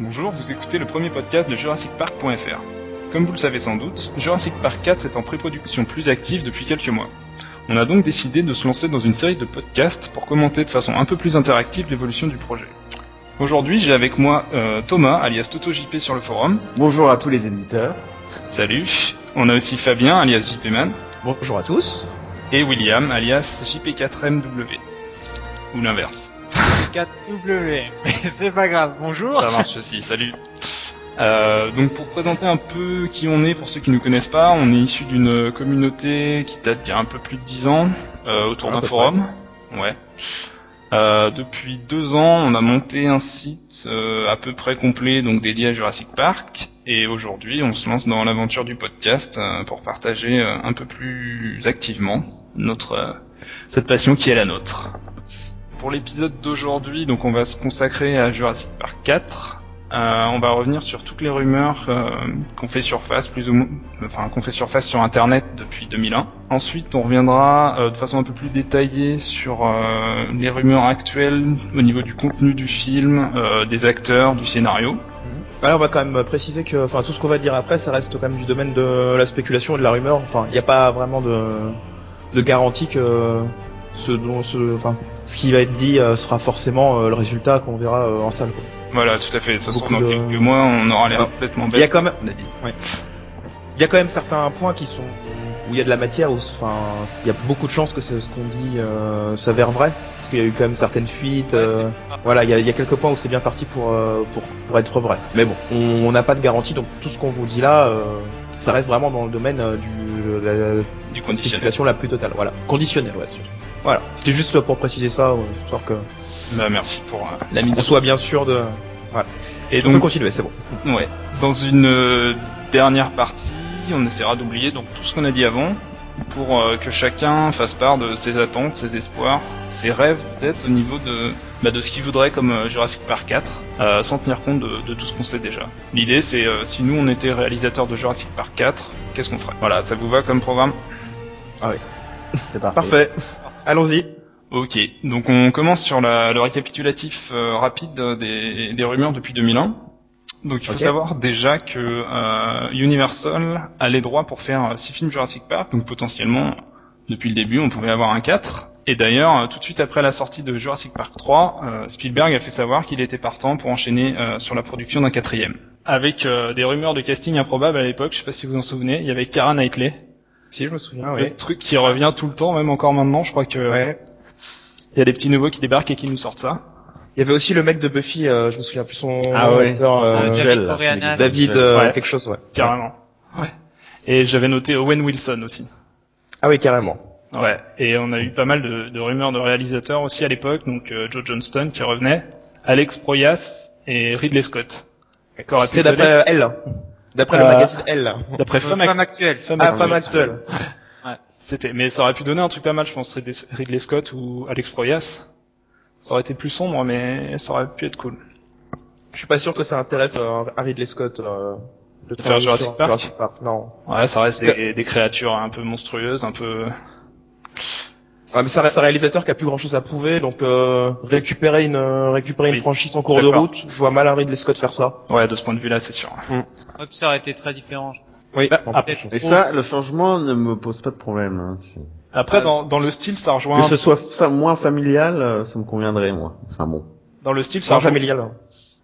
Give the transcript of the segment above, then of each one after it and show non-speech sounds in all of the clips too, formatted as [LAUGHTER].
Bonjour, vous écoutez le premier podcast de JurassicPark.fr. Comme vous le savez sans doute, Jurassic Park 4 est en pré-production plus active depuis quelques mois. On a donc décidé de se lancer dans une série de podcasts pour commenter de façon un peu plus interactive l'évolution du projet. Aujourd'hui, j'ai avec moi euh, Thomas, alias TotoJP sur le forum. Bonjour à tous les éditeurs. Salut. On a aussi Fabien, alias JPman. Bonjour à tous. Et William, alias JP4MW. Ou l'inverse. 4W. Mais c'est pas grave. Bonjour. Ça marche aussi, salut. Euh, donc pour présenter un peu qui on est pour ceux qui ne nous connaissent pas, on est issu d'une communauté qui date d'il y a un peu plus de 10 ans, euh, autour d'un forum. Ouais. Euh, depuis deux ans, on a monté un site euh, à peu près complet, donc dédié à Jurassic Park. Et aujourd'hui, on se lance dans l'aventure du podcast euh, pour partager euh, un peu plus activement notre euh, cette passion qui est la nôtre. Pour l'épisode d'aujourd'hui, donc on va se consacrer à Jurassic Park 4. Euh, on va revenir sur toutes les rumeurs euh, qu'on fait surface, plus ou enfin qu'on fait surface sur Internet depuis 2001. Ensuite, on reviendra euh, de façon un peu plus détaillée sur les rumeurs actuelles au niveau du contenu du film, des acteurs, du scénario. Alors on va quand même préciser que, enfin, tout ce qu'on va dire après, ça reste quand même du domaine de la spéculation et de la rumeur. Enfin, il n'y a pas vraiment de, de garantie que ce dont, ce, enfin, ce qui va être dit euh, sera forcément euh, le résultat qu'on verra euh, en salle. quoi. Voilà, tout à fait. Ça se trouve dans de- quelques mois, on aura l'air Ah. complètement Il y a bête. quand même- dit. Il y a quand même certains points qui sont où il y a de la matière, où, enfin, il y a beaucoup de chances que ce, ce qu'on dit euh, s'avère vrai, parce qu'il y a eu quand même certaines fuites. euh, voilà, il y a, il y a quelques points où c'est bien parti pour, euh, pour pour être vrai. Mais bon, on n'a pas de garantie, donc tout ce qu'on vous dit là, euh, ça reste vraiment dans le domaine du la, Du conditionnel. la plus totale. Voilà, conditionnel, ouais. Voilà, c'était juste pour préciser ça, ouais, histoire que Bah, merci pour euh, la mise on soit bien sûr de. Et On peut donc, continuer, c'est bon. Ouais. Dans une euh, dernière partie, on essaiera d'oublier donc tout ce qu'on a dit avant pour euh, que chacun fasse part de ses attentes, ses espoirs, ses rêves peut-être au niveau de bah, de ce qu'il voudrait comme euh, Jurassic Park 4, euh, sans tenir compte de, de tout ce qu'on sait déjà. L'idée c'est euh, si nous on était réalisateur de Jurassic Park 4, qu'est-ce qu'on ferait? Voilà, ça vous va comme programme? C'est parfait. Parfait. Allons-y. Ok, donc on commence sur la- le récapitulatif euh, rapide euh, des, des rumeurs depuis 2001. Donc il faut savoir déjà que euh, Universal a les droits pour faire 6 films Jurassic Park, donc potentiellement depuis le début on pouvait avoir un 4. Et d'ailleurs euh, tout de suite après la sortie de Jurassic Park 3, euh, Spielberg a fait savoir qu'il était partant pour enchaîner euh, sur la production d'un quatrième. Avec euh, des rumeurs de casting improbables à l'époque, je sais pas si vous vous en souvenez, il y avait Cara Knightley, Si je me souviens, le truc qui revient tout le temps, même encore maintenant, je crois que Ouais. il y a des petits nouveaux qui débarquent et qui nous sortent ça. Il y avait aussi le mec de Buffy, euh, je me souviens plus son Ah nom, ouais. euh, Ah, David là, David euh, Ouais. quelque chose, ouais. Carrément. Ouais. Et j'avais noté Owen Wilson aussi. Ah oui, carrément. Ouais. Et on a eu pas mal de, de rumeurs de réalisateurs aussi à l'époque, donc euh, Joe Johnston qui revenait, Alex Proyas et Ridley Scott. Pu C'est d'après euh, Elle. D'après le Euh, magazine Elle. d'après Femme, Femme, Act- actuelle. Femme Ah, Actuelle. femme actuelle. C'était, mais ça aurait pu donner un truc pas mal, je pense, Ridley, Scott ou Alex Proyas. Ça aurait été plus sombre, mais ça aurait pu être cool. Je suis pas sûr que ça intéresse euh, à Ridley Scott euh, de faire travailler Jurassic sur Park Jurassic Park. Non. Ouais, ça reste des, des créatures un peu monstrueuses, un peu. Ouais, mais ça reste un réalisateur qui a plus grand chose à prouver, donc euh, récupérer une euh, récupérer une Oui. franchise en cours de route, je vois mal Ridley Scott faire ça. Ouais, de ce point de vue-là, c'est sûr. Ouais, puis ça aurait été très différent. Oui. Bah, après- Et trop. ça, le changement ne me pose pas de problème. hein. C'est- Après, Euh, dans, dans le style, ça rejoint. Que ce soit ça moins familial, euh, ça me conviendrait moi. Enfin bon. Dans le style, ça c'est rejoint. familial. hein.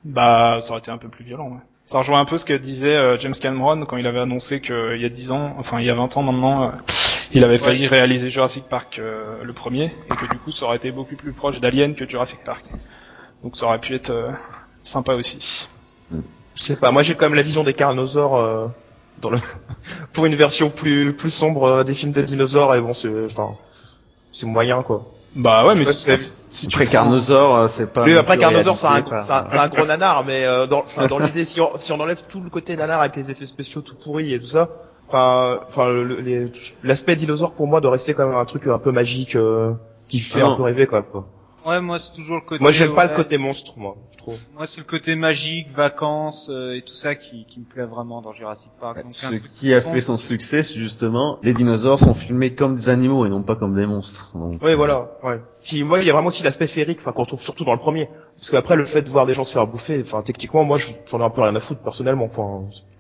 Bah, ça aurait été un peu plus violent. Ouais. Ça rejoint un peu ce que disait euh, James Cameron quand il avait annoncé qu'il y a 10 ans, enfin il y a 20 ans maintenant, euh, il avait failli réaliser Jurassic Park euh, le premier et que du coup ça aurait été beaucoup plus proche d'Alien que Jurassic Park. Donc ça aurait pu être euh, sympa aussi. Je sais pas, moi j'ai quand même la vision des carnosaures euh, dans le [LAUGHS] pour une version plus plus sombre euh, des films de dinosaures et bon c'est enfin c'est moyen quoi. Bah ouais, mais Ouais, si, c'est- si tu Après prends- Carnosaure, euh, c'est pas. Oui, après Carnosaure, c'est un, un, c'est un gros nanar, mais euh, dans, enfin, dans [LAUGHS] l'idée, si on, si on enlève tout le côté nanar avec les effets spéciaux tout pourris et tout ça, enfin, l'aspect dinosaure pour moi doit rester quand même un truc un peu magique euh, qui fait Ah un non. peu rêver quoi. quoi. Ouais, moi c'est toujours le côté. Moi, j'aime pas ouais, le côté monstre, moi, je trouve. Moi c'est le côté magique, vacances euh, et tout ça qui, qui me plaît vraiment dans Jurassic Park. Donc, un Ce qui a fait son succès, c'est justement les dinosaures sont filmés comme des animaux et non pas comme des monstres. Donc, Oui, voilà, ouais. Puis moi, il y a vraiment aussi l'aspect féerique, enfin qu'on retrouve surtout dans le premier. Parce qu'après, le fait de voir des gens se faire bouffer, enfin techniquement, moi, j'en ai un peu rien à foutre personnellement.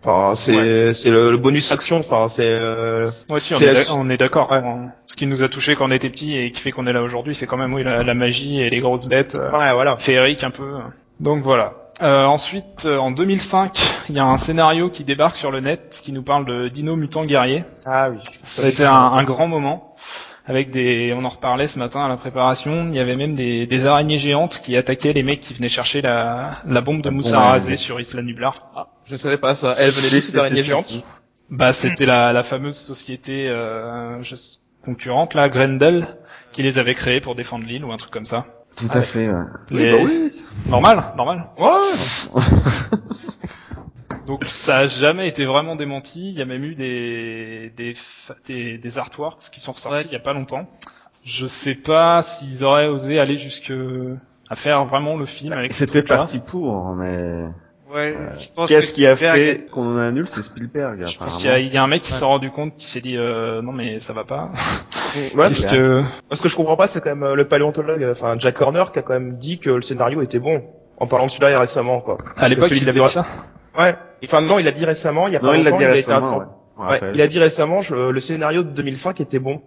Enfin, c'est c'est le, le bonus action. Enfin, c'est. Euh, Ouais, si, on est, d'accord. Ouais. Ce qui nous a touché quand on était petit et qui fait qu'on est là aujourd'hui, c'est quand même oui la, la magie et les grosses bêtes euh, ouais, voilà. féeriques un peu. Donc voilà. Euh, ensuite, euh, en 2005, il y a un scénario qui débarque sur le net qui nous parle de Dino Mutant Guerrier. Ah oui. Ça a été un, un grand moment. Avec des, on en reparlait ce matin à la préparation. Il y avait même des, des araignées géantes qui attaquaient les mecs qui venaient chercher la, la bombe de mousse à raser sur Isla Nublar. Je savais pas ça. Elle venait C'est- de ces araignées géantes. Bah, c'était la, la fameuse société euh, je- concurrente, là, Grendel, qui les avait créés pour défendre l'île ou un truc comme ça. Tout Ah à ouais. fait, ouais. Oui, Les- bah oui. Normal, normal. Ouais. [LAUGHS] Donc ça a jamais été vraiment démenti. Il y a même eu des des fa- des, des artworks qui sont ressortis Ouais. il y a pas longtemps. Je sais pas s'ils auraient osé aller jusque à faire vraiment le film avec ces C'était parti pour, mais Ouais, je pense qu'est-ce que qui a fait qu'on en annule C'est Spielberg, Je pense qu'il y, a- il y a un mec qui Ouais. s'est rendu compte, qui s'est dit euh, non mais ça va pas. Ouais, Puisque Ce que je comprends pas, c'est quand même euh, le paléontologue, euh, enfin Jack Horner, qui a quand même dit que le scénario était bon. En parlant de celui-là récément, quoi. à l'époque il avait dit ça. Ouais. Enfin non, il a dit récemment, il y a Non, pas il l'a longtemps, dit il a été ouais. On Ouais, rappelle. il a dit récemment, je- le scénario de 2005 était bon.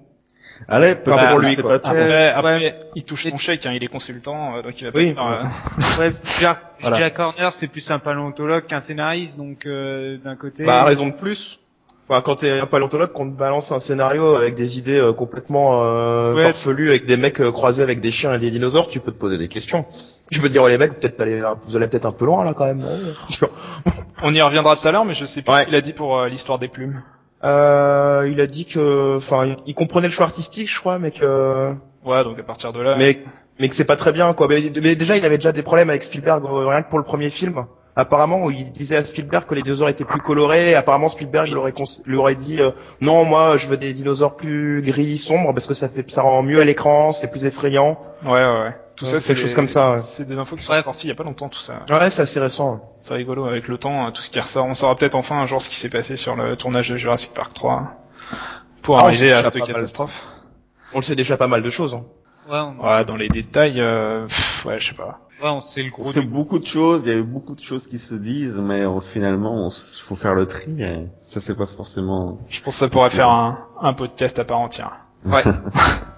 Allez, Enfin, peut-être pour lui, c'est quoi. pas très- il touche son chèque, hein, il est consultant, euh, donc il va Oui. pas faire, euh, [LAUGHS] Ouais, Jack, Voilà. Jack Horner, c'est plus un paléontologue qu'un scénariste, donc euh, d'un côté. Bah raison de plus. Enfin, quand t'es un paléontologue, qu'on te balance un scénario avec des idées euh, complètement euh, Ouais. farfelues, avec des mecs euh, croisés avec des chiens et des dinosaures, tu peux te poser des questions. Je peux te dire, oh, les mecs, peut-être allez, vous allez peut-être un peu loin là quand même. non [LAUGHS] On y reviendra tout à l'heure, mais je sais plus Ouais. ce qu'il a dit pour euh, l'histoire des plumes. Euh, il a dit que, enfin, il comprenait le choix artistique, je crois, mais que, Ouais, donc à partir de là. mais, mais que c'est pas très bien, quoi. Mais, mais déjà, il avait déjà des problèmes avec Spielberg, euh, rien que pour le premier film. Apparemment, où il disait à Spielberg que les dinosaures étaient plus colorés. Apparemment, Spielberg lui aurait, lui aurait dit, euh, non, moi, je veux des dinosaures plus gris, sombres, parce que ça fait, ça rend mieux à l'écran, c'est plus effrayant. Ouais, ouais, ouais. Tout Ouais, ça, c'est des choses comme ça, ouais. C'est des infos qui sont Ouais. sorties il y a pas longtemps, tout ça. Ouais, c'est assez récent. C'est rigolo avec le temps, euh, tout ce qui ressort. On saura peut-être enfin un jour ce qui s'est passé sur le tournage de Jurassic Park 3 pour Ah, arriver à cette mal. catastrophe. On le sait déjà pas mal de choses. hein. Ouais, on, Ouais, dans les détails, euh, pff, ouais, je sais pas. Ouais, on sait le gros. C'est beaucoup de choses, il y a eu beaucoup de choses qui se disent, mais euh, finalement, il faut faire le tri, et ça c'est pas forcément... Je pense que ça pourrait faire un, un podcast à part entière. Ouais. [LAUGHS]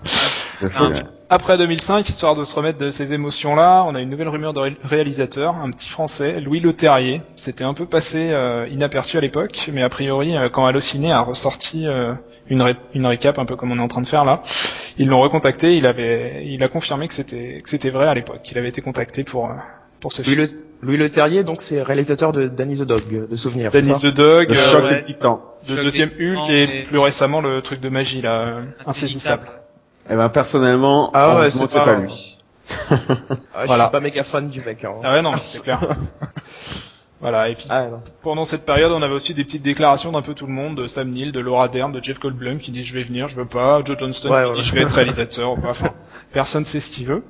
[LAUGHS] Tout à fait, Un- ouais. Après 2005, histoire de se remettre de ces émotions-là, on a une nouvelle rumeur de ré- réalisateur, un petit français, Louis Leterrier. C'était un peu passé euh, inaperçu à l'époque, mais a priori, euh, quand Allociné a ressorti euh, une, ré- une récap, un peu comme on est en train de faire là, ils l'ont recontacté, il avait, il a confirmé que c'était que c'était vrai à l'époque, qu'il avait été contacté pour euh, pour ce Louis film. Le, Louis Le Terrier, donc, c'est réalisateur de Danny the Dog, de souvenirs. Danny the Dog, Le euh, choc ouais. des titans. le Choc deuxième Hulk et et- plus récemment le truc de magie là, euh, insaisissable. Eh ben, personnellement, Ah ouais, c'est pas- pas lui. [LAUGHS] Ah, je Voilà. suis pas méga fan du mec. Hein. Ah ouais non, c'est clair. [LAUGHS] voilà, et puis Ah. Pendant cette période, on avait aussi des petites déclarations d'un peu tout le monde, de Sam Neill, de Laura Dern, de Jeff Goldblum qui dit je vais venir, je veux pas, Joe Johnston Ouais, qui ouais. dit je vais être [LAUGHS] réalisateur, ou pas, enfin, personne sait ce qu'il veut.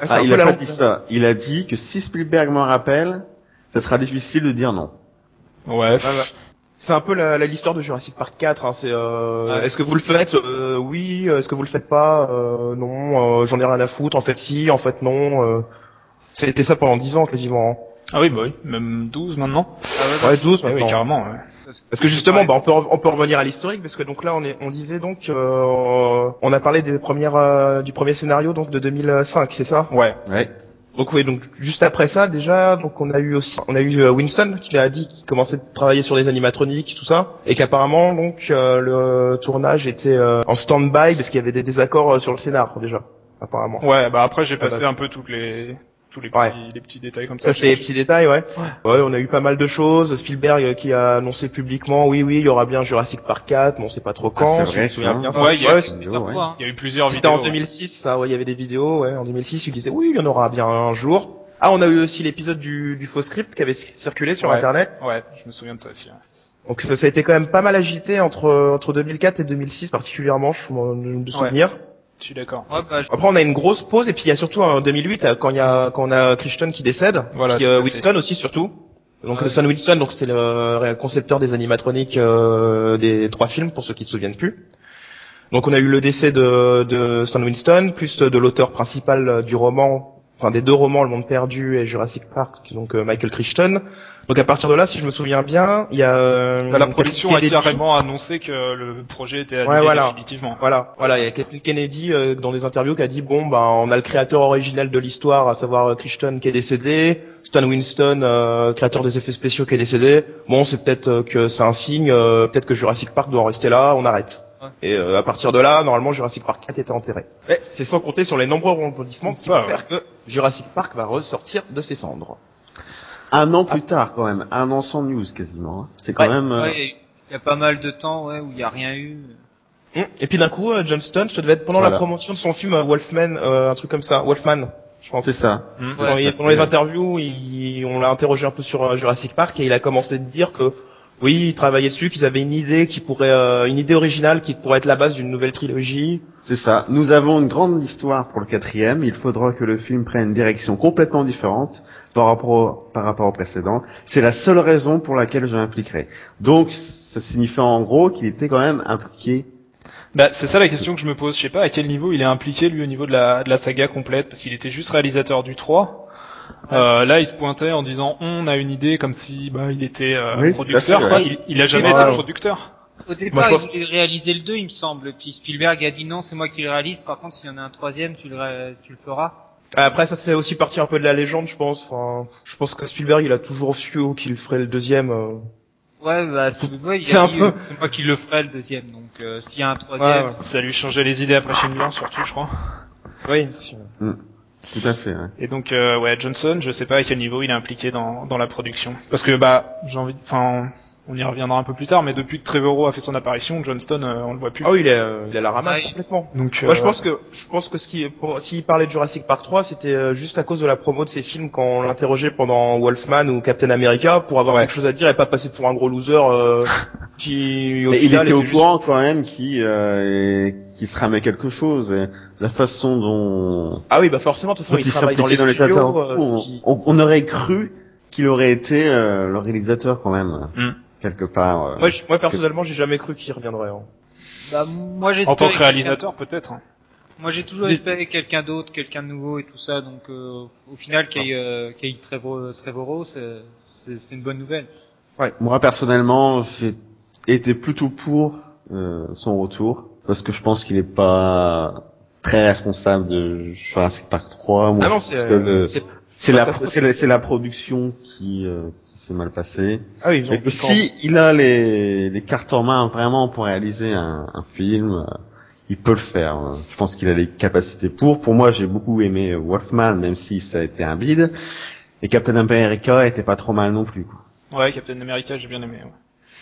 Ah, Ah, il a pas dit ça. Il a dit que si Spielberg m'en rappelle, ça sera difficile de dire non. Ouais. C'est un peu la- la- l'histoire de Jurassic Park 4. Hein. C'est euh, Ouais. est-ce que vous le faites euh, Oui. Est-ce que vous le faites pas euh, Non. euh, J'en ai rien à foutre. En fait, si. En fait, non. Euh... C'était ça pendant 10 ans quasiment. hein. ah oui, bah oui, même 12 maintenant. Ah ouais, Ouais, 12 Ah oui, maintenant. carrément, ouais. Parce que justement, bah, on peut on peut revenir à l'historique parce que donc là on est on disait donc euh, on a parlé des premières euh, du premier scénario donc de 2005, c'est ça? Ouais, Ouais. Donc oui, donc juste après ça déjà donc on a eu aussi on a eu euh, Winston qui a dit qu'il commençait de travailler sur les animatroniques tout ça et qu'apparemment donc euh, le tournage était euh, en stand-by parce qu'il y avait des désaccords euh, sur le scénar déjà apparemment. ouais, bah après j'ai Ah, passé bah. un peu toutes les, tous les petits, Ouais. les petits détails comme ça. Ça c'est les petits détails, ouais. ouais. on a eu pas mal de choses. Spielberg euh, qui a annoncé publiquement, oui, oui, il y aura bien Jurassic Park 4, mais on sait pas trop quand. c'est si vrai, me souviens bien. Ouais, il y a- Ouais, c'est- plusieurs ouais. fois. Il y a eu plusieurs C'était vidéos. en 2006, ça, ouais, il y avait des vidéos, ouais, en 2006, il disait, oui, il y en aura bien un jour. Ah, on a eu aussi l'épisode du, du faux script qui avait circulé sur Ouais. Internet. Ouais, je me souviens de ça aussi. ouais. Donc ça a été quand même pas mal agité entre entre 2004 et 2006 particulièrement, je de souvenir. Je suis d'accord. Ouais, bah, je- Après on a une grosse pause et puis il y a surtout en 2008 euh, quand il y a quand on a Christian qui décède, Voilà, puis euh. Winston aussi surtout. Donc Ouais. Son Winston donc c'est le concepteur des animatroniques euh, des trois films pour ceux qui se souviennent plus. Donc on a eu le décès de, de Stan Winston, plus de l'auteur principal euh, du roman, enfin des deux romans, Le Monde Perdu et Jurassic Park, donc Michael Crichton. Donc à partir de là, si je me souviens bien, il y a euh, Bah, la production a carrément annoncé que le projet était annulé Ouais, voilà. définitivement. Voilà, voilà, il y a Kathleen Kennedy euh, dans des interviews qui a dit bon ben on a le créateur originel de l'histoire, à savoir euh, Crichton qui est décédé, Stan Winston, euh, créateur des effets spéciaux qui est décédé. Bon, c'est peut-être euh, que c'est un signe, euh, peut-être que Jurassic Park doit en rester là, on arrête. Et euh, à partir de là, normalement Jurassic Park 4 était enterré. Mais c'est sans compter sur les nombreux rebondissements qui Bah, vont faire que Jurassic Park va ressortir de ses cendres. Un an plus tard, quand même. Un an sans news, quasiment. hein. C'est quand Ouais. même... euh, Ouais, il y a pas mal de temps, ouais, où il y a rien eu. Hum. Et puis d'un coup, euh, Johnston, ça devait être pendant Voilà. la promotion de son film euh, Wolfman, euh, un truc comme ça, Wolfman, je pense. C'est ça. Hmm. Pendant, Ouais. pendant les interviews, il- on l'a interrogé un peu sur euh, Jurassic Park et il a commencé à dire que oui, ils travaillaient dessus, qu'ils avaient une idée qui pourrait, euh, une idée originale qui pourrait être la base d'une nouvelle trilogie. C'est ça. Nous avons une grande histoire pour le quatrième. Il faudra que le film prenne une direction complètement différente par rapport au, par rapport au précédent. C'est la seule raison pour laquelle je m'impliquerai. Donc, ça signifie en gros qu'il était quand même impliqué. Bah, c'est ça la question que je me pose. Je sais pas à quel niveau il est impliqué lui au niveau de la, de la saga complète, parce qu'il était juste réalisateur du 3. Euh, là, il se pointait en disant on a une idée comme si bah il était euh, Oui, producteur. fait, quoi. ouais. il, il a jamais Ouais, été ouais. producteur. Au départ, je pense- il voulait réaliser le 2, il me semble. Puis Spielberg a dit non, c'est moi qui le réalise. Par contre, s'il y en a un troisième, tu le, tu le feras. Après, ça se fait aussi partie un peu de la légende, je pense. Enfin, je pense que Spielberg, il a toujours su qu'il ferait le deuxième. euh. Ouais, bah, c'est ouais, il a dit, peu- euh, c'est moi qui le ferai le deuxième. Donc, euh, s'il y a un troisième, ouais. Ça lui changeait les idées après Schindler surtout, je crois. Oui. si. Tout à fait. ouais. Et donc euh, ouais, Johnson, je sais pas à quel niveau il est impliqué dans, dans la production. Parce que bah j'ai envie, de- enfin on y reviendra un peu plus tard, mais depuis que Trevorrow a fait son apparition, Johnston euh, on le voit plus. Ah oui, il est, euh, il est à la ramasse Ouais. complètement. Donc Moi, je euh, pense que je pense que ce qui pour- s'il parlait de Jurassic Park 3, c'était euh, juste à cause de la promo de ses films quand on l'interrogeait pendant Wolfman ou Captain America pour avoir Ouais. quelque chose à dire et pas passer pour un gros loser euh, [LAUGHS] qui au Mais il était au juste- courant quand même qu'il euh, qu'il se ramait quelque chose. Et la façon dont, Ah oui, bah forcément de toute façon il il travaille dans les dans les studios. interviews, euh, qui- on, on aurait cru qu'il aurait été euh, le réalisateur quand même, Hmm. Quelque part. euh, Moi, parce que- personnellement, j'ai jamais cru qu'il reviendrait. hein. bah, moi j'ai en tant que réalisateur peut-être. hein. Moi j'ai toujours espéré quelqu'un d'autre, quelqu'un de nouveau et tout ça. Donc, euh, au final, qu'il ait, euh, ait Trevor- Trevorrow, c'est c'est- c'est une bonne nouvelle. Moi personnellement, j'ai été plutôt pour euh, son retour parce que je pense qu'il est pas très responsable de Jurassic Park 3. Moi, Ah non, je c'est la la, c'est la production qui, euh, qui s'est mal passée. ah oui, ils ont Et que si il a les, les cartes en main vraiment pour réaliser un, un film, euh, il peut le faire. Je pense qu'il a les capacités pour. Pour moi, j'ai beaucoup aimé Wolfman, même si ça a été un bide. Et Captain America était pas trop mal non plus. Quoi. Ouais, Captain America j'ai bien aimé. ouais.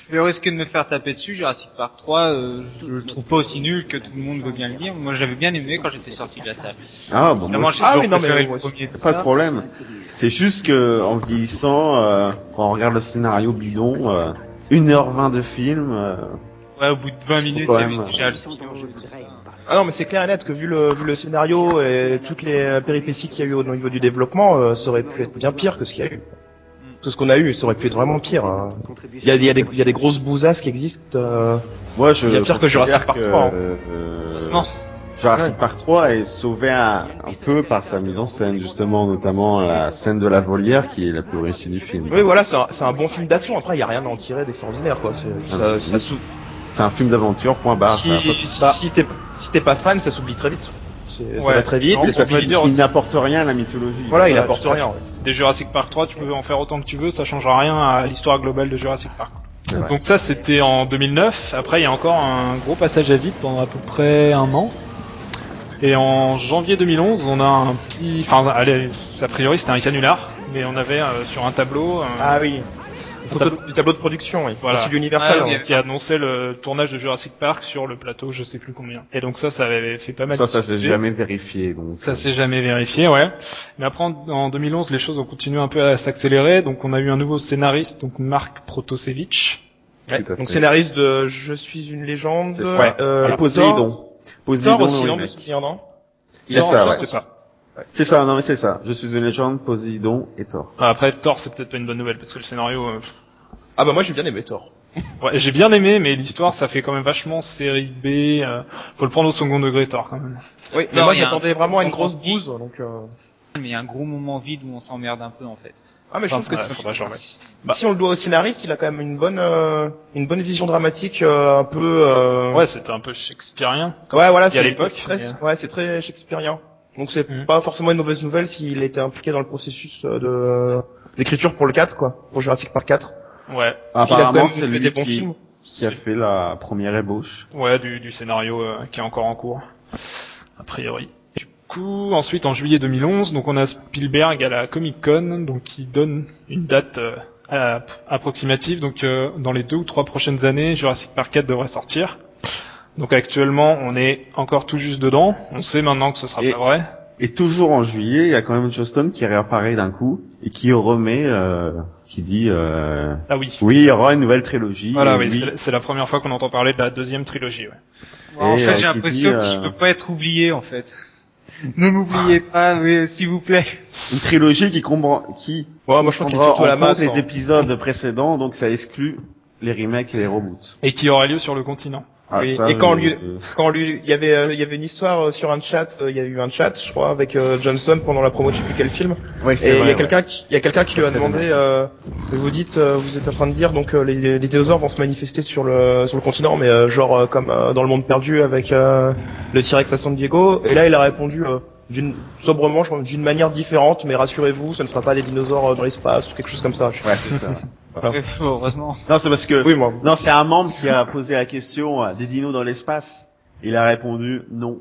Je vais risquer de me faire taper dessus. Jurassic Park 3, euh, je le trouve pas aussi nul que tout le monde veut bien le dire. Moi j'avais bien aimé quand j'étais sorti de la salle. Ah bon, moi, ah oui, non, mais moi pas de problème. C'est juste que en vieillissant, euh, quand on regarde le scénario bidon, euh, 1h20 de film, euh, Ouais, au bout de 20 minutes, quand il y avait déjà le. Ah non, mais c'est clair et net que vu le, vu le scénario et toutes les péripéties qu'il y a eu au niveau du développement, euh, ça aurait pu être bien pire que ce qu'il y a eu. Tout ce qu'on a eu, ça aurait pu être vraiment pire. hein. Il y a, il y a des, il y a des grosses bousasses qui existent. euh, moi je Il y a pire que Jurassic Park que, 3, hein. euh, euh. Jurassic Park 3 est sauvé un, un peu par sa mise en scène, justement, notamment la scène de la volière qui est la plus réussie du film. Oui, voilà, c'est un, c'est un bon film d'action. Après, il y a rien à en tirer d'extraordinaire, quoi. C'est- Ah, Ça, mais ça sou- C'est un film d'aventure, point barre. si, ça va pas- si, ça- si t'es si t'es pas fan, ça s'oublie très vite. C'est- Ça Ouais. va très vite. Non, ça finit- dire il n'apporte rien à la mythologie. Voilà, il Voilà, apporte tout à rien. ouais. Des Jurassic Park 3, tu peux en faire autant que tu veux, ça changera rien à l'histoire globale de Jurassic Park. Ouais. Donc ça c'était en 2009. Après il y a encore un gros passage à vide pendant à peu près un an. Et en janvier 2011, on a un petit, enfin allez, a priori c'était un canular, mais on avait euh, sur un tableau euh, Ah oui. Ça- du tableau de production, oui. Voilà. C'est l'Universal. Ah, oui, hein. qui annonçait le tournage de Jurassic Park sur le plateau, je sais plus combien. Et donc ça, ça avait fait pas mal. Ça, ça s'est jamais vérifié, donc. Ça s'est jamais vérifié, ouais. Mais après, en, en 2011, les choses ont continué un peu à s'accélérer. Donc, on a eu un nouveau scénariste, donc Mark Protosevich. Ouais. Donc scénariste de Je suis une légende. Ça. Euh, Et Thor- Poséidon. Poséidon, Thor aussi, non, de remake. souvenir, non C'est ça, je ouais. sais pas. C'est ça, non mais c'est ça. Je suis une légende, Poséidon et Thor. Ah, Après, Thor, c'est peut-être pas une bonne nouvelle parce que le scénario. euh, Ah bah moi j'ai bien aimé Thor. [LAUGHS] Ouais, j'ai bien aimé, mais l'histoire, ça fait quand même vachement série B. euh, faut le prendre au second degré, Thor, quand même. Oui, mais Non, moi j'attendais un- vraiment à une un grosse bouse, donc. Euh... Mais il y a un gros moment vide où on s'emmerde un peu en fait. Ah mais je trouve que Ouais, je remette. si on le doit au scénariste, il a quand même une bonne, euh, une bonne vision dramatique, euh, un peu. Euh... Ouais, c'était un peu shakespearien. Ouais, voilà. C'est- l'époque, c'est très- mais- Ouais, c'est très shakespearien. Donc c'est Mhm. pas forcément une mauvaise nouvelle s'il était impliqué dans le processus euh, de d'écriture pour le 4, quoi, pour Jurassic Park 4. Ouais, Apparemment, c'est lui des bons qui, films. qui a fait la première ébauche. ouais, du, du scénario euh, qui est encore en cours, a priori. Du coup, ensuite, en juillet 2011, donc on a Spielberg à la Comic Con, donc qui donne une date euh, approximative. Donc, euh, dans les deux ou trois prochaines années, Jurassic Park 4 devrait sortir. Donc actuellement, on est encore tout juste dedans. On sait maintenant que ce sera Et- pas vrai. Et toujours en juillet, il y a quand même Johnston qui réapparaît d'un coup et qui remet, euh, qui dit, euh, Ah oui. oui, il y aura une nouvelle trilogie. Voilà, oui, oui. c'est la- première fois qu'on entend parler de la deuxième trilogie. Ouais. en Et, fait, euh, j'ai qui l'impression qu'il euh, peut pas être oublié en fait. [LAUGHS] ne m'oubliez pas, mais s'il vous plaît. Une trilogie qui comprend, qui Ouais, moi je prendra surtout la masse. les hein. épisodes précédents, donc ça exclut les remakes et les reboots. Et qui aura lieu sur le continent. Ah, Oui, ça, et quand euh, lui- euh, Quand lui, il y avait, euh, il y avait une histoire euh, sur un chat, euh, il y a eu un chat, je crois, avec euh, Johnson pendant la promo je sais plus quel film. ouais, Et il y a quelqu'un qui, il y a quelqu'un qui lui a demandé, euh, vous dites, euh, vous êtes en train de dire donc euh, les, les dinosaures vont se manifester sur le sur le continent, mais euh, genre euh, comme euh, dans le monde perdu avec euh, le T-Rex à San Diego. Et là, il a répondu euh, d'une sobrement, je crois, d'une manière différente, mais rassurez-vous, ce ne sera pas des dinosaures euh, dans l'espace ou quelque chose comme ça. Je- Ouais, c'est ça. [LAUGHS] Voilà. Heureusement. Non, c'est parce que Oui, moi. non, c'est un membre qui a posé la question euh, des dinos dans l'espace. Il a répondu non.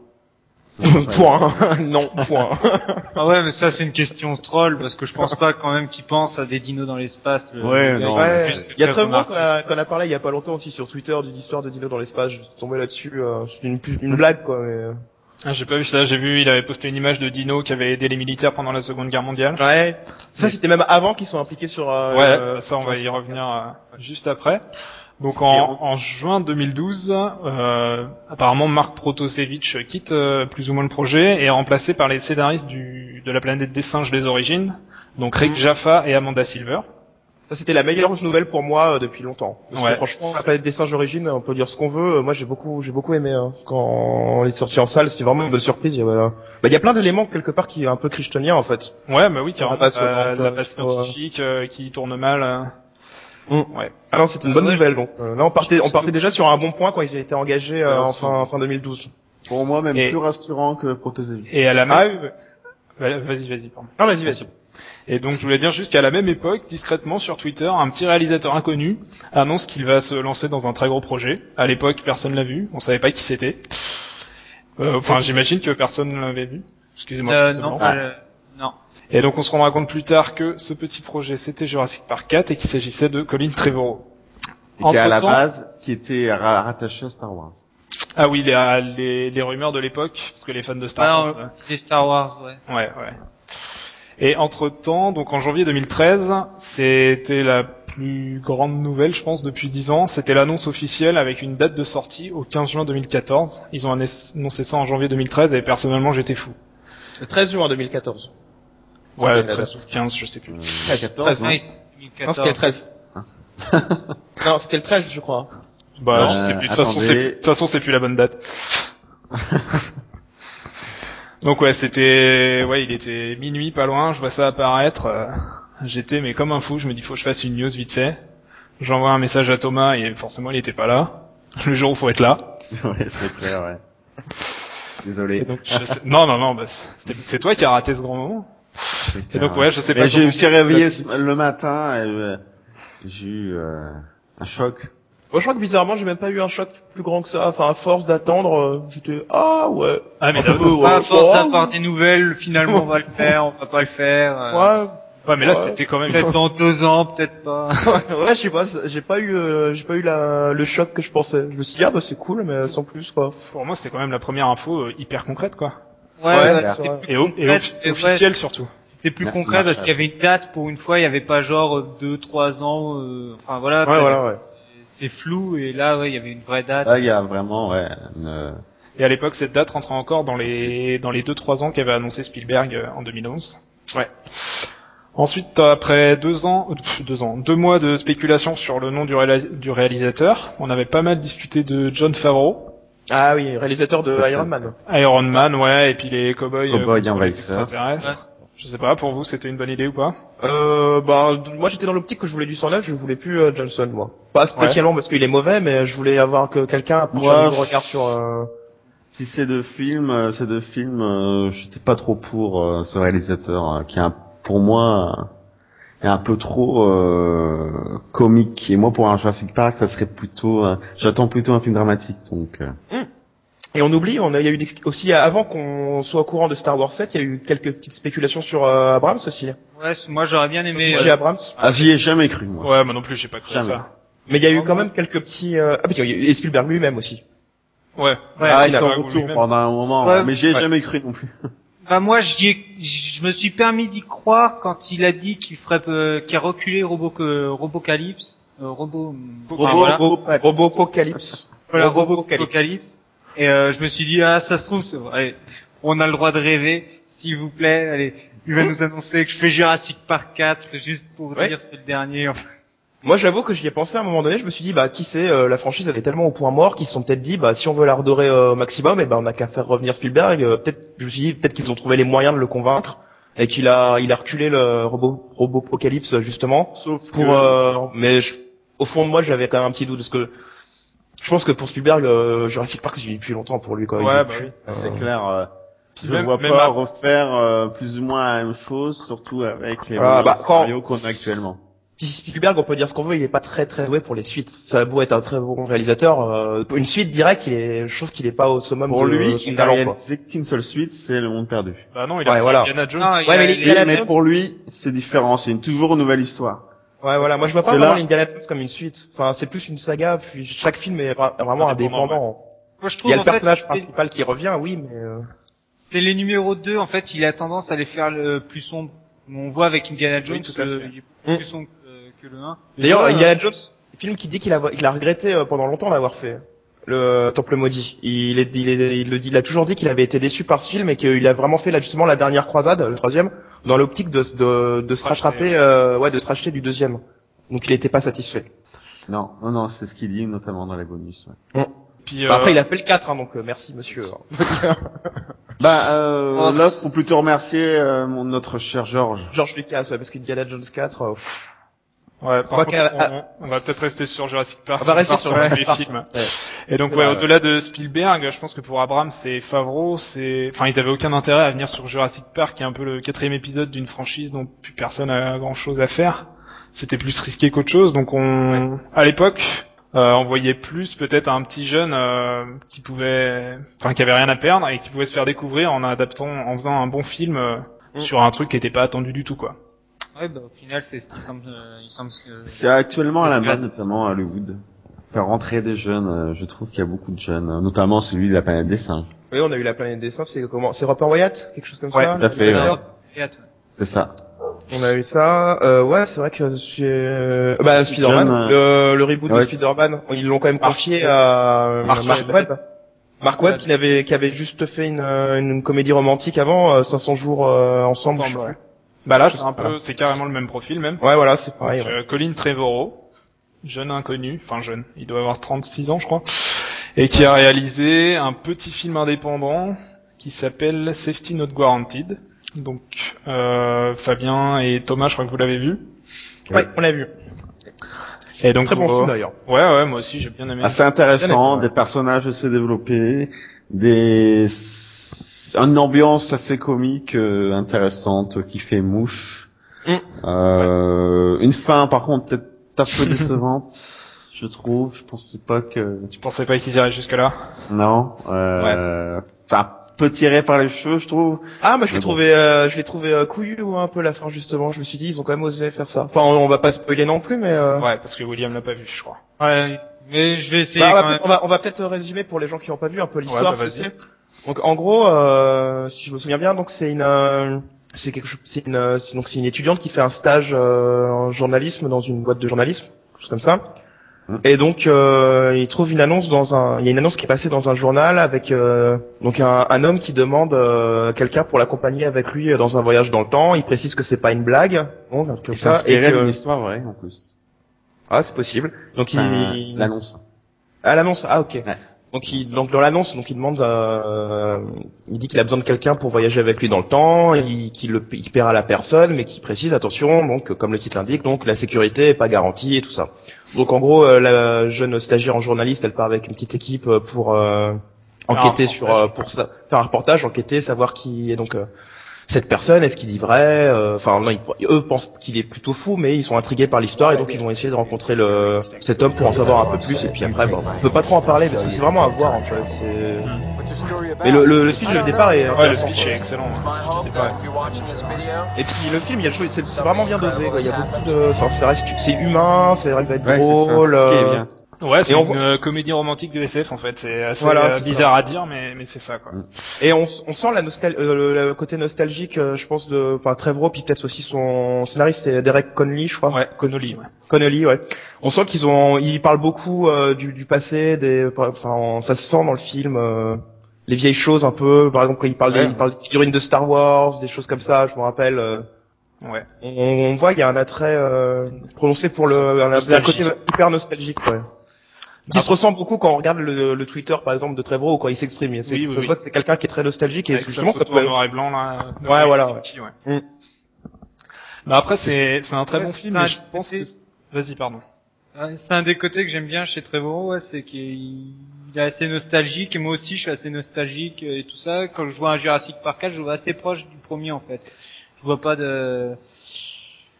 point. [LAUGHS] non. Point. [LAUGHS] Ah ouais, mais ça c'est une question troll parce que je pense pas quand même qu'ils pensent à des dinos dans l'espace. le- Ouais, non, Ouais, il y a très longtemps qu'on a, parlé il y a pas longtemps aussi sur Twitter d'une histoire de dino dans l'espace. Je suis tombé là-dessus. Euh, c'est une, une blague quoi. Mais... Ah, j'ai pas vu ça, j'ai vu, il avait posté une image de Dino qui avait aidé les militaires pendant la Seconde Guerre mondiale. Ouais. Ça c'était même avant qu'ils soient impliqués sur. Euh, Ouais, euh, ça on va y revenir euh, juste après. Donc en, en juin 2012, euh, apparemment Marc Protosevich quitte plus ou moins le projet et est remplacé par les scénaristes du, de la planète des singes des origines, donc Rick Jaffa et Amanda Silver. Ça c'était la meilleure nouvelle pour moi euh, depuis longtemps. Parce Ouais. que franchement, la planète des singes d'origine, on peut dire ce qu'on veut. euh, Moi j'ai beaucoup, j'ai beaucoup aimé hein. quand elle est sortie en salle. C'était vraiment une bonne surprise. Il y, avait, euh, bah, il y a plein d'éléments quelque part qui est un peu christonien en fait. Ouais, bah oui, carrément. la base Euh, la base scientifique euh, qui tourne mal. euh. Mm. Ouais. Ah non, c'était une bonne Ouais, nouvelle. Donc euh, là on partait, on partait déjà sur un bon point quand ils étaient engagés euh, en fin, fin 2012. Pour moi, même Et- plus rassurant que Protosevich. Et à la même... Ah oui. oui. Vas-y, vas-y, pardon. Ah vas-y, vas-y. Et donc je voulais dire juste qu'à la même époque, discrètement sur Twitter, un petit réalisateur inconnu annonce qu'il va se lancer dans un très gros projet. À l'époque, personne l'a vu, on savait pas qui c'était. Euh, Enfin, j'imagine que personne ne l'avait vu. Excusez-moi. Euh, non, euh, non. Et donc on se rendra compte plus tard que ce petit projet c'était Jurassic Park 4 et qu'il s'agissait de Colin Trevorrow. Et qui à la base, qui était ra- rattaché à Star Wars. Ah oui, les, les, les rumeurs de l'époque, parce que les fans de Star Ah, Wars. non, c'est Star Wars, ouais. Ouais, ouais. Et entre temps, donc en janvier 2013, c'était la plus grande nouvelle, je pense, depuis 10 ans. C'était l'annonce officielle avec une date de sortie au 15 juin 2014. Ils ont annoncé ça en janvier 2013 et personnellement j'étais fou. Le 13 juin 2014. Ouais, la 13 date. ou 15, je sais plus. Euh, 14, non Ah, hein. c'est Non, 2014. c'était le 13. non, c'était le 13, [LAUGHS] je crois. Bah, Euh, je sais plus. De toute façon, attendez. c'est, de toute façon, c'est plus la bonne date. [LAUGHS] Donc ouais, c'était, ouais, il était minuit, pas loin. Je vois ça apparaître. euh, J'étais mais comme un fou. Je me dis, faut que je fasse une news vite fait. J'envoie un message à Thomas et forcément, il était pas là. [LAUGHS] Le jour où faut être là. [LAUGHS] ouais, c'est clair, ouais. Désolé. donc, je sais- non, non, non, bah, c'était- c'est toi qui as raté ce grand moment. Et donc ouais, je sais pas. Comment- me suis réveillé le matin et euh, j'ai eu euh, un choc. Moi, je crois que bizarrement, j'ai même pas eu un choc plus grand que ça. Enfin, à force d'attendre, euh, j'étais ah ouais. Ah mais d'abord- [LAUGHS] ouais, Ah, à force oh, d'avoir des nouvelles, finalement on va le faire, on va pas le faire. euh, Ouais, ouais, mais là, Ouais. c'était quand même. Peut-être dans deux ans, peut-être pas. [LAUGHS] ouais, je sais pas, j'ai pas eu, euh, j'ai pas eu la, le choc que je pensais. Je me suis dit ah bah c'est cool, mais sans plus quoi. Pour moi, c'était quand même la première info euh, hyper concrète, quoi. Ouais, Ouais, Et, au- et concret, offi- c'était- ouais, officiel surtout. C'était plus Merci, concret parce qu'il y avait une date pour une fois, il y avait pas genre euh, deux, trois ans. euh, enfin voilà. Ouais, voilà, ouais. C'est flou et là, ouais, il y avait une vraie date. Là, il y a vraiment, ouais, une... Et à l'époque, cette date rentrait encore dans les dans les deux trois ans qu'avait annoncé Spielberg euh, en 2011. Ouais. Ensuite, après deux ans, euh, deux ans, deux mois de spéculation sur le nom du, réalis- du réalisateur, on avait pas mal discuté de John Favreau, Ah oui, réalisateur de. Iron Man. Iron Man, ouais, et puis les cowboys, Cowboys extraterrestres. Je sais pas, pour vous, c'était une bonne idée ou pas Euh, bah, moi j'étais dans l'optique que je voulais du 109, je voulais plus euh, Johnson, moi. Pas spécialement parce qu'il est mauvais, mais je voulais avoir que quelqu'un pour Moi, je- regard sur. euh, Si c'est de films, euh, c'est de films, euh, j'étais pas trop pour euh, ce réalisateur euh, qui est un- pour moi est un peu trop euh, comique. Et moi, pour un Jurassic Park, ça serait plutôt, euh, j'attends plutôt un film dramatique. Donc, euh, Et on oublie, on a, il y a eu des- aussi avant qu'on soit au courant de Star Wars 7, il y a eu quelques petites spéculations sur euh, Abrams aussi. Ouais, c- moi j'aurais bien aimé. J.J. euh, Abrams. ah, j'y ai jamais cru moi. Ouais, moi non plus, j'ai pas cru Jamais. ça. Mais il y a eu quand même quelques petits. Euh... Ah, puis il y a eu- et Spielberg lui-même aussi. Ouais. ah, il ils a sont pas en voulu retour même. pendant un moment, Ouais. mais j'y ai Ouais. jamais cru non plus. [LAUGHS] Bah moi j'y ai- je me suis permis d'y croire quand il a dit qu'il ferait euh, qu'il a reculé Robo euh, Robocalypse, euh, Robo enfin, Robo, voilà. Robo. Voilà, Robopocalypse. Robocalypse. Et euh, je me suis dit ah ça se trouve c'est vrai. On a le droit de rêver, s'il vous plaît. Allez, il va nous annoncer que je fais Jurassic Park 4 juste pour Ouais. dire c'est le dernier. Enfin, Moi, j'avoue que j'y ai pensé à un moment donné. Je me suis dit, bah, qui sait, euh, la franchise elle est tellement au point mort qu'ils se sont peut-être dit, bah, si on veut la redorer euh, au maximum, et ben, on a qu'à faire revenir Spielberg. Euh, peut-être, je me suis dit, peut-être qu'ils ont trouvé les moyens de le convaincre et qu'il a, il a reculé le robot, Robopocalypse justement Sauf pour. euh, mais je- au fond de moi, j'avais quand même un petit doute parce que je pense que pour Spielberg, euh, Jurassic Park, c'est depuis longtemps pour lui. Quoi. Ouais, bah plus- oui. euh, C'est clair. Euh, je ne vois pas à- refaire euh, plus ou moins la même chose, surtout avec les Ah, bah, quand- scénarios qu'on a actuellement. Puis Spielberg, on peut dire ce qu'on veut, il est pas très très doué pour les suites. Ça a beau être un très bon réalisateur, euh, une suite directe, il est, je trouve qu'il est pas au summum Pour de lui, son il n'a talent. réalisé qu'une seule suite, c'est Le Monde Perdu. Bah non, il a Ouais, voilà. Indiana Jones. Ouais, a- mais les- mais pour lui, c'est différent, c'est une toujours une nouvelle histoire. Ouais, voilà. Moi, je vois pas vraiment là- Indiana Jones comme une suite. Enfin, c'est plus une saga. Puis chaque film est vra- vraiment Indépendant, indépendant. Moi, je Il y a le fait, personnage principal qui revient, oui, mais euh, C'est les numéros 2, en fait, il a tendance à les faire le plus sombre. On voit avec Indiana Jones euh, fait. il est plus Mm. sombre euh, que le 1. d'ailleurs. Indiana Jones, film qui dit qu'il a, qu'il a regretté euh, pendant longtemps d'avoir fait le Temple maudit. Il, est, il, est- il le dit, il a toujours dit qu'il avait été déçu par ce film et qu'il a vraiment fait là justement la dernière croisade, le troisième, dans l'optique de, de, de se Racheter. rattraper, euh, ouais, de se racheter du deuxième. Donc il était pas satisfait. Non, non, non, c'est ce qu'il dit, notamment dans les bonus. ouais. Puis, Bah, euh, après, il a fait le 4, hein, donc euh, merci monsieur. [LAUGHS] [LAUGHS] Bah, euh, Oh, là, faut plutôt remercier euh, mon, notre cher Georges. George Lucas, ouais, parce qu'Indiana Jones 4, euh, pff, Ouais, On par va contre, on, on va peut-être rester sur Jurassic Park. On va rester sur les Jurassic Park. films. Ouais. Et donc, C'est ouais, au-delà de Spielberg, je pense que pour Abrams et Favreau, c'est, enfin, ils avaient aucun intérêt à venir sur Jurassic Park, qui est un peu le quatrième épisode d'une franchise dont plus personne a grand chose à faire. C'était plus risqué qu'autre chose, donc on, à l'époque, euh, on voyait plus peut-être un petit jeune euh, qui pouvait, enfin, qui avait rien à perdre et qui pouvait se faire découvrir en adaptant, en faisant un bon film euh, Mm. sur un truc qui était pas attendu du tout, quoi. Ouais, bah, au final, c'est ce qui semble, euh, il semble que... C'est actuellement à la mode, notamment à Hollywood. Faire rentrer des jeunes, euh, je trouve qu'il y a beaucoup de jeunes, euh, notamment celui de la planète des singes. Oui, on a eu la planète des singes, c'est comment C'est Robert Wyatt Quelque chose comme Ouais, ça tout à fait, ouais. C'est ça. On a eu ça. Euh, ouais, c'est vrai que c'est... euh, Bah, Spider-Man, John, le, le reboot de. Spider-Man, ils l'ont quand même Mark- confié à euh, Mark Mark Webb. Mark Webb qui avait, qui avait juste fait une, euh, une comédie romantique avant, euh, 500 jours euh, ensemble. Ensemble, Bah là, c'est un peu, c'est carrément le même profil même. Ouais, voilà, c'est pareil. Donc, ouais. euh, Colin Trevorrow, jeune inconnu, enfin jeune, il doit avoir 36 ans je crois, et qui a réalisé un petit film indépendant qui s'appelle Safety Not Guaranteed. Donc euh, Fabien et Thomas, je crois que vous l'avez vu. Ouais, on l'a vu. Et donc Très bon film d'ailleurs. Ouais ouais, moi aussi j'ai bien aimé. Assez intéressant, Ouais. des personnages assez développés, des une ambiance assez comique, euh, intéressante, qui fait mouche. Mm. Euh, Une fin, par contre, peut-être un [LAUGHS] peu décevante, je trouve. Je pensais pas que Tu pensais pas qu'ils iraient jusque là non. Euh... Un peu tiré par les cheveux, je trouve. Ah, moi je l'ai bon. trouvé, euh, je l'ai trouvé euh, couillu ou un peu la fin justement. Je me suis dit, ils ont quand même osé faire ça. Enfin, on, on va pas spoiler non plus, mais. Euh... Ouais, parce que William l'a pas vu, je crois. Ouais, mais je vais essayer Bah, on, quand va, même. peut-être- on va, on va peut-être résumer pour les gens qui n'ont pas vu un peu l'histoire. Ouais, bah, que donc en gros, euh, si je me souviens bien, donc c'est une, euh, c'est quelque chose, c'est une, euh, donc c'est une étudiante qui fait un stage euh, en journalisme dans une boîte de journalisme, quelque chose comme ça. Et donc euh, il trouve une annonce dans un, il y a une annonce qui est passée dans un journal avec euh, donc un, un homme qui demande euh, quelqu'un pour l'accompagner avec lui dans un voyage dans le temps. Il précise que c'est pas une blague, bon, comme Et ça, et que d'une histoire vraie, en plus. ah c'est possible. Donc il L'annonce. ah l'annonce ah ok. Ouais. Donc il donc dans l'annonce donc il demande euh, il dit qu'il a besoin de quelqu'un pour voyager avec lui dans le temps, il, qu'il le il paiera la personne mais qui précise attention donc comme le titre l'indique donc la sécurité est pas garantie et tout ça. Donc en gros euh, la jeune stagiaire en journaliste elle part avec une petite équipe euh, pour euh, enquêter sur euh, pour ça faire un reportage enquêter savoir qui est donc euh, cette personne, est-ce qu'il dit vrai euh, Enfin, non, ils- eux pensent qu'il est plutôt fou, mais ils sont intrigués par l'histoire et donc ils vont essayer de rencontrer le cet homme pour en savoir un peu plus. Et puis après, bon, on peut pas trop en parler parce que c'est vraiment à voir en fait. c'est- Mais le, le, le speech de départ est Ouais, le speech est excellent. hein. Et puis le film, il y a le choix- c'est c'est vraiment bien dosé. quoi. Il y a beaucoup de, enfin, ça reste, c'est humain, ça arrive à être c'est drôle. Ouais, c'est on une euh, comédie romantique de SF en fait. C'est assez Voilà, euh, bizarre à dire, mais mais c'est ça quoi. Et on, on sent la nostal euh, le, côté nostalgique, euh, je pense, de enfin, Trevorrow, puis peut-être aussi son scénariste, c'est Derek Connolly, je crois. Ouais, Connolly. Ouais. Connolly, ouais. On sent qu'ils ont, ils parlent beaucoup euh, du, du passé, des, enfin, ça se sent dans le film, euh, les vieilles choses un peu. Par exemple, quand ils parlent, des, Ouais. ils parlent des figurines de Star Wars, des choses comme ça. Je me rappelle. euh, Ouais. on, on voit qu'il y a un attrait euh, prononcé pour le, un, un côté hyper nostalgique, ouais. Qui se ressent beaucoup quand on regarde le, le Twitter, par exemple, de Trevorrow, ou quand il s'exprime. C'est- Oui, oui, ça se oui. voit que c'est quelqu'un qui est très nostalgique et Avec sa justement ça peut. en noir et blanc là. euh, Ouais, voilà, petit, ouais. petit, ouais. Mm. Mais après c'est c'est un très Ouais, bon film, mais je pense que c'est- vas-y pardon. Ouais, C'est un des côtés que j'aime bien chez Trevorrow, ouais, c'est qu'il il est assez nostalgique, et moi aussi je suis assez nostalgique euh, et tout ça. Quand je vois un Jurassic Park 4, je le vois assez proche du premier en fait. Je vois pas de...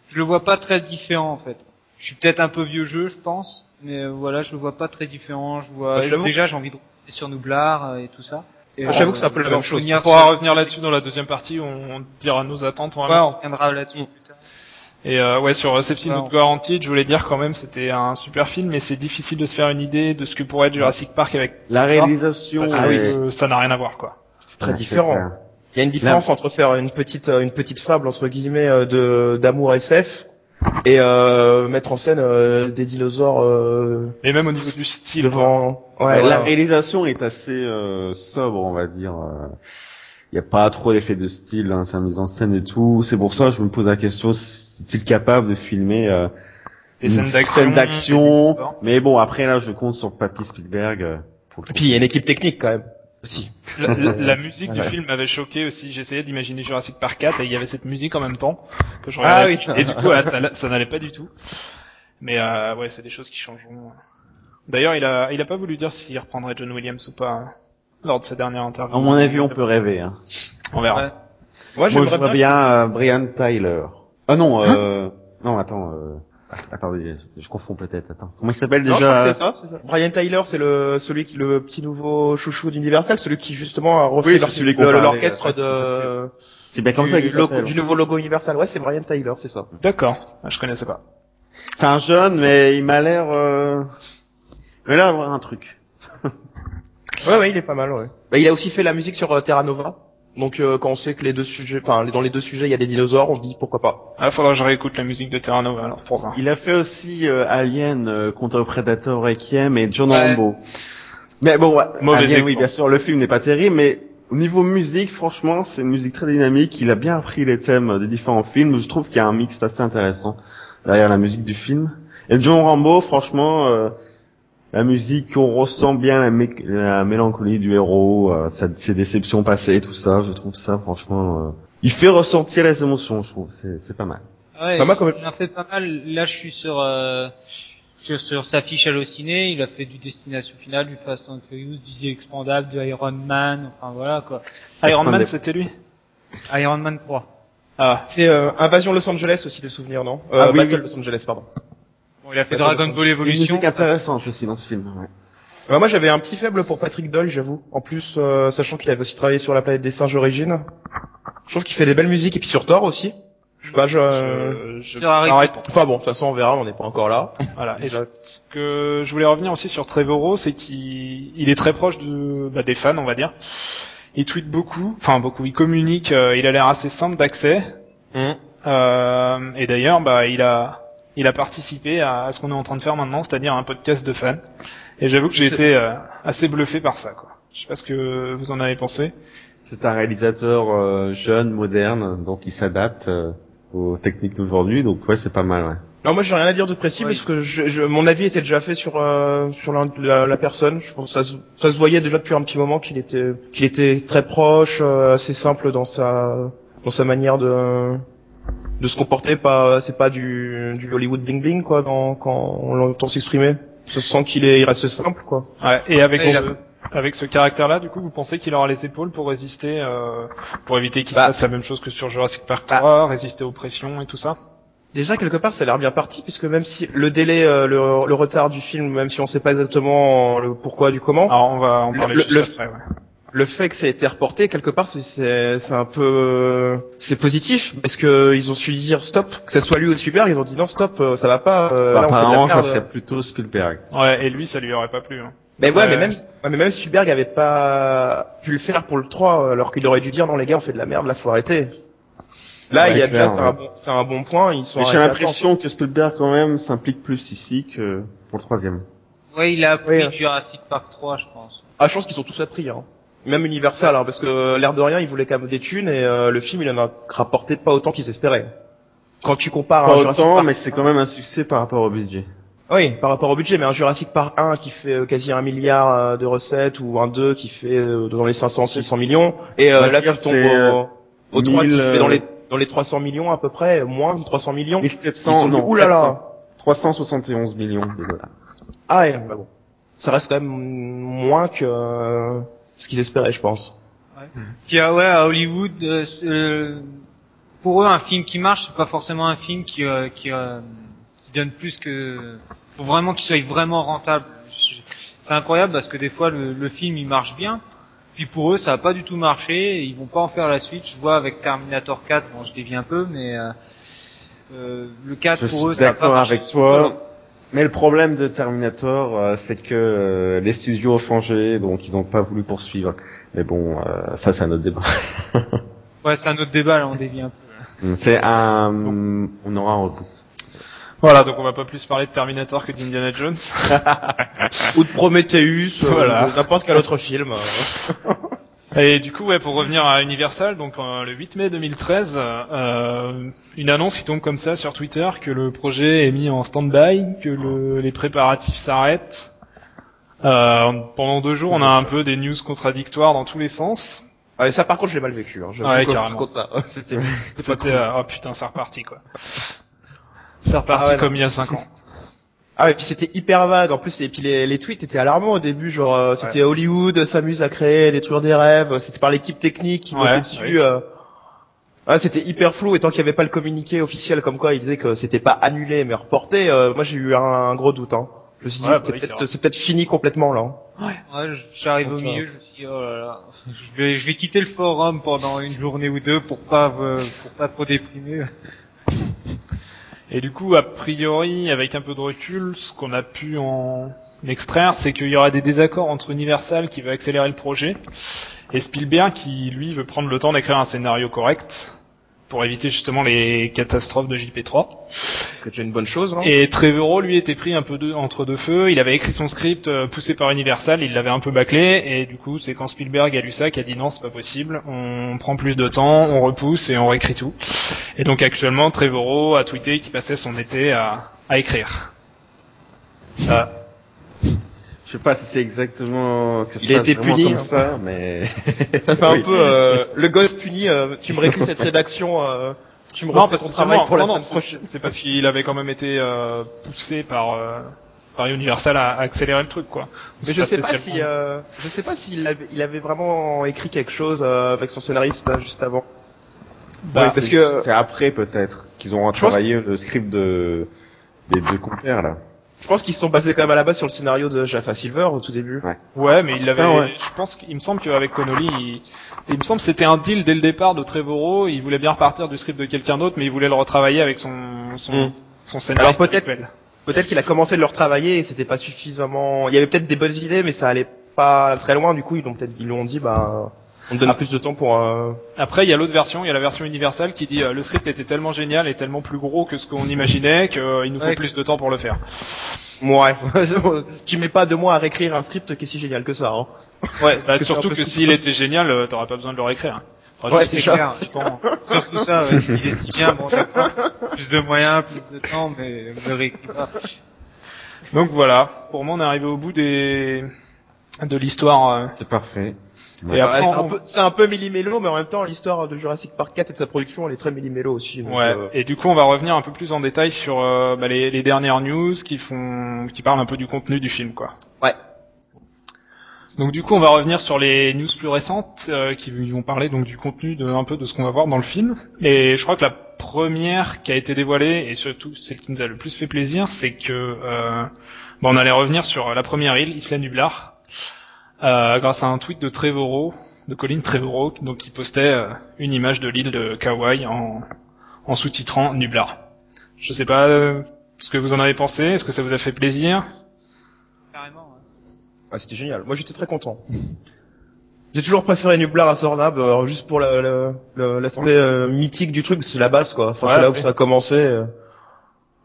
Je le vois pas très différent en fait. Je suis peut-être un peu vieux jeu, je pense, mais euh, voilà, je le vois pas très différent. Je vois Bah, déjà j'ai envie de rester sur Nublar euh, et tout ça. Ah, j'avoue que c'est un peu la on même chose. On pourra revenir là-dessus dans la deuxième partie, où on dira nos attentes. Ouais, on reviendra là-dessus plus tard. Et euh, ouais, sur euh, Safety Not on- Guaranteed, je voulais dire quand même, c'était un super film, mais c'est difficile de se faire une idée de ce que pourrait être Jurassic Park avec La ça, réalisation, parce Ah oui. est- que ça n'a rien à voir quoi. C'est très Ouais, différent. Il y a une différence entre faire une petite euh, une petite fable entre guillemets euh, de d'amour SF et euh, mettre en scène euh, des dinosaures euh, Mais même au niveau du style, devant. Ouais. La réalisation est assez euh, sobre, on va dire. Il n'y a pas trop d'effet de style, hein, sa mise en scène et tout. C'est pour ça que je me pose la question, est-il capable de filmer euh, Des une scènes d'action. Mais bon, après là, je compte sur Papy Spielberg. euh, pour le Et puis il y a une équipe technique quand même aussi. La, la- [LAUGHS] la musique du Ouais. film m'avait choqué aussi. J'essayais d'imaginer Jurassic Park 4 et il y avait cette musique en même temps que je Ah oui. Et du coup, ouais, ça, ça n'allait pas du tout. Mais euh, ouais, c'est des choses qui changeront. D'ailleurs, il a, il a pas voulu dire s'il reprendrait John Williams ou pas hein, lors de sa dernière interview. À mon avis, on peut rêver. Hein. On verra. Ouais. Moi Moi, je j'aimerais vois bien. bien euh, Brian Tyler. Ah non, euh... non, attends. Euh... Attendez, je confonds peut-être. Attends, comment il s'appelle Non, je crois déjà que c'est ça, c'est ça. Brian Tyler, c'est le celui qui le petit nouveau chouchou d'Universal, celui qui justement a refait Oui, celui le- parlait, l'orchestre de C'est bien comme du, ça qu'il logo- s'appelle. du nouveau logo Universal. Ouais, c'est Brian Tyler, c'est ça. D'accord. Ah, Je connaissais pas. C'est un jeune, mais il m'a l'air... Euh... Il a l'air d'avoir un truc. Ouais, ouais, il est pas mal, ouais. Bah, il a aussi fait la musique sur euh, Terra Nova. Donc euh, quand on sait que les deux sujets, enfin dans les deux sujets il y a des dinosaures, on se dit pourquoi pas. Ah, faudra que je réécoute la musique de Terra Nova alors pour voir. Il a fait aussi euh, Alien euh, contre Predator Requiem et John Ouais. Rambo. Mais bon, ouais, Alien, oui, bien sûr, le film n'est pas terrible, mais au niveau musique, franchement, c'est une musique très dynamique. Il a bien appris les thèmes des différents films. Je trouve qu'il y a un mix assez intéressant derrière la musique du film. Et John Rambo, franchement, euh, la musique, on ressent bien la, mé- la mélancolie du héros, euh, sa- ses déceptions passées, tout ça. Je trouve ça, franchement, euh, il fait ressentir les émotions, je trouve. C'est c'est pas mal. Ouais, Pas mal, quand même. il en fait pas mal. Là, je suis sur euh, sur, sur sa fiche hallucinée. Il a fait du Destination Finale, du Fast and Furious, du The Expandable, du Iron Man. Enfin voilà quoi. Iron Man, c'était lui? Iron Man 3. Ah, C'est euh, Invasion Los Angeles aussi de souvenir, non? Euh, Ah oui, Battle oui. Los Angeles, pardon. Bon, il a fait Dragon of- Ball C'est une Evolution. musique intéressante aussi dans ce film. Ouais. Ouais, moi j'avais un petit faible pour Patrick Doyle, j'avoue. En plus, euh, sachant qu'il avait aussi travaillé sur la planète des singes origine. Je trouve qu'il fait des belles musiques et puis sur Thor aussi. Je sais pas, je... je, je arrête. Enfin bon, de toute façon on verra, on n'est pas encore là. [LAUGHS] Voilà. Et ce que je voulais revenir aussi sur Trevorrow, c'est qu'il il est très proche de, bah, des fans, on va dire. Il tweet beaucoup, enfin beaucoup, il communique, euh, il a l'air assez simple d'accès. Hum. Euh, et d'ailleurs, bah, il a, il a participé à, à ce qu'on est en train de faire maintenant, c'est-à-dire un podcast de fans. Et j'avoue que j'ai été euh, assez bluffé par ça. Quoi. Je sais pas ce que vous en avez pensé. C'est un réalisateur euh, jeune, moderne, donc il s'adapte euh, aux techniques d'aujourd'hui, donc ouais, c'est pas mal, ouais. Non, moi j'ai rien à dire de précis Ouais. parce que je, je- mon avis était déjà fait sur euh, sur la, la- la personne. Je pense que ça se, ça se voyait déjà depuis un petit moment qu'il était qu'il était très proche, euh, assez simple dans sa dans sa manière de de se comporter. Pas c'est pas du du Hollywood bling bling quoi dans, quand on l'entend s'exprimer. Se sent qu'il est il reste simple quoi. Ouais, et avec Et ce, la- avec ce caractère-là, du coup, vous pensez qu'il aura les épaules pour résister, euh, pour éviter qu'il Bah. se passe la même chose que sur Jurassic Park Bah. 3, résister aux pressions et tout ça? Déjà quelque part ça a l'air bien parti puisque même si le délai euh, le, le retard du film même si on sait pas exactement le pourquoi du comment Alors, on va en parler Le- juste le- après, ouais. Le fait que ça ait été reporté quelque part c'est c'est c'est un peu c'est positif parce que ils ont su dire stop que ça soit lui ou Spielberg ils ont dit non stop euh, ça va pas euh, Bah, là, on fait de la apparemment, ça serait plutôt Spielberg. Ouais, et lui, ça lui aurait pas plu. Hein. mais ouais, Ouais. mais même ouais, mais même Spielberg avait pas pu le faire pour le 3 alors qu'il aurait dû dire non les gars on fait de la merde là faut arrêter là Ouais, il y a clair, déjà c'est ouais. un bon c'est un bon point ils sont Mais j'ai l'impression que Spielberg quand même s'implique plus ici que pour le troisième. Ouais, il a appris Oui. Jurassic Park 3, je pense. ah je pense qu'ils sont tous appris hein même Universal hein, parce que euh, l'air de rien ils voulaient quand même des thunes et euh, le film il en a rapporté pas autant qu'ils espéraient quand tu compares Pas un Jurassic autant, Park mais c'est quand même un succès par rapport au budget. Oui, par rapport au budget, mais un Jurassic Park 1 qui fait euh, quasi un milliard euh, de recettes ou un 2 qui fait euh, dans les 500 600 millions et euh, là tu tombes au, au 3 qui 1000, fait dans les dans les 300 millions à peu près, moins de 300 millions. Ils 1700, sont dit, non, Ouh là là. 371 millions de dollars. Ah ouais, bah bon. Ça reste quand même moins que euh, ce qu'ils espéraient, je pense. Puis ah ouais, à Hollywood, euh, euh, pour eux, un film qui marche, c'est pas forcément un film qui euh, qui, euh, qui donne plus que. Faut vraiment qu'il soit vraiment rentable. C'est incroyable parce que des fois le, le film il marche bien, puis pour eux ça a pas du tout marché, et ils vont pas en faire la suite. Je vois avec Terminator 4, bon je dévie un peu, mais euh, euh, le 4 Je pour eux ça a pas d'accord marché. avec toi. Mais le problème de Terminator, euh, c'est que euh, les studios ont changé, donc ils n'ont pas voulu poursuivre. Mais bon, euh, ça c'est un autre débat. [LAUGHS] Ouais, c'est un autre débat là, on dévie un peu. C'est un, on aura un reboot. Voilà, donc on va pas plus parler de Terminator que d'Indiana Jones. [LAUGHS] Ou de Prometheus, euh, Voilà. n'importe quel autre film. [LAUGHS] Et du coup, ouais, pour revenir à Universal, donc euh, le 8 mai 2013, euh, une annonce qui tombe comme ça sur Twitter que le projet est mis en stand-by, que le, les préparatifs s'arrêtent. Euh, pendant deux jours, on a un peu des news contradictoires dans tous les sens. Ah, et ça par contre je l'ai mal vécu. Hein. Ouais, carrément. contre ça. [LAUGHS] C'était C'était, euh, oh putain, c'est reparti quoi. C'est reparti Ah ouais, comme il y a 5 ans. Ah et puis c'était hyper vague en plus et puis les, les tweets étaient alarmants au début genre euh, c'était Hollywood s'amuse à créer détruire des rêves c'était par l'équipe technique qui Ouais, bossait dessus oui. euh. Ah, c'était hyper flou et tant qu'il n'y avait pas le communiqué officiel comme quoi il disait que c'était pas annulé mais reporté euh, moi j'ai eu un, un gros doute hein. Je me suis dit Ouais, bah c'est oui, peut-être c'est c'est peut-être fini complètement là. hein. Ouais, j'arrive au milieu, je me suis dit, oh là là, je vais, je vais quitter le forum pendant une journée ou deux pour pas, euh, pour pas trop déprimer. Et du coup, a priori, avec un peu de recul, ce qu'on a pu en extraire, c'est qu'il y aura des désaccords entre Universal qui veut accélérer le projet et Spielberg qui, lui, veut prendre le temps d'écrire un scénario correct pour éviter justement les catastrophes de JP3. C'est déjà une bonne chose. Hein. Et Trevorrow, lui, était pris un peu de- entre deux feux. Il avait écrit son script euh, poussé par Universal, il l'avait un peu bâclé, et du coup, c'est quand Spielberg a lu ça qu'il a dit non, c'est pas possible, on prend plus de temps, on repousse et on réécrit tout. Et donc actuellement, Trevorrow a tweeté qu'il passait son été à, à écrire. Ah. Je sais pas si c'est exactement. que Il a été puni, comme hein. ça, mais. [LAUGHS] Ça fait un peu euh, le gosse puni. euh, tu me réécris cette rédaction. euh, tu me Non, parce ton travail pour la non, semaine non, prochaine. c'est- parce qu'il avait quand même été euh, poussé par euh, par Universal à, à accélérer le truc, quoi. Mais je sais pas si euh, je sais pas s'il avait, il avait vraiment écrit quelque chose euh, avec son scénariste là, juste avant. Bah, Oui, parce C'est- que- C'est après peut-être qu'ils ont retravaillé le script de des deux compères là. Je pense qu'ils se sont basés quand même à la base sur le scénario de Jaffa Silver au tout début. Ouais, mais il Ça, avait. ouais. Je pense qu'il me semble qu'avec Connolly, il, il me semble que c'était un deal dès le départ de Trevorrow. Il voulait bien repartir du script de quelqu'un d'autre, mais il voulait le retravailler avec son son, Mm. son scénariste Alors, peut-être-. Peut-être qu'il a commencé de le retravailler et c'était pas suffisamment. Il y avait peut-être des bonnes idées, mais ça allait pas très loin. Du coup, ils l'ont peut-être ils lui ont dit bah On te donne plus de temps pour. Euh... Après, il y a l'autre version, il y a la version universelle qui dit euh, le script était tellement génial et tellement plus gros que ce qu'on [LAUGHS] imaginait qu'il nous faut Ouais. plus de temps pour le faire. Ouais. [LAUGHS] tu mets pas deux mois à réécrire un script qui est si génial que ça. Hein. Ouais, [LAUGHS] bah, surtout que s'il était génial, euh, t'aurais pas besoin de le réécrire. Faudrait Ouais, c'est un temps. Surtout ça, ouais, il est si bien, bon. Plus de moyens, plus de temps, mais ne réécrit pas. Donc voilà, pour moi on est arrivé au bout des de l'histoire. euh, C'est parfait. Et après, c'est on- un peu, c'est un peu millimélo, mais en même temps, l'histoire de Jurassic Park 4 et de sa production, elle est très millimélo aussi. donc, Ouais. euh, Et du coup, on va revenir un peu plus en détail sur euh, bah, les, les dernières news qui font, qui parlent un peu du contenu du film, quoi. Ouais. Donc du coup, on va revenir sur les news plus récentes euh, qui vont parler donc du contenu de un peu de ce qu'on va voir dans le film. Et je crois que la première qui a été dévoilée et surtout celle qui nous a le plus fait plaisir, c'est que euh, bah, on allait revenir sur la première île, Isla Nublar, euh, grâce à un tweet de Trevorrow, de Colin Trevorrow, donc qui postait euh, une image de l'île de Kauai en, en sous-titrant Nublar. Je sais pas euh, ce que vous en avez pensé, est-ce que ça vous a fait plaisir? Carrément, ouais. ah, c'était génial. Moi, j'étais très content. [LAUGHS] J'ai toujours préféré Nublar à Sornab, euh, juste pour la- la- la- l'aspect euh, mythique du truc, c'est la base, quoi. Enfin, Ouais, c'est là où ouais. ça a commencé. euh.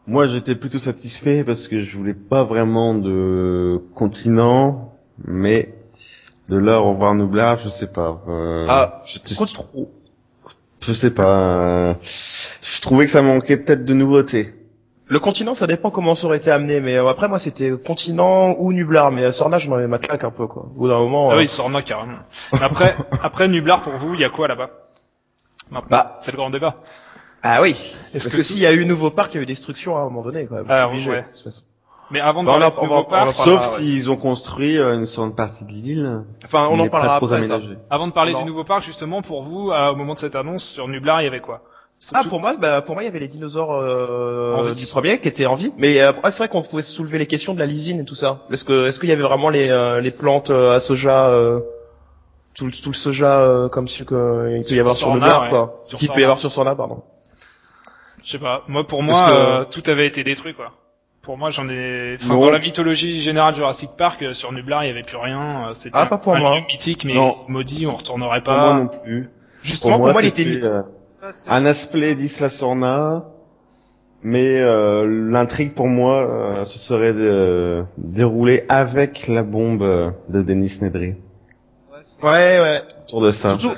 Moi, j'étais plutôt satisfait parce que je voulais pas vraiment de continent, mais de là au revoir Nublar, je sais pas. Euh, Ah, j'étais trop. Je sais pas. euh, je trouvais que ça manquait peut-être de nouveautés. Le continent, ça dépend comment ça aurait été amené, mais euh, après, moi, c'était continent ou Nublar, mais euh, Sorna, je m'en avais ma claque un peu, quoi. Au bout d'un moment. Ah euh, oui, Sorna carrément. Après, [LAUGHS] après Nublar pour vous, il y a quoi là-bas? Bah. c'est le grand débat. Ah oui. Est-ce Parce que que s'il y a eu nouveau parc, il y a eu destruction à un moment donné, quand même. Ah, Obligé, ouais. de toute façon. Mais avant de Bah, parler de on va- nouveau on va parc, Sauf Ah, ouais. s'ils ont construit euh, une seconde partie de l'île. Enfin, on qui en n'est pas parlera trop après. ça. avant de parler Non. du nouveau parc, justement, pour vous, à- au moment de cette annonce sur Nublar, il y avait quoi? Ah, pour moi, bah, pour moi, il y avait les dinosaures euh, du premier qui étaient en vie. Mais euh, après, c'est vrai qu'on pouvait soulever les questions de la lysine et tout ça. Est-ce que, est-ce qu'il y avait vraiment les, euh, les plantes euh, à soja, euh, tout, le- tout le soja euh, comme ce que il peut y avoir sur, Sur le ouais. quoi. Sur Qu'il peut y avoir sur Sorna, pardon. Je sais pas. Moi, pour moi, que- euh, tout avait été détruit, quoi. Pour moi, j'en ai. Enfin, dans la mythologie générale de Jurassic Park, euh, sur Nublar, il y avait plus rien. euh, C'était Ah, pas pour un moi. lieu mythique, mais Non. maudit, on retournerait Pour pas. moi non plus. Justement, pour moi, il était c'était, euh, un aspect d'Isla Sorna, mais euh, l'intrigue pour moi, euh, ce serait de dérouler avec la bombe euh, de Denis Nedry. ouais, Ouais, ouais. Autour de ça. Surtout,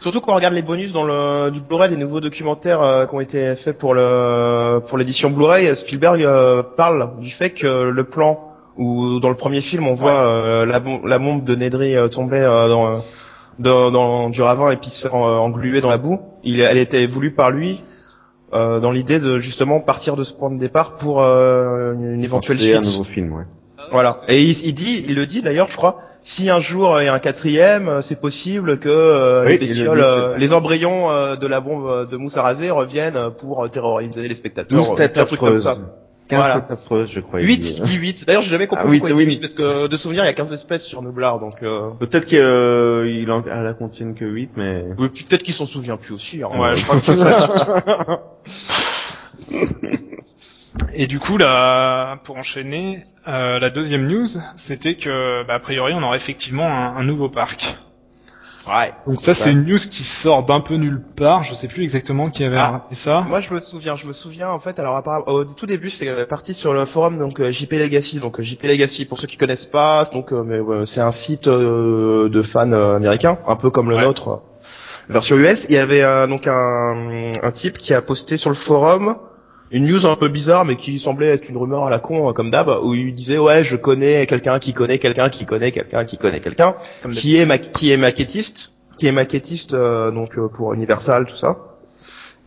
surtout quand on regarde les bonus dans le du Blu-ray des nouveaux documentaires euh, qui ont été faits pour le pour l'édition Blu-ray, Spielberg euh, parle du fait que le plan où dans le premier film on voit euh, la, la bombe de Nedry euh, tomber euh, dans, dans dans du ravin et puis se faire euh, engluer dans la boue, il elle était voulue par lui. euh, dans l'idée de justement partir de ce point de départ pour euh, une, une éventuelle C'est un suite. nouveau film, ouais. Ah Voilà. Et il, il dit, il le dit d'ailleurs, je crois, si un jour il y a un quatrième, euh, c'est possible que euh, Oui, les le bestioles, dit, euh, les embryons euh, de la bombe euh, de mousse à raser reviennent pour terroriser les spectateurs. 12 euh, têtes affreuses. ça. 15 Voilà. têtes affreuses, je crois. il 8, dit. il dit 8. D'ailleurs, j'ai jamais compris Ah oui, pourquoi il oui, dit oui. 8, parce que de souvenir, il y a 15 espèces sur Nublar, donc euh, Peut-être qu'il en elle en contienne que 8, mais... oui, peut-être qu'il s'en souvient plus aussi. Hein. Ouais, je crois que c'est [LAUGHS] ça. [LAUGHS] Et du coup, là, pour enchaîner, euh, la deuxième news, c'était que, bah, a priori, on aurait effectivement un, un nouveau parc. Ouais. Donc ça, c'est une news qui sort d'un peu nulle part. Je sais plus exactement qui avait Ah. ça. Moi, je me souviens, je me souviens en fait. Alors, au tout début, c'est parti sur le forum donc euh, JP Legacy. Donc euh, JP Legacy, pour ceux qui connaissent pas, donc euh, mais, ouais, c'est un site euh, de fans euh, américains, un peu comme le Ouais. nôtre, euh, version US. Il y avait euh, donc un, un type qui a posté sur le forum une news un peu bizarre, mais qui semblait être une rumeur à la con, euh, comme d'hab, où il disait ouais, je connais quelqu'un qui connaît quelqu'un qui connaît quelqu'un qui connaît quelqu'un qui est ma- qui est maquettiste, qui est maquettiste euh, donc euh, pour Universal tout ça.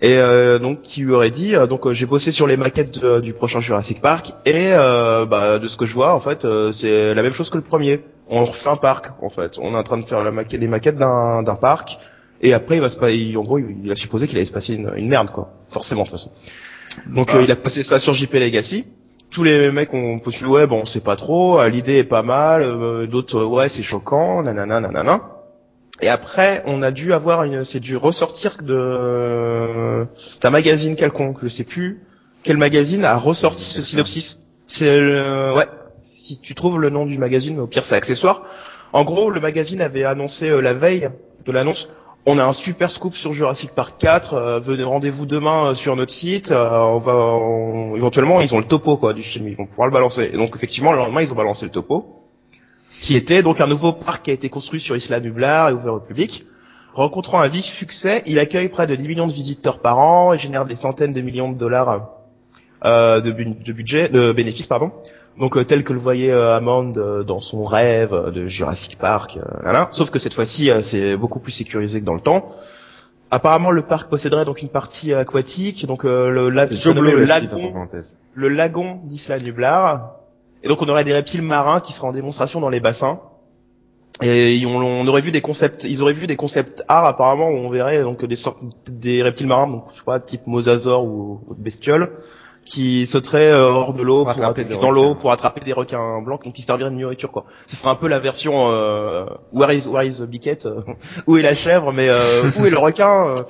Et euh, donc qui lui aurait dit euh, donc j'ai bossé sur les maquettes de- du prochain Jurassic Park et euh, bah, de ce que je vois en fait euh, c'est la même chose que le premier. On refait un parc en fait. On est en train de faire la maquette, les maquettes d'un d'un parc et après il va se en gros il, il a supposé qu'il allait se passer une, une merde quoi. Forcément de toute façon. Donc Bah. euh, il a passé ça sur JP Legacy. Tous les mecs ont postulé ouais bon c'est pas trop, euh, l'idée est pas mal, euh, d'autres euh, ouais c'est choquant, nanana nanana. Et après, on a dû avoir une, c'est dû ressortir de d'un magazine quelconque, je sais plus quel magazine a ressorti ce synopsis. C'est le, ouais. Si tu trouves le nom du magazine, au pire c'est accessoire. En gros, le magazine avait annoncé euh, la veille de l'annonce. On a un super scoop sur Jurassic Park 4. euh, venez rendez-vous demain euh, sur notre site. euh, on va on- éventuellement ils ont le topo quoi du film, ils vont pouvoir le balancer. Et donc effectivement le lendemain ils ont balancé le topo, qui était donc un nouveau parc qui a été construit sur Isla Nublar et ouvert au public. Rencontrant un vif succès, il accueille près de 10 millions de visiteurs par an et génère des centaines de millions de dollars euh, de, de budget, de bénéfices pardon. Donc euh, tel que le voyait euh, Hammond euh, dans son rêve euh, de Jurassic Park, euh, voilà. Sauf que cette fois-ci euh, c'est beaucoup plus sécurisé que dans le temps. Apparemment le parc posséderait donc une partie aquatique, donc euh, le, la, Joe le lagon, le lagon d'Isla Nublar. Et donc on aurait des reptiles marins qui seraient en démonstration dans les bassins. Et on, on aurait vu des concepts, ils auraient vu des concepts art apparemment où on verrait donc des sortes des reptiles marins, donc je sais pas type mosasaure ou, ou bestioles, qui sauteraient euh, hors de l'eau Pour dans l'eau pour attraper des requins blancs donc qui serviraient de nourriture quoi. Ce serait un peu la version euh, Where is Where is the Biquette euh, [LAUGHS] Où est la chèvre mais euh, où est le [LAUGHS] requin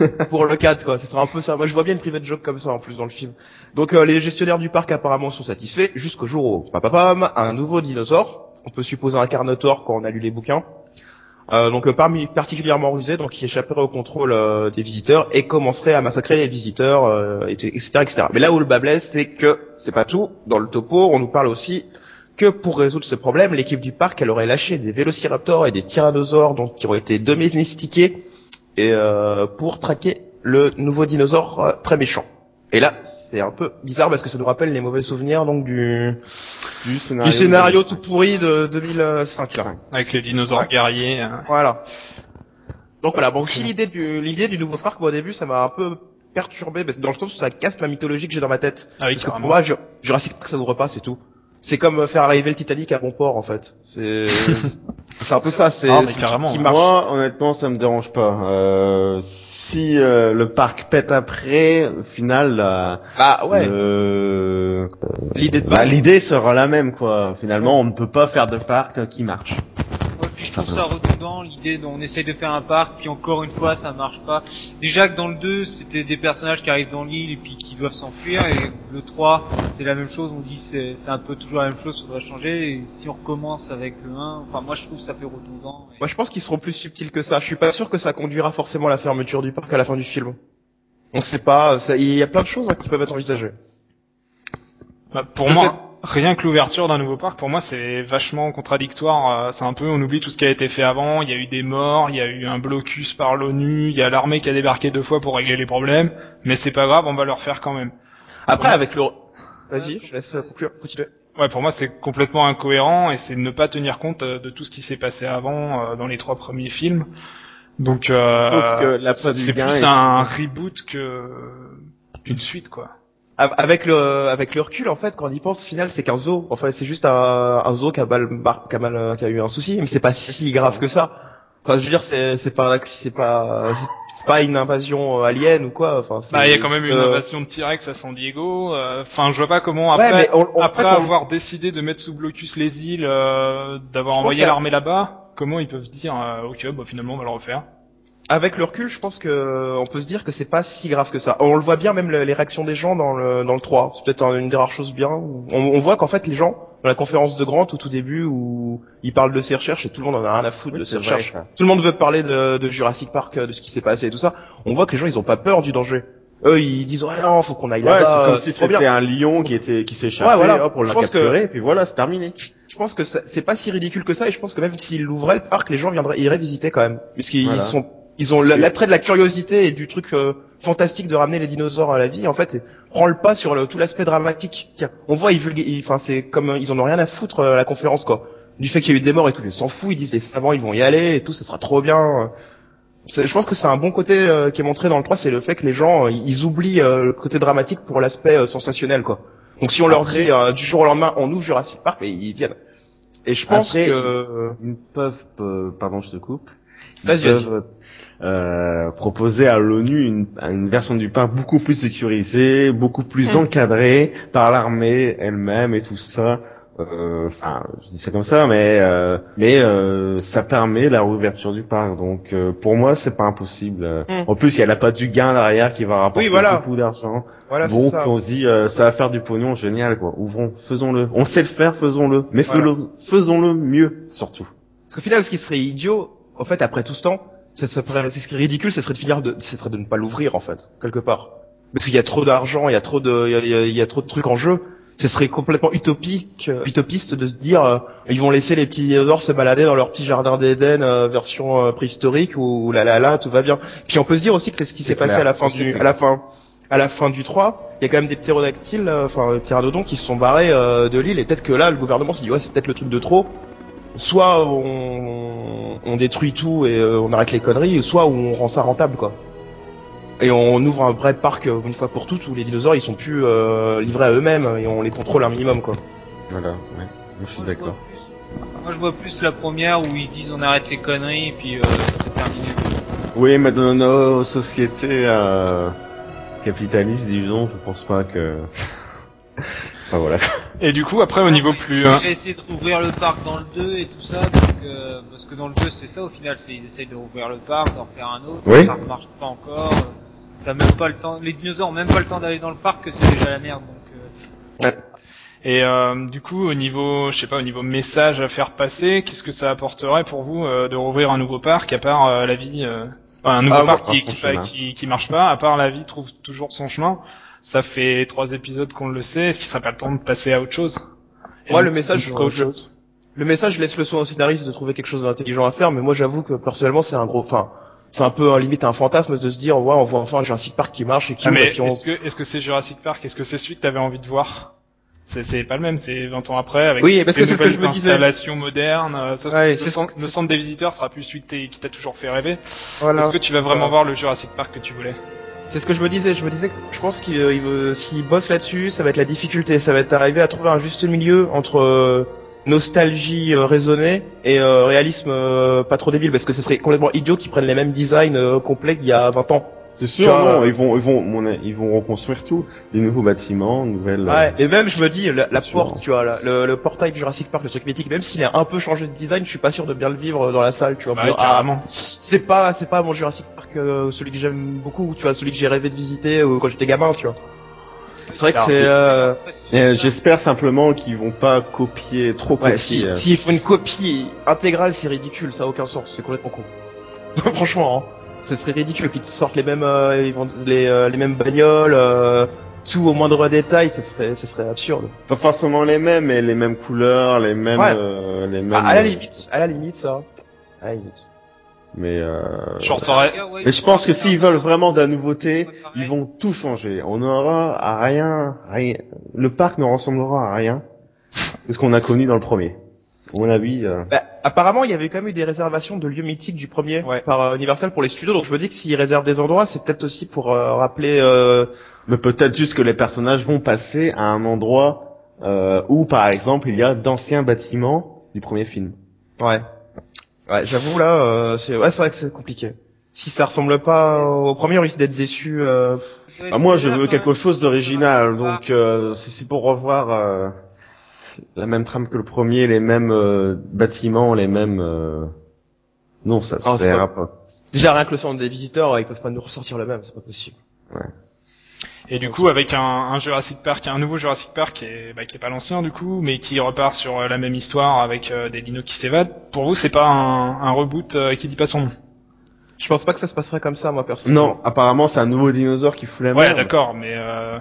euh, pour le 4 quoi. Ce serait un peu ça. Moi je vois bien une private joke comme ça en plus dans le film. Donc euh, les gestionnaires du parc apparemment sont satisfaits jusqu'au jour où papapam un nouveau dinosaure, on peut supposer un Carnotaure quand on a lu les bouquins. Euh, donc euh, parmi particulièrement rusé, donc qui échapperait au contrôle euh, des visiteurs et commencerait à massacrer les visiteurs, euh, et- etc., etc. Mais là où le bas blesse, c'est que c'est pas tout. Dans le topo, on nous parle aussi que pour résoudre ce problème, l'équipe du parc, elle aurait lâché des vélociraptors et des tyrannosaures, donc qui auraient été domestiqués, et euh, pour traquer le nouveau dinosaure euh, très méchant. Et là, c'est un peu bizarre parce que ça nous rappelle les mauvais souvenirs donc du Du scénario, du scénario tout pourri de 2005 là. Avec les dinosaures Ouais. guerriers. hein. Voilà. Donc voilà, bon, aussi l'idée du l'idée du nouveau parc, moi, au début, ça m'a un peu perturbé, parce que dans le sens où ça casse la mythologie que j'ai dans ma tête. Ah oui, Parce que pour carrément. moi, Jur- Jurassic Park, ça ouvre pas, c'est tout. C'est comme euh, faire arriver le Titanic à bon port, en fait. C'est [LAUGHS] c'est un peu ça. C'est Ah, carrément. qui marche. Moi, honnêtement, ça me dérange pas. Euh, si euh, le parc pète après, au final, Ah ouais. le- L'idée de bah, l'idée sera la même, quoi. Finalement, on ne peut pas faire de parc qui marche. Puis je trouve ça redondant l'idée dont on essaye de faire un parc puis encore une fois ça marche pas. Déjà que dans le 2 c'était des personnages qui arrivent dans l'île et puis qui doivent s'enfuir et le 3 c'est la même chose, on dit c'est c'est un peu toujours la même chose, faudrait changer et si on recommence avec le 1, enfin moi je trouve ça fait redondant. et- Moi, je pense qu'ils seront plus subtils que ça. Je suis pas sûr que ça conduira forcément à la fermeture du parc à la fin du film. On sait pas. ça- Il y a plein de choses hein, qui peuvent être envisagées. Bah, pour moi, rien que l'ouverture d'un nouveau parc, pour moi, c'est vachement contradictoire. euh, C'est un peu, on oublie tout ce qui a été fait avant. Il y a eu des morts, il y a eu un blocus par l'ONU, il y a l'armée qui a débarqué deux fois pour régler les problèmes. Mais c'est pas grave, on va le refaire quand même. Après, avec le. Vas-y, je laisse euh, conclure. Continuez. Ouais, pour moi, c'est complètement incohérent et c'est ne pas tenir compte euh, de tout ce qui s'est passé avant euh, dans les trois premiers films. Donc, euh, c'est plus un reboot que qu'une suite, quoi. Av- Avec le avec le recul, en fait, quand on y pense, au final, c'est qu'un zoo. En fait, c'est juste un, un zoo qui a mal qui a mal euh, qui a eu un souci, mais c'est pas si grave que ça. Enfin, je veux dire, c'est c'est pas c'est pas c'est- pas une invasion euh, alien ou quoi. Enfin, Bah, il y a quand même une euh, invasion de T-Rex à San Diego. euh, Enfin, je vois pas comment après, mais on- on- après en fait, on- avoir décidé de mettre sous blocus les îles, euh, d'avoir envoyé l'armée là-bas, comment ils peuvent dire, euh, ok, bah finalement on va le refaire. Avec le recul, je pense que on peut se dire que c'est pas si grave que ça. On le voit bien même le- les réactions des gens dans le dans le 3. C'est peut-être un- une des rares choses bien. où On, on voit qu'en fait les gens dans la conférence de Grant au tout début où ils parlent de ses recherches et tout le monde en a rien à foutre Oui, de ses vrai, recherches. ça. Tout le monde veut parler de, de Jurassic Park, euh, de ce qui s'est passé et tout ça. On voit que les gens ils ont pas peur du danger. Eux ils disent ouais non faut qu'on aille Ouais, là-bas. c'est comme euh, si c'était un lion qui était qui s'échappait, Ouais, voilà. l'a Je pense que- et puis voilà, c'est terminé. Je pense que c'est pas si ridicule que ça et je pense que même s'ils l'ouvraient le parc, les gens viendraient iraient visiter quand même, puisqu'ils Voilà. sont ils ont la- l'attrait de la curiosité et du truc euh, fantastique de ramener les dinosaures à la vie en fait et prend le pas sur le, tout l'aspect dramatique. Tiens, on voit ils vulga- ils- enfin c'est comme euh, ils en ont rien à foutre euh, à la conférence quoi. Du fait qu'il y a eu des morts et tout, ils s'en foutent, ils disent les savants ils vont y aller et tout, ça sera trop bien. C'est- Je pense que c'est un bon côté euh, qui est montré dans le 3, c'est le fait que les gens euh, ils oublient euh, le côté dramatique pour l'aspect euh, sensationnel quoi. Donc si on leur dit euh, du jour au lendemain on ouvre Jurassic Park, mais ils viennent. Et je pense Après, que Ils peuvent, euh, pardon, je te coupe. Ils Vas-y, vas-y. peuvent euh, proposer à l'ONU une, une version du parc beaucoup plus sécurisée, beaucoup plus Hmm. encadrée par l'armée elle-même et tout ça. Euh, Enfin, je dis ça comme ça, mais euh, mais euh, ça permet la réouverture du parc. Donc euh, pour moi, c'est pas impossible. Hmm. En plus, il y a la patte du gain derrière qui va rapporter Oui, voilà. beaucoup d'argent. voilà c'est Donc ça. on se dit euh, ça va faire du pognon génial quoi. Ouvrons, faisons-le. On sait le faire, faisons-le. Mais Voilà. faisons-le mieux surtout. Parce qu'au final, ce qui serait idiot, en fait, après tout ce temps, serait- ce serait ridicule, ça serait de finir de, ce serait de ne pas l'ouvrir, en fait, quelque part. Parce qu'il y a trop d'argent, il y a trop de, il y a, il y trop de trucs en jeu. Ce serait complètement utopique, euh, utopiste de se dire, euh, ils vont laisser les petits dinosaures se balader dans leur petit jardin d'Éden euh, version euh, préhistorique où là là là tout va bien. Puis on peut se dire aussi que ce qui C'est s'est passé à la fin c'est du, à la fin, à la fin du 3, il y a quand même des ptérodactyles, enfin des pteranodons qui se sont barrés de l'île et peut-être que là le gouvernement s'est dit ouais c'est peut-être le truc de trop. Soit on, on détruit tout et euh, on arrête les conneries, soit on rend ça rentable quoi. Et on ouvre un vrai parc euh, une fois pour toutes où les dinosaures ils sont plus euh, livrés à eux-mêmes et on les contrôle un minimum quoi. Voilà, ouais. Je suis d'accord. Moi, je vois plus la première où ils disent on arrête les conneries et puis euh, c'est terminé. Oui, mais dans nos sociétés euh, capitalistes, disons, je pense pas que... enfin voilà. Et du coup, après, au niveau plus... euh, J'ai essayé de rouvrir le parc dans le 2 et tout ça, donc, euh, parce que dans le 2 c'est ça au final, c'est ils essayent de rouvrir le parc, d'en faire un autre, Oui. ça ne marche pas encore. euh, Ça a même pas le temps, les dinosaures ont même pas le temps d'aller dans le parc que c'est déjà la merde. Donc, euh, Et euh, du coup, au niveau, je sais pas, au niveau message à faire passer, qu'est-ce que ça apporterait pour vous euh, de rouvrir un nouveau parc à part euh, la vie, euh, enfin, un nouveau Ah, parc qui, qui, qui, qui marche pas, à part la vie trouve toujours son chemin. Ça fait trois épisodes qu'on le sait. Est-ce qu'il serait pas le temps de passer à autre chose Et Moi, le message, ferait autre je- chose. Le message, je laisse le soin au scénariste de trouver quelque chose d'intelligent à faire, mais moi j'avoue que personnellement c'est un gros, enfin, c'est un peu un limite un fantasme de se dire ouais on voit enfin Jurassic Park qui marche et qui Ah, mais on- est-ce que est-ce que c'est Jurassic Park? Est-ce que c'est celui que t'avais envie de voir? C'est, c'est pas le même, c'est 20 ans après avec Oui, parce que c'est ce que je me disais. installations modernes. euh, Ça, Ouais, le, centre, le centre des visiteurs sera plus celui que qui t'a toujours fait rêver. voilà. Est-ce que tu vas vraiment voir le Jurassic Park que tu voulais? C'est ce que je me disais. Je me disais que je pense qu'il euh, veut- s'il bosse là-dessus, ça va être la difficulté. Ça va être arriver à trouver un juste milieu entre euh, nostalgie euh, raisonnée et réalisme pas trop débile, parce que ce serait complètement idiot qu'ils prennent les mêmes designs complets qu'il y a 20 ans. C'est sûr, non, ils vont, ils vont, mon- ils vont reconstruire tout, des nouveaux bâtiments, nouvelles. euh, Ouais. Et même je me dis la, la porte, tu vois, la- le, le portail du Jurassic Park, le truc mythique, même s'il a un peu changé de design, je suis pas sûr de bien le vivre dans la salle, tu vois. Bah ah, carrément. c'est pas c'est pas mon Jurassic Park euh, celui que j'aime beaucoup tu vois celui que j'ai rêvé de visiter euh, quand j'étais gamin tu vois c'est vrai que c'est euh, euh. J'espère simplement qu'ils vont pas copier trop ouais copier. si euh. s'ils font une copie intégrale c'est ridicule ça a aucun sens c'est complètement con [LAUGHS] franchement hein. Ce serait ridicule qu'ils te sortent les mêmes euh, les euh, les mêmes bagnoles euh, tout au moindre détail ça serait ça serait absurde Pas forcément les mêmes, mais les mêmes couleurs, les mêmes, Ouais. euh, les mêmes. Ah, à la limite à la limite ça à la limite Mais euh... Mais je pense que s'ils veulent vraiment de la nouveauté, ils vont tout changer. On aura à rien, rien. Le parc ne ressemblera à rien de ce qu'on a connu dans le premier. À mon avis, euh, Bah, apparemment, il y avait quand même eu des réservations de lieux mythiques du premier Ouais. par euh, Universal pour les studios, donc je me dis que s'ils réservent des endroits, c'est peut-être aussi pour euh, rappeler. Euh... mais peut-être juste que les personnages vont passer à un endroit euh, où, par exemple, il y a d'anciens bâtiments du premier film. Ouais. Ouais, j'avoue là, euh, c'est ouais, c'est vrai que c'est compliqué. Si ça ressemble pas au premier, on risque d'être déçu. Euh... Ah, moi, je veux quelque chose d'original, donc euh, si c'est pour revoir euh, la même trame que le premier, les mêmes euh, bâtiments, les mêmes. euh, Non, ça Ah, ça c'est ira pas. Déjà rien que le centre des visiteurs, ils peuvent pas nous ressortir le même, c'est pas possible. Et du coup, avec un, un Jurassic Park, un nouveau Jurassic Park qui est, bah, qui est pas l'ancien du coup, mais qui repart sur euh, la même histoire avec euh, des dinos qui s'évadent, pour vous, c'est pas un, un reboot euh, qui dit pas son nom? Je pense pas que ça se passerait comme ça, moi personnellement. Non, apparemment, c'est un nouveau dinosaure qui fout la Ouais, merde. d'accord, mais euh,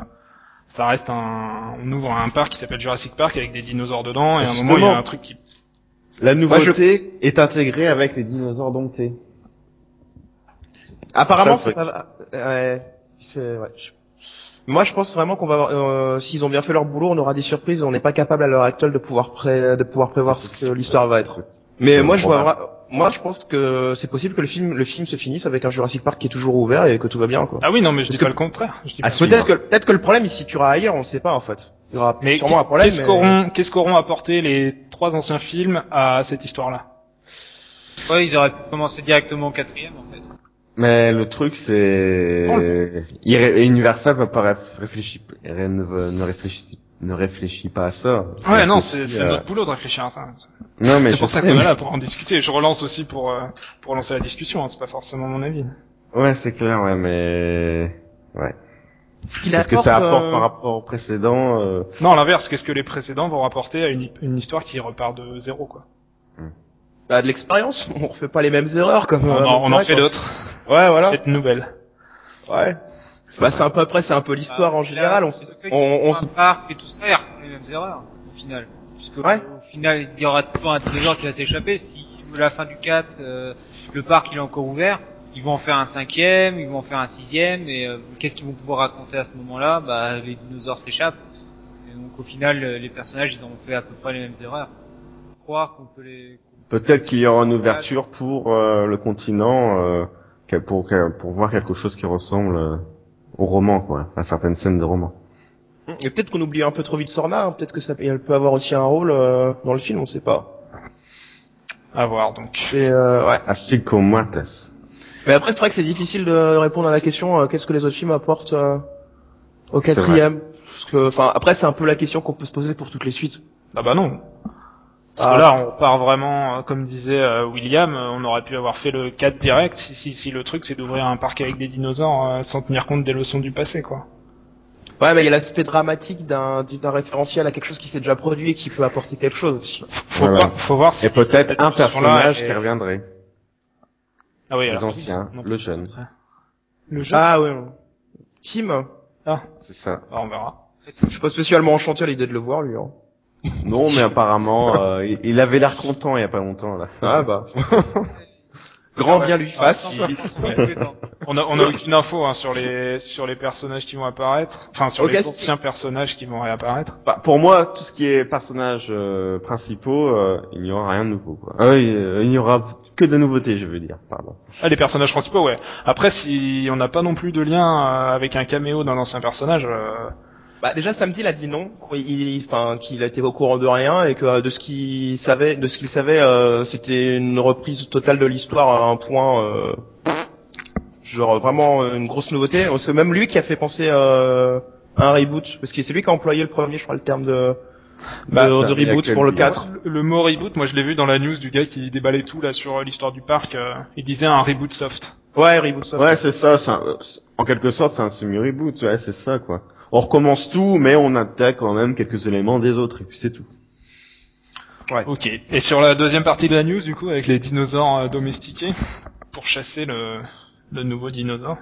ça reste un... On ouvre un parc qui s'appelle Jurassic Park avec des dinosaures dedans, et à un moment, il y a un truc qui... La nouveauté est intégrée avec les dinosaures domptés. Apparemment, Ça, pas. Ouais, c'est ouais. Moi, je pense vraiment qu'on va avoir, euh, s'ils ont bien fait leur boulot, on aura des surprises. On n'est pas capable à l'heure actuelle de pouvoir pré... de pouvoir prévoir ce que l'histoire va être. Mais moi, je vois, moi, je pense que c'est possible que le film, le film se finisse avec un Jurassic Park qui est toujours ouvert et que tout va bien, quoi. Ah oui, non, mais je Parce dis pas que- le contraire. Je dis Ah, pas-. Peut-être que, peut-être que le problème il se situera ailleurs, on ne sait pas en fait. Il y aura Mais sûrement un problème. qu'est-ce mais- qu'auront qu'est-ce qu'auront apporté les trois anciens films à cette histoire-là? Ouais, ils auraient pu commencer directement au quatrième en fait. Mais le truc, c'est... Irré- Universal va pas réf- réfléchir, ne réfléchit, ne réfléchit pas à ça. Ouais, non, c'est c'est à- notre boulot de réfléchir à ça. Non, mais C'est je pour ça qu'on est mais- là pour en discuter. Je relance aussi pour euh, pour lancer la discussion. Hein, c'est pas forcément mon avis. Ouais, c'est clair, ouais, mais... Ouais. Ce qu'il Qu'est-ce que apporte, ça apporte euh, par rapport au précédent euh, Non, à l'inverse. Qu'est-ce que les précédents vont rapporter à une, une histoire qui repart de zéro, quoi Bah de l'expérience, on refait pas les mêmes erreurs comme. On, euh, en, on en fait quoi. d'autres. Ouais, voilà. C'est une nouvelle. Ouais. Bah c'est un peu après, c'est un peu l'histoire en général. On, on, on se- parc et tout ça, ils refont les mêmes erreurs, au final. Puisque Ouais. au final, il y aura toujours un dinosaure qui va s'échapper. Si à la fin du 4, euh, le parc il est encore ouvert, ils vont en faire un cinquième, ils vont en faire un sixième, et euh, qu'est-ce qu'ils vont pouvoir raconter à ce moment-là? Bah les dinosaures s'échappent. Et donc au final, euh, les personnages ils ont fait à peu près les mêmes erreurs. Croire qu'on peut les... Peut-être qu'il y aura une ouverture pour euh, le continent, euh, pour, pour voir quelque chose qui ressemble euh, au roman, quoi, à certaines scènes de roman. Et peut-être qu'on oublie un peu trop vite Sorna. hein. Peut-être que ça, elle peut avoir aussi un rôle euh, dans le film, on sait pas. À voir donc. C'est euh, ouais. Así como muertes. Mais après, c'est vrai que c'est difficile de répondre à la question euh, qu'est-ce que les autres films apportent euh, au quatrième? Parce que, enfin, après, c'est un peu la question qu'on peut se poser pour toutes les suites. Ah bah non. Parce Ah. que là, on part vraiment, euh, comme disait euh, William, euh, on aurait pu avoir fait le 4 direct si, si, si le truc c'est d'ouvrir un parc avec des dinosaures euh, sans tenir compte des leçons du passé, quoi. Ouais, mais il y a l'aspect dramatique d'un d'un référentiel à quelque chose qui s'est déjà produit et qui peut apporter quelque chose aussi. Faut, Voilà. voir, faut voir si Et peut-être un personnage qui reviendrait. Ah oui, Les alors, anciens, non, le jeune. Le jeu. Ah ouais. Tim, Ah, C'est ça. on verra. je suis pas spécialement enchanté à l'idée de le voir lui. Hein. Non, mais apparemment, euh, il, il avait l'air content il y a pas longtemps, là. Ah bah. [LAUGHS] Grand bien lui fasse. On a, on a aucune info hein, sur les sur les personnages qui vont apparaître, enfin sur les anciens personnages qui vont réapparaître. Bah, pour moi, tout ce qui est personnages euh, principaux, euh, il n'y aura rien de nouveau, quoi. Ah oui, euh, il n'y aura que de nouveautés, je veux dire, pardon. Ah, les personnages principaux, ouais. Après, si on n'a pas non plus de lien euh, avec un caméo d'un ancien personnage, euh, Bah déjà samedi il a dit non, qu'il il- enfin qu'il a été au courant de rien et que euh, de ce qu'il savait, de ce qu'il savait, euh, c'était une reprise totale de l'histoire à un point, euh, genre vraiment euh, une grosse nouveauté. C'est même lui qui a fait penser euh, à un reboot, parce que c'est lui qui a employé le premier, je crois, le terme de de, Bah, de reboot pour le lui. 4. le, le mot reboot, moi je l'ai vu dans la news du gars qui déballait tout là sur euh, l'histoire du parc. euh, il disait un reboot soft. Ouais, reboot. ça. Ouais, c'est ça, c'est un- en quelque sorte, c'est un semi-reboot, ouais, c'est ça, quoi. On recommence tout, mais on intègre quand même quelques éléments des autres, et puis c'est tout. Ok. Et sur la deuxième partie de la news, du coup, avec les dinosaures euh, domestiqués pour chasser le le nouveau dinosaure?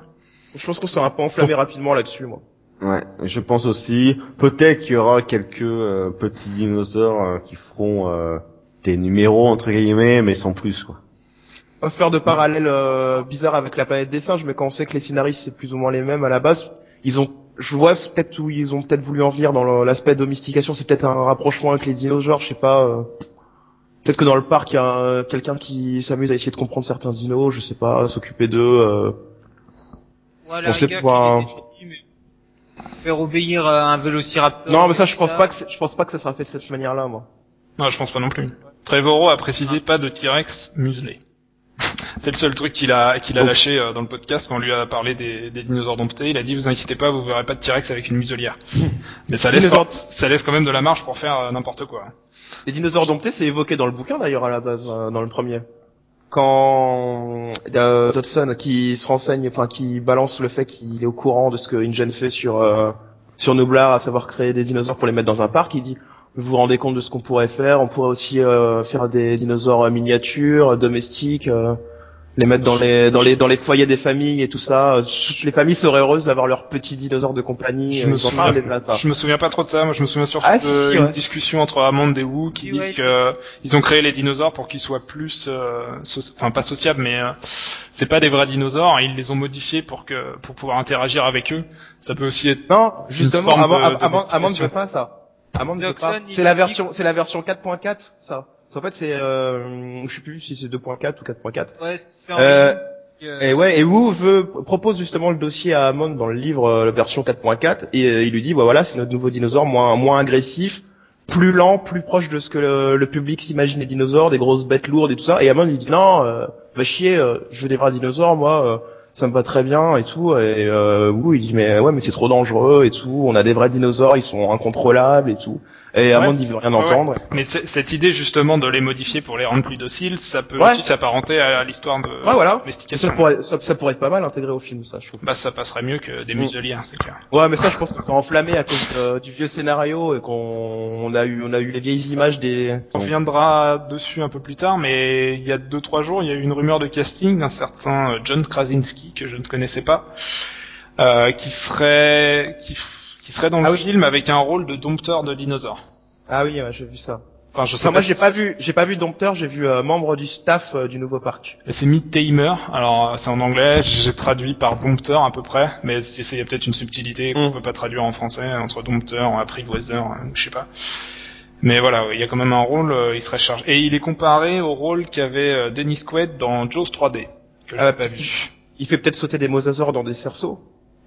Je pense qu'on sera peu enflammé rapidement là-dessus, moi. Ouais, je pense aussi, peut-être qu'il y aura quelques euh, petits dinosaures euh, qui feront euh, des numéros, entre guillemets, mais sans plus, quoi. Pas faire de parallèle euh, bizarre avec la planète des singes, mais quand on sait que les scénaristes c'est plus ou moins les mêmes à la base, ils ont, je vois c'est peut-être où ils ont peut-être voulu en venir dans l'aspect domestication, c'est peut-être un rapprochement avec les dinosaures, je sais pas. euh, peut-être que dans le parc il y a quelqu'un qui s'amuse à essayer de comprendre certains dinos, je sais pas, s'occuper d'eux. euh. On sait pas. mais Faire obéir euh, un vélociraptor. Non, mais ça je pense ça. pas que je pense pas que ça sera fait de cette manière-là, moi. Non, je pense pas non plus. Trevorrow a précisé pas de T-Rex muselé. [LAUGHS] C'est le seul truc qu'il a qu'il a Donc- lâché euh, dans le podcast quand on lui a parlé des, des dinosaures domptés. Il a dit vous inquiétez pas, vous verrez pas de T-Rex avec une muselière. [LAUGHS] Mais ça laisse Dinosaures- ça laisse quand même de la marge pour faire euh, n'importe quoi. Les dinosaures domptés, c'est évoqué dans le bouquin d'ailleurs à la base, euh, dans le premier. Quand euh, Dodson qui se renseigne, enfin qui balance le fait qu'il est au courant de ce que InGen fait sur euh, sur Nublar, à savoir créer des dinosaures pour les mettre dans un parc, il dit vous vous rendez compte de ce qu'on pourrait faire? On pourrait aussi euh, faire des dinosaures euh, miniatures, euh, domestiques, euh, les mettre dans les dans les dans les foyers des familles et tout ça. Euh, Toutes les familles seraient heureuses d'avoir leurs petits dinosaures de compagnie. Je me souviens- parlent déjà, ça. Je me souviens pas trop de ça. Moi, je me souviens surtout Ah, si, si, ouais. discussion entre Hammond et Wu qui Oui, disent ouais. que ils ont créé les dinosaures pour qu'ils soient plus, euh, so- enfin pas sociables, mais euh, c'est pas des vrais dinosaures. Et ils les ont modifiés pour que pour pouvoir interagir avec eux. Ça peut aussi être Non, justement, avant, de- avant, de avant, ne veut pas ça. Il C'est la version, c'est la version 4.4, ça. En fait, c'est, euh, je sais plus si c'est 2.4 ou 4.4. Ouais, c'est un Euh, euh, Et ouais, et Wu veut, propose justement le dossier à Hammond dans le livre, euh, la version 4.4, et euh, il lui dit, bah voilà, c'est notre nouveau dinosaure, moins, moins agressif, plus lent, plus proche de ce que le, le public s'imagine des dinosaures, des grosses bêtes lourdes et tout ça. Et Hammond lui dit, non, euh, va chier, euh, je veux des vrais dinosaures, moi, euh, ça me va très bien et tout. Et euh, Wu, il dit mais ouais, mais c'est trop dangereux et tout. On a des vrais dinosaures, ils sont incontrôlables et tout. Et Hammond, il veut rien Ouais, entendre. Mais cette idée justement de les modifier pour les rendre plus dociles, ça peut Ouais. aussi s'apparenter à l'histoire de Ouais, voilà. Ça pourrait, ça, ça pourrait être pas mal intégré au film, ça, je trouve. Bah ça passerait mieux que des Mm. museliers, hein, c'est clair. Ouais, mais ça, je pense que c'est enflammé à cause euh, du vieux scénario et qu'on on a eu, on a eu les vieilles images des. On reviendra dessus un peu plus tard, mais il y a deux trois jours, il y a eu une rumeur de casting d'un certain euh, John Krasinski que je ne connaissais pas, euh, qui serait qui, qui serait dans le Ah oui. film avec un rôle de dompteur de dinosaures. Ah oui, ouais, j'ai vu ça. Enfin, je sais Enfin, moi, pas j'ai pas vu, j'ai pas vu Dompteur, j'ai vu euh, membre du staff euh, du nouveau parc. C'est Meat Tamer. Alors euh, c'est en anglais, j'ai traduit par dompteur à peu près, mais il y a peut-être une subtilité qu'on Mm. peut pas traduire en français entre dompteur, apprivoiseur, euh, je sais pas. Mais voilà, il y a quand même un rôle, euh, il serait chargé. Et il est comparé au rôle qu'avait euh, Dennis Quaid dans Jaws 3D, que Ah, pas vu. Il fait peut-être sauter des mosasaures dans des cerceaux.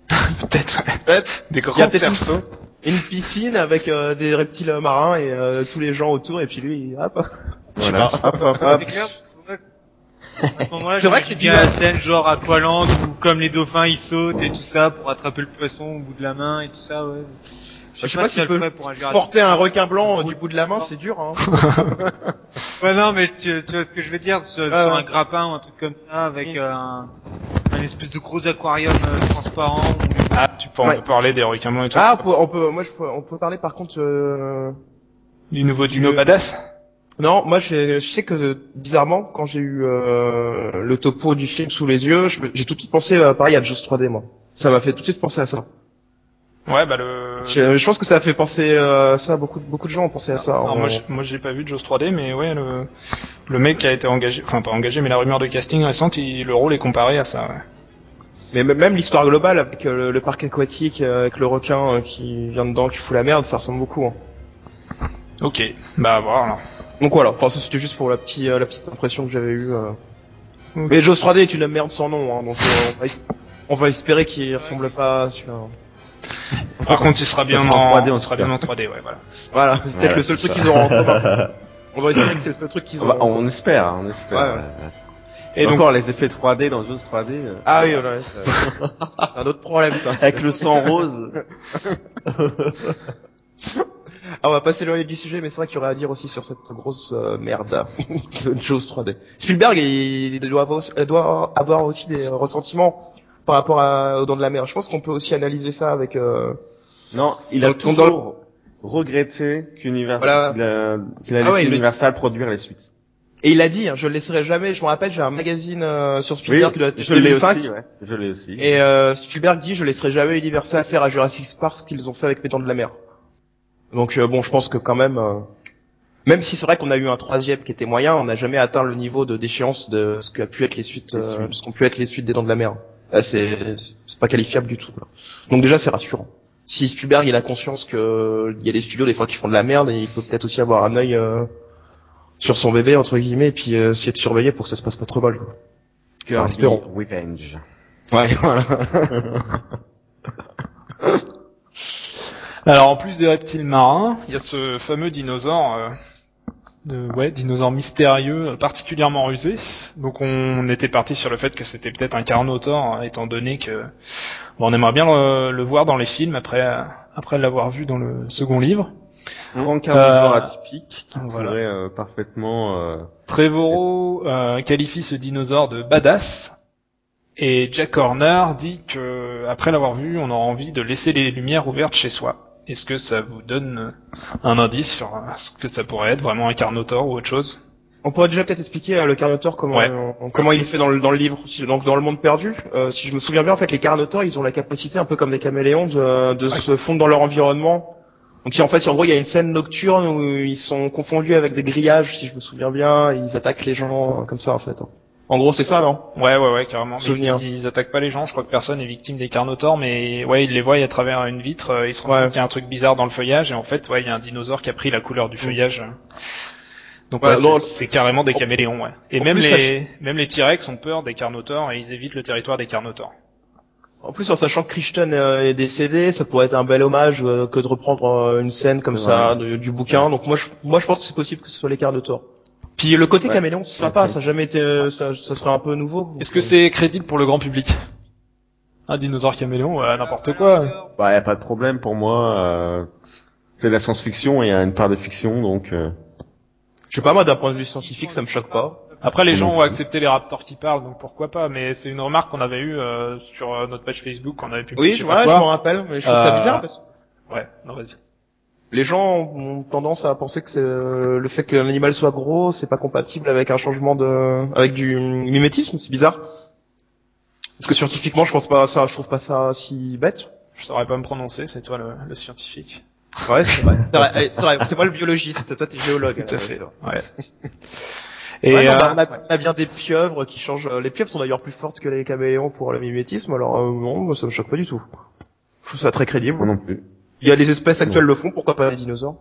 [LAUGHS] Peut-être, ouais. Peut-être. Des Il y a grands peut-être une- cerceaux. Une piscine avec euh, des reptiles marins et euh, tous les gens autour et puis lui, il- hop. Voilà. Sais pas. Hop, hop, hop. C'est vrai que bien tu- la scène genre Aqualand où comme les dauphins ils sautent et tout ça pour attraper le poisson au bout de la main et tout ça, ouais. Je sais pas si s'il elle peut ferait pour un Jurassic porter un requin blanc euh, du bout de la main, c'est dur. Hein. Ouais, non, mais tu, tu vois ce que je veux dire, sur, Ah, sur ouais. un grappin ou un truc comme ça, avec euh, un, un espèce de gros aquarium euh, transparent. où- Ah, tu peux, on Ouais. peut parler des requins blancs et tout. Ah, on peut, on peut, moi, je peux, on peut parler par contre. euh, Du nouveau Dino Le- Badass Non, moi, je, je sais que bizarrement, quand j'ai eu euh, le topo du film sous les yeux, j'ai tout de suite pensé, euh, pareil, à Jaws 3D, moi. Ça m'a fait tout de suite penser à ça. Ouais, bah le... Je, je pense que ça a fait penser euh, ça. Beaucoup, de- beaucoup de gens ont pensé à ça. Alors en- moi, j'ai- moi j'ai pas vu Jaws 3D, mais ouais, le, le mec qui a été engagé, enfin pas engagé, mais la rumeur de casting récente, il, le rôle est comparé à ça. Ouais. Mais même- l'histoire globale avec euh, le, le parc aquatique, euh, avec le requin euh, qui vient dedans, qui fout la merde, ça ressemble beaucoup. hein. Ok, bah voilà. Donc voilà, enfin, ça c'était juste pour la, petite la petite impression que j'avais eue. euh. Mais Jaws 3D est une merde sans nom, hein, donc euh, on, va, on va espérer qu'il ressemble pas à celui-là. Par contre, il sera bien sera en en 3D, en il sera bien en 3D, ouais, voilà. Voilà, c'est peut-être le seul truc qu'ils auront en commun. [LAUGHS] On va espérer que c'est le seul truc qu'ils On, auront. on espère, on espère. Ouais, ouais. Et donc, encore les effets 3D dans Jaws 3D. euh, Ah oui, voilà, c'est c'est un autre problème ça. Avec le sang rose. [LAUGHS] Ah, on va pas s'éloigner du sujet, mais c'est vrai qu'il y aurait à dire aussi sur cette grosse euh, merde [LAUGHS] de Jaws 3D. Spielberg, il, il doit, avoir, il doit avoir aussi des ressentiments par rapport à, aux Dents de la Mer. Je pense qu'on peut aussi analyser ça avec... Euh... Non, il a Dans- dans toujours regretté qu'Universal, Voilà. qu'il a, qu'il a Ah laissé ouais, il le- Universal produire les suites. Et il a dit, hein, je le laisserai jamais. Je me rappelle, j'ai un magazine euh, sur Spielberg qui doit être je l'ai 2005. aussi, ouais. Je l'ai aussi. Et euh, Spielberg dit, je laisserai jamais Universal faire à Jurassic Park ce qu'ils ont fait avec les Dents de la Mer. Donc euh, bon, je pense que quand même, euh, même si c'est vrai qu'on a eu un troisième qui était moyen, on n'a jamais atteint le niveau de déchéance de ce qu'a pu être les suites, Les euh, suites. ce qu'ont pu être les suites des Dents de la Mer. Là, c'est c'est pas qualifiable du tout. là. Donc déjà, c'est rassurant. Si Spielberg il a conscience que il y a des studios des fois qui font de la merde, et il peut peut-être aussi avoir un œil euh, sur son bébé entre guillemets, et puis euh, essayer de surveiller pour que ça se passe pas trop mal. quoi. Espérons. Revenge. Ouais, [LAUGHS] voilà. alors en plus des reptiles marins, il y a ce fameux dinosaure, euh, de, ouais, dinosaure mystérieux, euh, particulièrement rusé. Donc on était parti sur le fait que c'était peut-être un Carnotaure, hein, étant donné que bon, on aimerait bien le, le voir dans les films après euh, après l'avoir vu dans le second livre. Grand carnivore Euh, atypique qui voilà. pourrait euh, parfaitement... euh, Trevorrow euh, qualifie ce dinosaure de badass et Jack Horner dit que après l'avoir vu, on aura envie de laisser les lumières ouvertes chez soi. Est-ce que ça vous donne euh, un indice sur euh, ce que ça pourrait être vraiment un Carnotaure ou autre chose? On pourrait déjà peut-être expliquer à le Carnotaure comment Ouais. euh, comment il est fait dans le, dans le livre. Si- Donc dans le monde perdu, euh, si je me souviens bien, en fait, les Carnotaures, ils ont la capacité, un peu comme des caméléons, de, de se fondre dans leur environnement. Donc si en fait, en gros, il y a une scène nocturne où ils sont confondus avec des grillages, si je me souviens bien, ils attaquent les gens euh, comme ça, en fait. En gros, c'est ça, non? Ouais, ouais, ouais, carrément. Souvenir. Ils, ils attaquent pas les gens. Je crois que personne est victime des Carnotaures, mais ouais, ils les voient à travers une vitre. euh, Ils se rendent Ouais. compte qu'il y a un truc bizarre dans le feuillage, et en fait, ouais, il y a un dinosaure qui a pris la couleur du feuillage. Donc Ouais, ouais, c'est- carrément des caméléons, ouais. Et même plus, ça- les même les T-Rex ont peur des Carnotaures et ils évitent le territoire des Carnotaures. En plus, en sachant que Christian euh, est décédé, ça pourrait être un bel hommage euh, que de reprendre euh, une scène comme ça de- du bouquin. Donc moi, je, moi, je pense que c'est possible que ce soit les Carnotaures. Puis le côté Ouais. caméléon, c'est sympa, ça a jamais été, euh, ça, ça serait un peu nouveau. Est-ce que c'est crédible pour le grand public? Un dinosaure caméléon, ouais, n'importe quoi. Bah, y a pas de problème pour moi. euh, c'est de la science-fiction et il y a une part de fiction, donc. euh, Je sais pas, moi, d'un point de vue scientifique, ça me choque pas. Après, les gens ont accepté les raptors qui parlent, donc pourquoi pas. Mais c'est une remarque qu'on avait eue euh, sur euh, notre page Facebook, qu'on avait publié. Oui, je ouais, je m'en rappelle, mais je trouve ça Euh, bizarre parce que Ouais, non, vas-y. Les gens ont tendance à penser que c'est euh, le fait qu'un animal soit gros, c'est pas compatible avec un changement de, avec du mimétisme, c'est bizarre. Parce que scientifiquement, je pense pas ça, je trouve pas ça si bête. Je saurais pas me prononcer, c'est toi le, le scientifique. Ouais, c'est vrai. C'est vrai, eh, c'est vrai, c'est moi le biologiste, toi t'es géologue. Tout à fait. Ouais. [LAUGHS] Et Ouais, non, euh, bah, on, a, on a bien des pieuvres qui changent. euh, Les pieuvres sont d'ailleurs plus fortes que les caméléons pour le mimétisme, alors euh, non, moi, ça me choque pas du tout. Je trouve ça très crédible. moi non plus. Il y a les espèces actuelles le font, pourquoi pas les dinosaures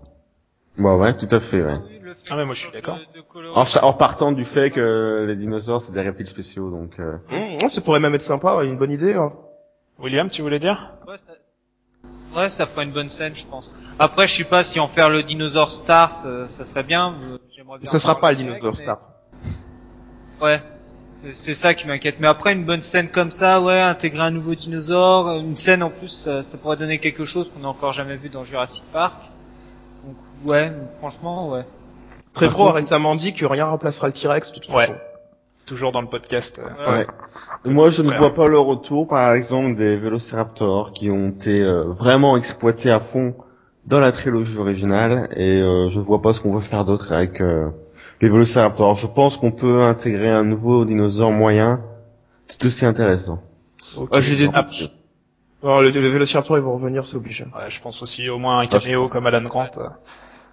Bah ouais, tout à fait, ouais. Ah, mais moi, je suis d'accord. En, partant du fait que les dinosaures c'est des reptiles spéciaux, donc. euh, Mmh, ça pourrait même être sympa, une bonne idée. Hein. William, tu voulais dire? Ouais, ça... ouais, ça ferait une bonne scène, je pense. Après, je sais pas si en faire le dinosaure star, ça, ça serait bien. j'aimerais bien Ça sera pas le dinosaure mais- star. Ouais. C'est- C'est ça qui m'inquiète. Mais après, une bonne scène comme ça, ouais, intégrer un nouveau dinosaure, une scène en plus, ça, ça pourrait donner quelque chose qu'on n'a encore jamais vu dans Jurassic Park. Donc, ouais, franchement, ouais. Trevor a récemment dit que rien remplacera le T-Rex de toute Ouais. façon. Toujours dans le podcast. euh. Ouais. Moi, je ne vois pas le retour, par exemple, des Vélociraptors qui ont été euh, vraiment exploités à fond dans la trilogie originale, et euh, je vois pas ce qu'on veut faire d'autre avec les Vélociraptors. Je pense qu'on peut intégrer un nouveau dinosaure moyen, tout aussi intéressant. Ok. Ah, j'ai des Ah. Alors, le, le Vélociraptor, ils vont revenir, c'est obligé. ouais, je pense aussi au moins un Ah, caméo pense. comme Alan Grant.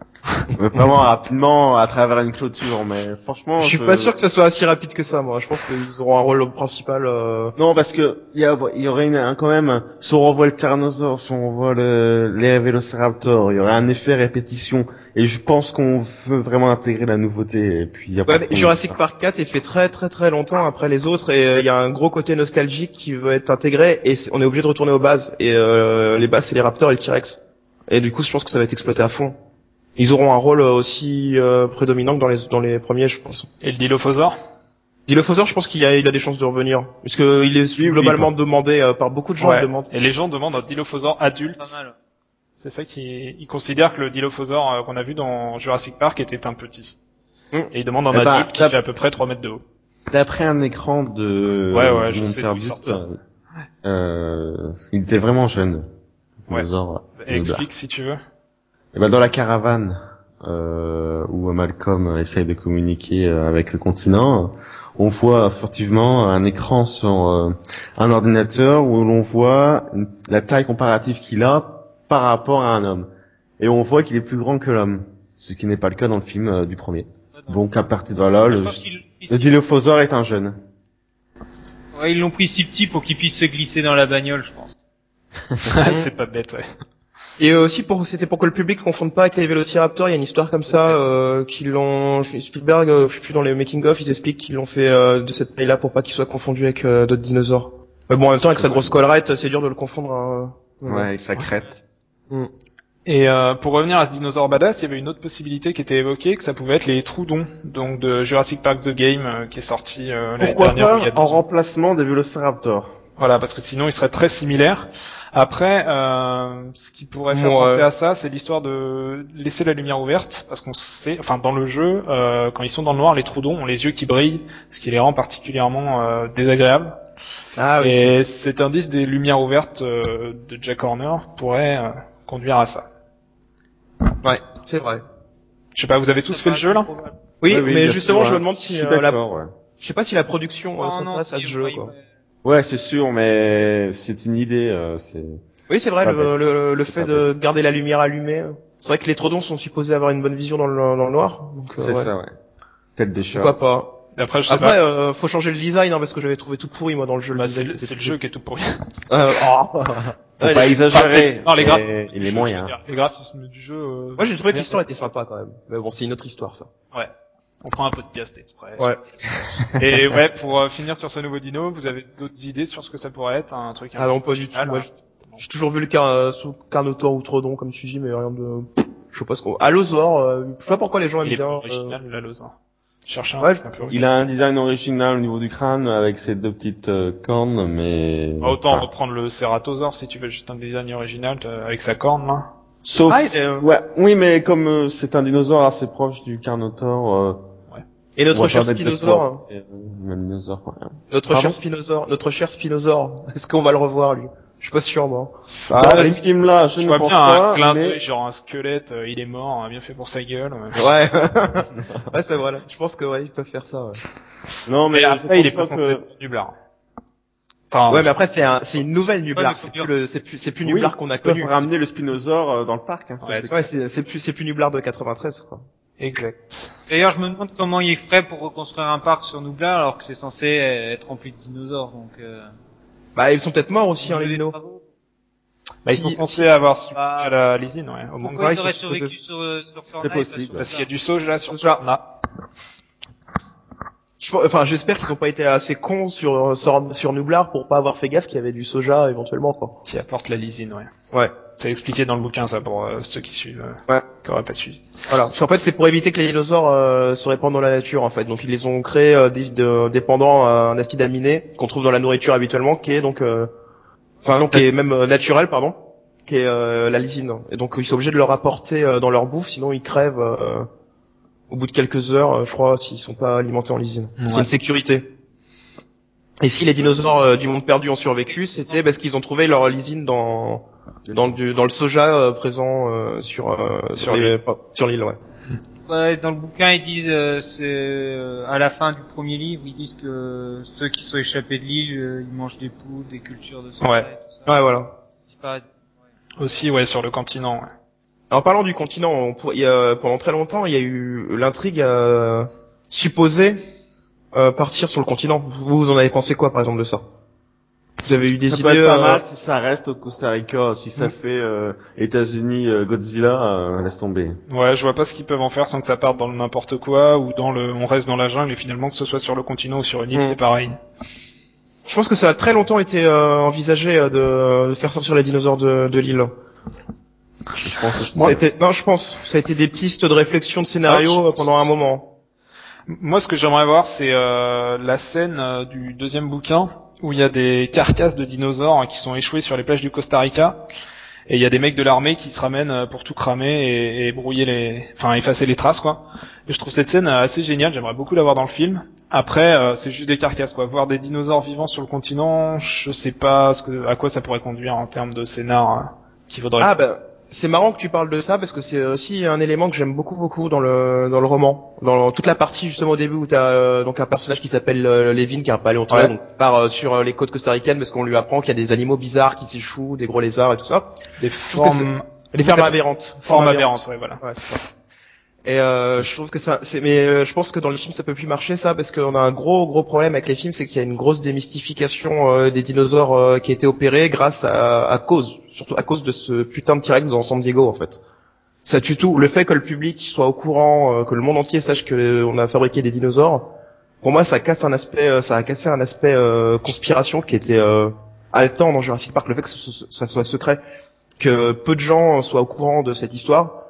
Euh. [LAUGHS] Mais vraiment rapidement, à travers une clôture, mais franchement... Je suis pas sûr que ça soit si rapide que ça, moi. Je pense qu'ils auront un rôle principal. Euh... Non, parce que il y, a- il y aurait une, un- quand même, si on revoit le Tyrannosaure, si on revoit le, les Vélociraptors, il y aurait un effet répétition. Et je pense qu'on veut vraiment intégrer la nouveauté. Et puis y a Ouais, mais Jurassic Park 4 est fait très très très longtemps après les autres et euh, il y a un gros côté nostalgique qui veut être intégré et on est obligé de retourner aux bases et euh, les bases c'est les Raptors et le T-Rex. Et du coup je pense que ça va être exploité à fond. Ils auront un rôle euh, aussi euh, prédominant que dans les dans les premiers je pense. Et le Dilophosaure? Dilophosaure je pense qu'il a il a des chances de revenir puisque il est oui, globalement demandé euh, par beaucoup de gens Ouais. demandent. Et les gens demandent un Dilophosaure adulte. Pas mal. C'est ça qui, ils considèrent que le Dilophosaure euh, qu'on a vu dans Jurassic Park était un petit. Mm. Et ils demandent un Eh ben, adulte qui fait à peu près 3 mètres de haut. D'après un écran de... Ouais, ouais, je sais d'où sortent ça. Euh, il était vraiment jeune. Ouais. euh, explique si tu veux. Et ben dans la caravane euh, où Malcolm essaye de communiquer euh, avec le continent, on voit furtivement un écran sur euh, un ordinateur où l'on voit la taille comparative qu'il a par rapport à un homme. Et on voit qu'il est plus grand que l'homme, ce qui n'est pas le cas dans le film euh, du premier. Donc à partir de là, le, le Dilophosaure est un jeune. ouais, ils l'ont pris si petit pour qu'il puisse se glisser dans la bagnole, je pense. [LAUGHS] c'est pas bête, ouais. Et euh, aussi pour c'était pour que le public confonde pas avec les Vélociraptors, il y a une histoire comme ça euh, qu'ils l'ont je- Spielberg euh, je sais plus dans les making of, ils expliquent qu'ils l'ont fait euh, de cette taille-là pour pas qu'il soit confondu avec euh, d'autres dinosaures. Mais bon en même temps avec sa grosse collerette, c'est dur de le confondre hein. Ouais, avec sa crête. Et euh, pour revenir à ce dinosaure badass, il y avait une autre possibilité qui était évoquée, que ça pouvait être les Troudons, donc de Jurassic Park The Game, euh, qui est sorti euh, l'année Pourquoi pas en remplacement des Vélociraptors Voilà, parce que sinon ils seraient très similaires. Après, euh, ce qui pourrait faire penser à ça, c'est l'histoire de laisser la lumière ouverte, parce qu'on sait, enfin dans le jeu, euh, quand ils sont dans le noir, les Troudons ont les yeux qui brillent, ce qui les rend particulièrement euh, désagréables. Ah Et cet indice des lumières ouvertes euh, de Jack Horner pourrait euh, conduire à ça. ouais, c'est vrai. Je sais pas, vous avez tous fait le jeu là? Oui, oui, mais justement sûr, je me demande si euh, la... ouais. je sais pas si la production non, s'intéresse à ce jeu quoi. Ouais, c'est sûr, mais c'est une idée. euh, c'est Oui, c'est vrai le, le, le fait de garder la lumière allumée. euh. C'est vrai que les Trodons sont supposés avoir une bonne vision dans le, dans le noir. Euh, c'est ouais. ça, ouais. Tête de chat. Pourquoi pas Après, je sais Après, pas. euh, faut changer le design hein, parce que j'avais trouvé tout pourri moi dans le jeu. Bah, le c'est design, le, jeu qui est tout pourri. [LAUGHS] Euh, oh. Faut Ouais, pas les- exagérer. Non, les graphismes. Il du est moyen. Les graphismes du jeu. euh, Moi j'ai trouvé que l'histoire était sympa quand même. Mais bon, c'est une autre histoire ça. On prend un podcast exprès. Ouais. [LAUGHS] Et ouais, pour euh, finir sur ce nouveau dino, vous avez d'autres idées sur ce que ça pourrait être, un truc un Ah non, pas du tout. Moi, hein. je- J'ai toujours vu le car, euh, sous Carnotaur ou Trodon comme tu dis, mais rien de. Je sais pas ce qu'on. Allosaure, euh, je sais pas pourquoi les gens aiment Il est bien. pas euh, original, la Lausanne. Cherche un, Ouais, un peu il a un design original au niveau du crâne avec ses deux petites euh, cornes, mais Ah, autant Ah. reprendre le Ceratosaure si tu veux juste un design original t'as- avec sa corne là. Sauf, Ah, il est, euh, ouais, oui, mais comme euh, c'est un dinosaure assez proche du Carnotaure. Et notre cher dinosaure, ouais. notre Pardon cher Spinosaure, notre cher Spinosaure, [LAUGHS] est-ce qu'on va le revoir lui? Je suis pas sûr moi. Ah, Non, les films là, je, Je ne vois pense bien pas, un clin mais d'œil, genre un squelette, euh, il est mort, hein, bien fait pour sa gueule. ouais. Ouais. [LAUGHS] ouais, c'est vrai. là. Je pense que ouais, ils peuvent faire ça. Ouais, non, mais Mais je après, il est pas que- censé être nublard. Enfin, ouais mais après c'est un, c'est une nouvelle Nublar. c'est plus le, c'est plus, c'est plus Oui, Nublar qu'on a connu. ramener le Spinosaure euh, dans le parc. Hein, ça, Ouais, c'est Ouais, c'est, c'est plus, c'est plus Nublar de 93 quoi. Exact. D'ailleurs, je me demande comment ils feraient pour reconstruire un parc sur Noublar alors que c'est censé être rempli de dinosaures. Donc, euh... Bah ils sont peut-être morts aussi hein, les dinos. Bah, ils sont censés avoir su Ah. à la lysine, ouais, au moins. Pourquoi ils auraient survécu sur, euh, sur Fortnite, C'est pas possible. sur Parce qu'il y a du soja sur Soja. Sorna. Je pense- Enfin, j'espère qu'ils ont pas été assez cons sur, sur, sur Nublar pour pas avoir fait gaffe qu'il y avait du soja éventuellement quoi. Qui apporte la lysine, ouais. Ouais. C'est expliqué dans le bouquin, ça, pour euh, ceux qui suivent, euh, Ouais. qui auraient pas suivi. Voilà. Qu'en fait, c'est pour éviter que les dinosaures euh, se répandent dans la nature, en fait. Donc, ils les ont créés euh, dé- de- dépendant à un acide aminé qu'on trouve dans la nourriture habituellement, qui est donc, euh, enfin, donc, qui est même naturel, pardon, qui est euh, la lysine. Et donc, ils sont obligés de leur apporter euh, dans leur bouffe, sinon ils crèvent euh, au bout de quelques heures, je crois, s'ils sont pas alimentés en lysine. Ouais. C'est une sécurité. Et si les dinosaures du monde perdu ont survécu, c'était parce qu'ils ont trouvé leur lysine dans dans, du, dans le soja euh, présent euh, sur euh, Sur les- sur l'île, ouais. Ouais, dans le bouquin, ils disent, euh, c'est euh, à la fin du premier livre, ils disent que ceux qui sont échappés de l'île, euh, ils mangent des poules, des cultures de soja Ouais. et tout ça. Ouais, voilà. Pas- Aussi, ouais, sur le continent, ouais. En parlant du continent, on pour- il y a- pendant très longtemps, il y a eu l'intrigue euh, supposée euh, partir sur le continent. Vous, vous en avez pensé quoi, par exemple, de ça? Vous avez eu des Ça idées peut être pas euh, mal si ça reste au Costa Rica. Si ça Mm. fait euh, États-Unis euh, Godzilla, euh, laisse tomber. Ouais, je vois pas ce qu'ils peuvent en faire sans que ça parte dans le n'importe quoi, ou dans le, on reste dans la jungle, et finalement que ce soit sur le continent ou sur une île, Mm. c'est pareil. Je pense que ça a très longtemps été euh, envisagé euh, de, de faire sortir les dinosaures de, de l'île. Je pense. Ça a été, non, je pense. Ça a été des pistes de réflexion de scénario Ah, je- pendant un moment. Moi, ce que j'aimerais voir, c'est euh, la scène euh, du deuxième bouquin où il y a des carcasses de dinosaures hein, qui sont échouées sur les plages du Costa Rica, et il y a des mecs de l'armée qui se ramènent euh, pour tout cramer et, et brouiller les, enfin effacer les traces, quoi. Et je trouve cette scène euh, assez géniale. J'aimerais beaucoup la voir dans le film. Après, euh, c'est juste des carcasses, quoi. Voir des dinosaures vivants sur le continent, je sais pas ce que, à quoi ça pourrait conduire en termes de scénar euh, qui vaudrait. Ah ben, c'est marrant que tu parles de ça parce que c'est aussi un élément que j'aime beaucoup beaucoup dans le dans le roman, dans toute la partie justement au début où t'as euh, donc un personnage qui s'appelle euh, Levin qui a un paléontologue Ouais. donc qui part euh, sur euh, les côtes costaricaines parce qu'on lui apprend qu'il y a des animaux bizarres qui s'échouent, des gros lézards et tout ça, des formes, les fermes aberrantes, formes aberrantes, ouais, voilà. Ouais, ça. Et euh, je trouve que ça, c'est, mais euh, je pense que dans les films ça peut plus marcher ça parce qu'on a un gros gros problème avec les films, c'est qu'il y a une grosse démystification euh, des dinosaures euh, qui a été opérée grâce à, à cause, surtout à cause de ce putain de T-Rex dans San Diego en fait. Ça tue tout. Le fait que le public soit au courant, euh, que le monde entier sache que euh, a fabriqué des dinosaures, pour moi ça casse un aspect, euh, ça a cassé un aspect euh, conspiration qui était euh, haletant dans Jurassic Park. Le fait que ça soit secret, que peu de gens soient au courant de cette histoire.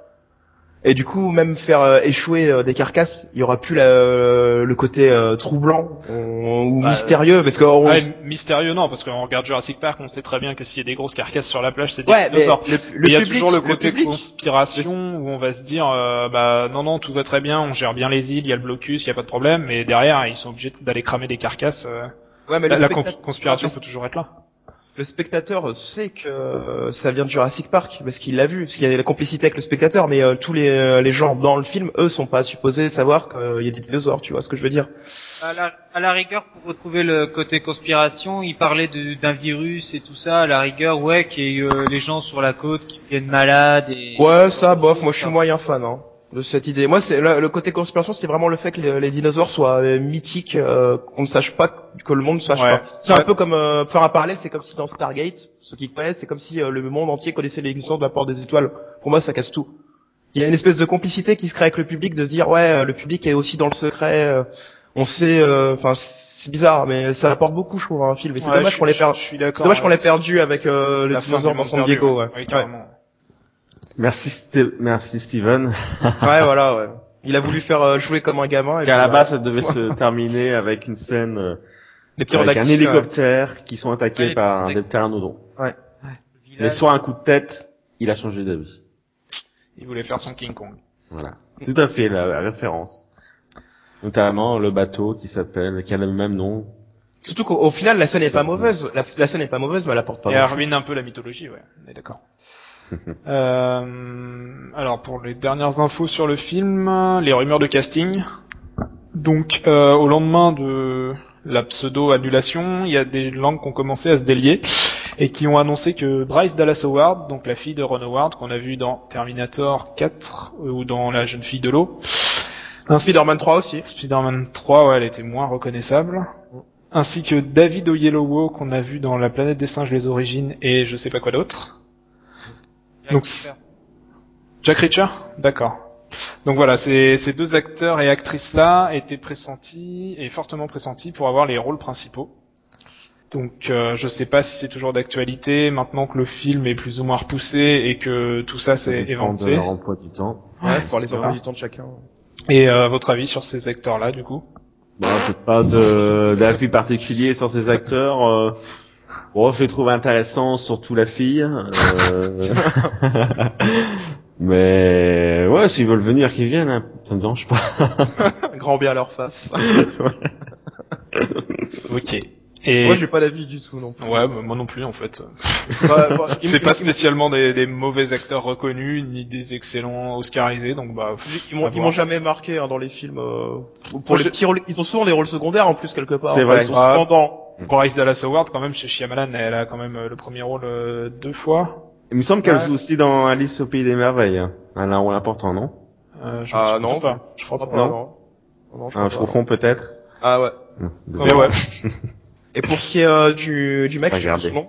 Et du coup, même faire euh, échouer euh, des carcasses, il y aura plus la- le côté euh, troublant on- ou Bah, mystérieux, parce que on- Ouais, mystérieux non, parce qu'on regarde Jurassic Park, on sait très bien que s'il y a des grosses carcasses sur la plage, c'est des ouais, mais dinosaures. le, le il y a public, toujours le côté public, conspiration où on va se dire euh, bah non non tout va très bien, on gère bien les îles, il y a le blocus, il y a pas de problème, mais derrière ils sont obligés d'aller cramer des carcasses. euh, ouais, mais la le, la conspiration peut toujours être là. Le spectateur sait que euh, ça vient de Jurassic Park parce qu'il l'a vu, parce qu'il y a la complicité avec le spectateur, mais euh, tous les, euh, les gens dans le film, eux, sont pas supposés savoir qu'il y a des dinosaures, tu vois ce que je veux dire À la, à la rigueur, pour retrouver le côté conspiration, il parlait d'un virus et tout ça. À la rigueur, ouais, qu'il y ait euh, les gens sur la côte qui viennent malades et. Ouais, ça, bof, moi je suis moyen fan hein, de cette idée. Moi, c'est le, le côté conspiration, c'est vraiment le fait que les, les dinosaures soient euh, mythiques, euh, qu'on ne sache pas, que le monde ne sache Ouais. pas. C'est un peu comme euh, faire un parallèle, c'est comme si dans Stargate, ceux qui connaissent, c'est comme si euh, le monde entier connaissait l'existence de la porte des étoiles. Pour moi, ça casse tout. Il y a une espèce de complicité qui se crée avec le public, de se dire ouais, euh, le public est aussi dans le secret. euh, on sait, euh, enfin, c'est bizarre, mais ça apporte beaucoup, je trouve, à un film. Et c'est Ouais, dommage qu'on l'ait perdu. C'est dommage qu'on l'ait perdu avec euh, les dinosaures dans San Diego. ouais. Ouais. Oui, Ouais. carrément. Merci, Ste- merci Steven. [LAUGHS] ouais, voilà, ouais. Il a voulu faire euh, jouer comme un gamin. Et Qu'à puis, la euh, base, ça devait se [LAUGHS] terminer avec une scène euh, les avec un hélicoptère qui sont attaqués Ouais, par des pteranodons. Le Mais sur un coup de tête, il a changé d'avis. Il voulait faire son King Kong. Voilà. Tout à fait la, la référence. Notamment le bateau qui s'appelle, qui a le même nom. Surtout qu'au au final, la scène est pas mauvaise. La, la scène est pas mauvaise, mais elle apporte pas. Et elle ruine un peu la mythologie, ouais, on est d'accord. Euh, alors pour les dernières infos sur le film, les rumeurs de casting. Donc euh, au lendemain de la pseudo-annulation, il y a des langues qui ont commencé à se délier et qui ont annoncé que Bryce Dallas Howard, donc la fille de Ron Howard qu'on a vu dans Terminator 4 ou dans La jeune fille de l'eau, Spider-Man 3 aussi. Spider-Man 3, ouais, elle était moins reconnaissable. Ainsi que David Oyelowo qu'on a vu dans La planète des singes les origines et je sais pas quoi d'autre. Donc Jack Reacher D'accord. Donc voilà, ces, ces deux acteurs et actrices-là étaient pressentis et fortement pressentis pour avoir les rôles principaux. Donc euh, je sais pas si c'est toujours d'actualité maintenant que le film est plus ou moins repoussé et que tout ça s'est éventé. leur emploi du temps. Ouais, pour les emplois du temps de chacun. Et euh, votre avis sur ces acteurs-là du coup? Bon, j'ai pas de d'avis particulier sur ces acteurs. Euh, bon, je les trouve intéressants, surtout la fille. euh, [LAUGHS] Mais ouais, s'ils veulent venir, qu'ils viennent. Hein. Ça me dérange pas. [LAUGHS] Grand bien à leur face. [LAUGHS] Ok. Et Moi, j'ai pas d'avis du tout non plus. ouais, bah, moi non plus en fait. Bah, bah, C'est pas spécialement des, des mauvais acteurs reconnus ni des excellents Oscarisés, donc bah. Ils, ils m'ont, jamais marqué hein, dans les films. euh, pour Moi, les je- petits rôles, ils ont souvent des rôles secondaires en plus quelque part. C'est vrai. Ils sont Ah. souvent dans. Bryce Dallas Howard quand même chez Shyamalan, elle a quand même euh, le premier rôle euh, deux fois. Il me semble qu'elle Ouais. joue aussi dans Alice au pays des merveilles. hein. Elle a un rôle important, non? Euh, je Ah, non. pas. Je crois Ah, pas. Non? non. Non, je Un crois pas. fond peut-être. Ah ouais. Non, Mais ouais. [LAUGHS] Et pour ce qui est euh, du, du mec, nom.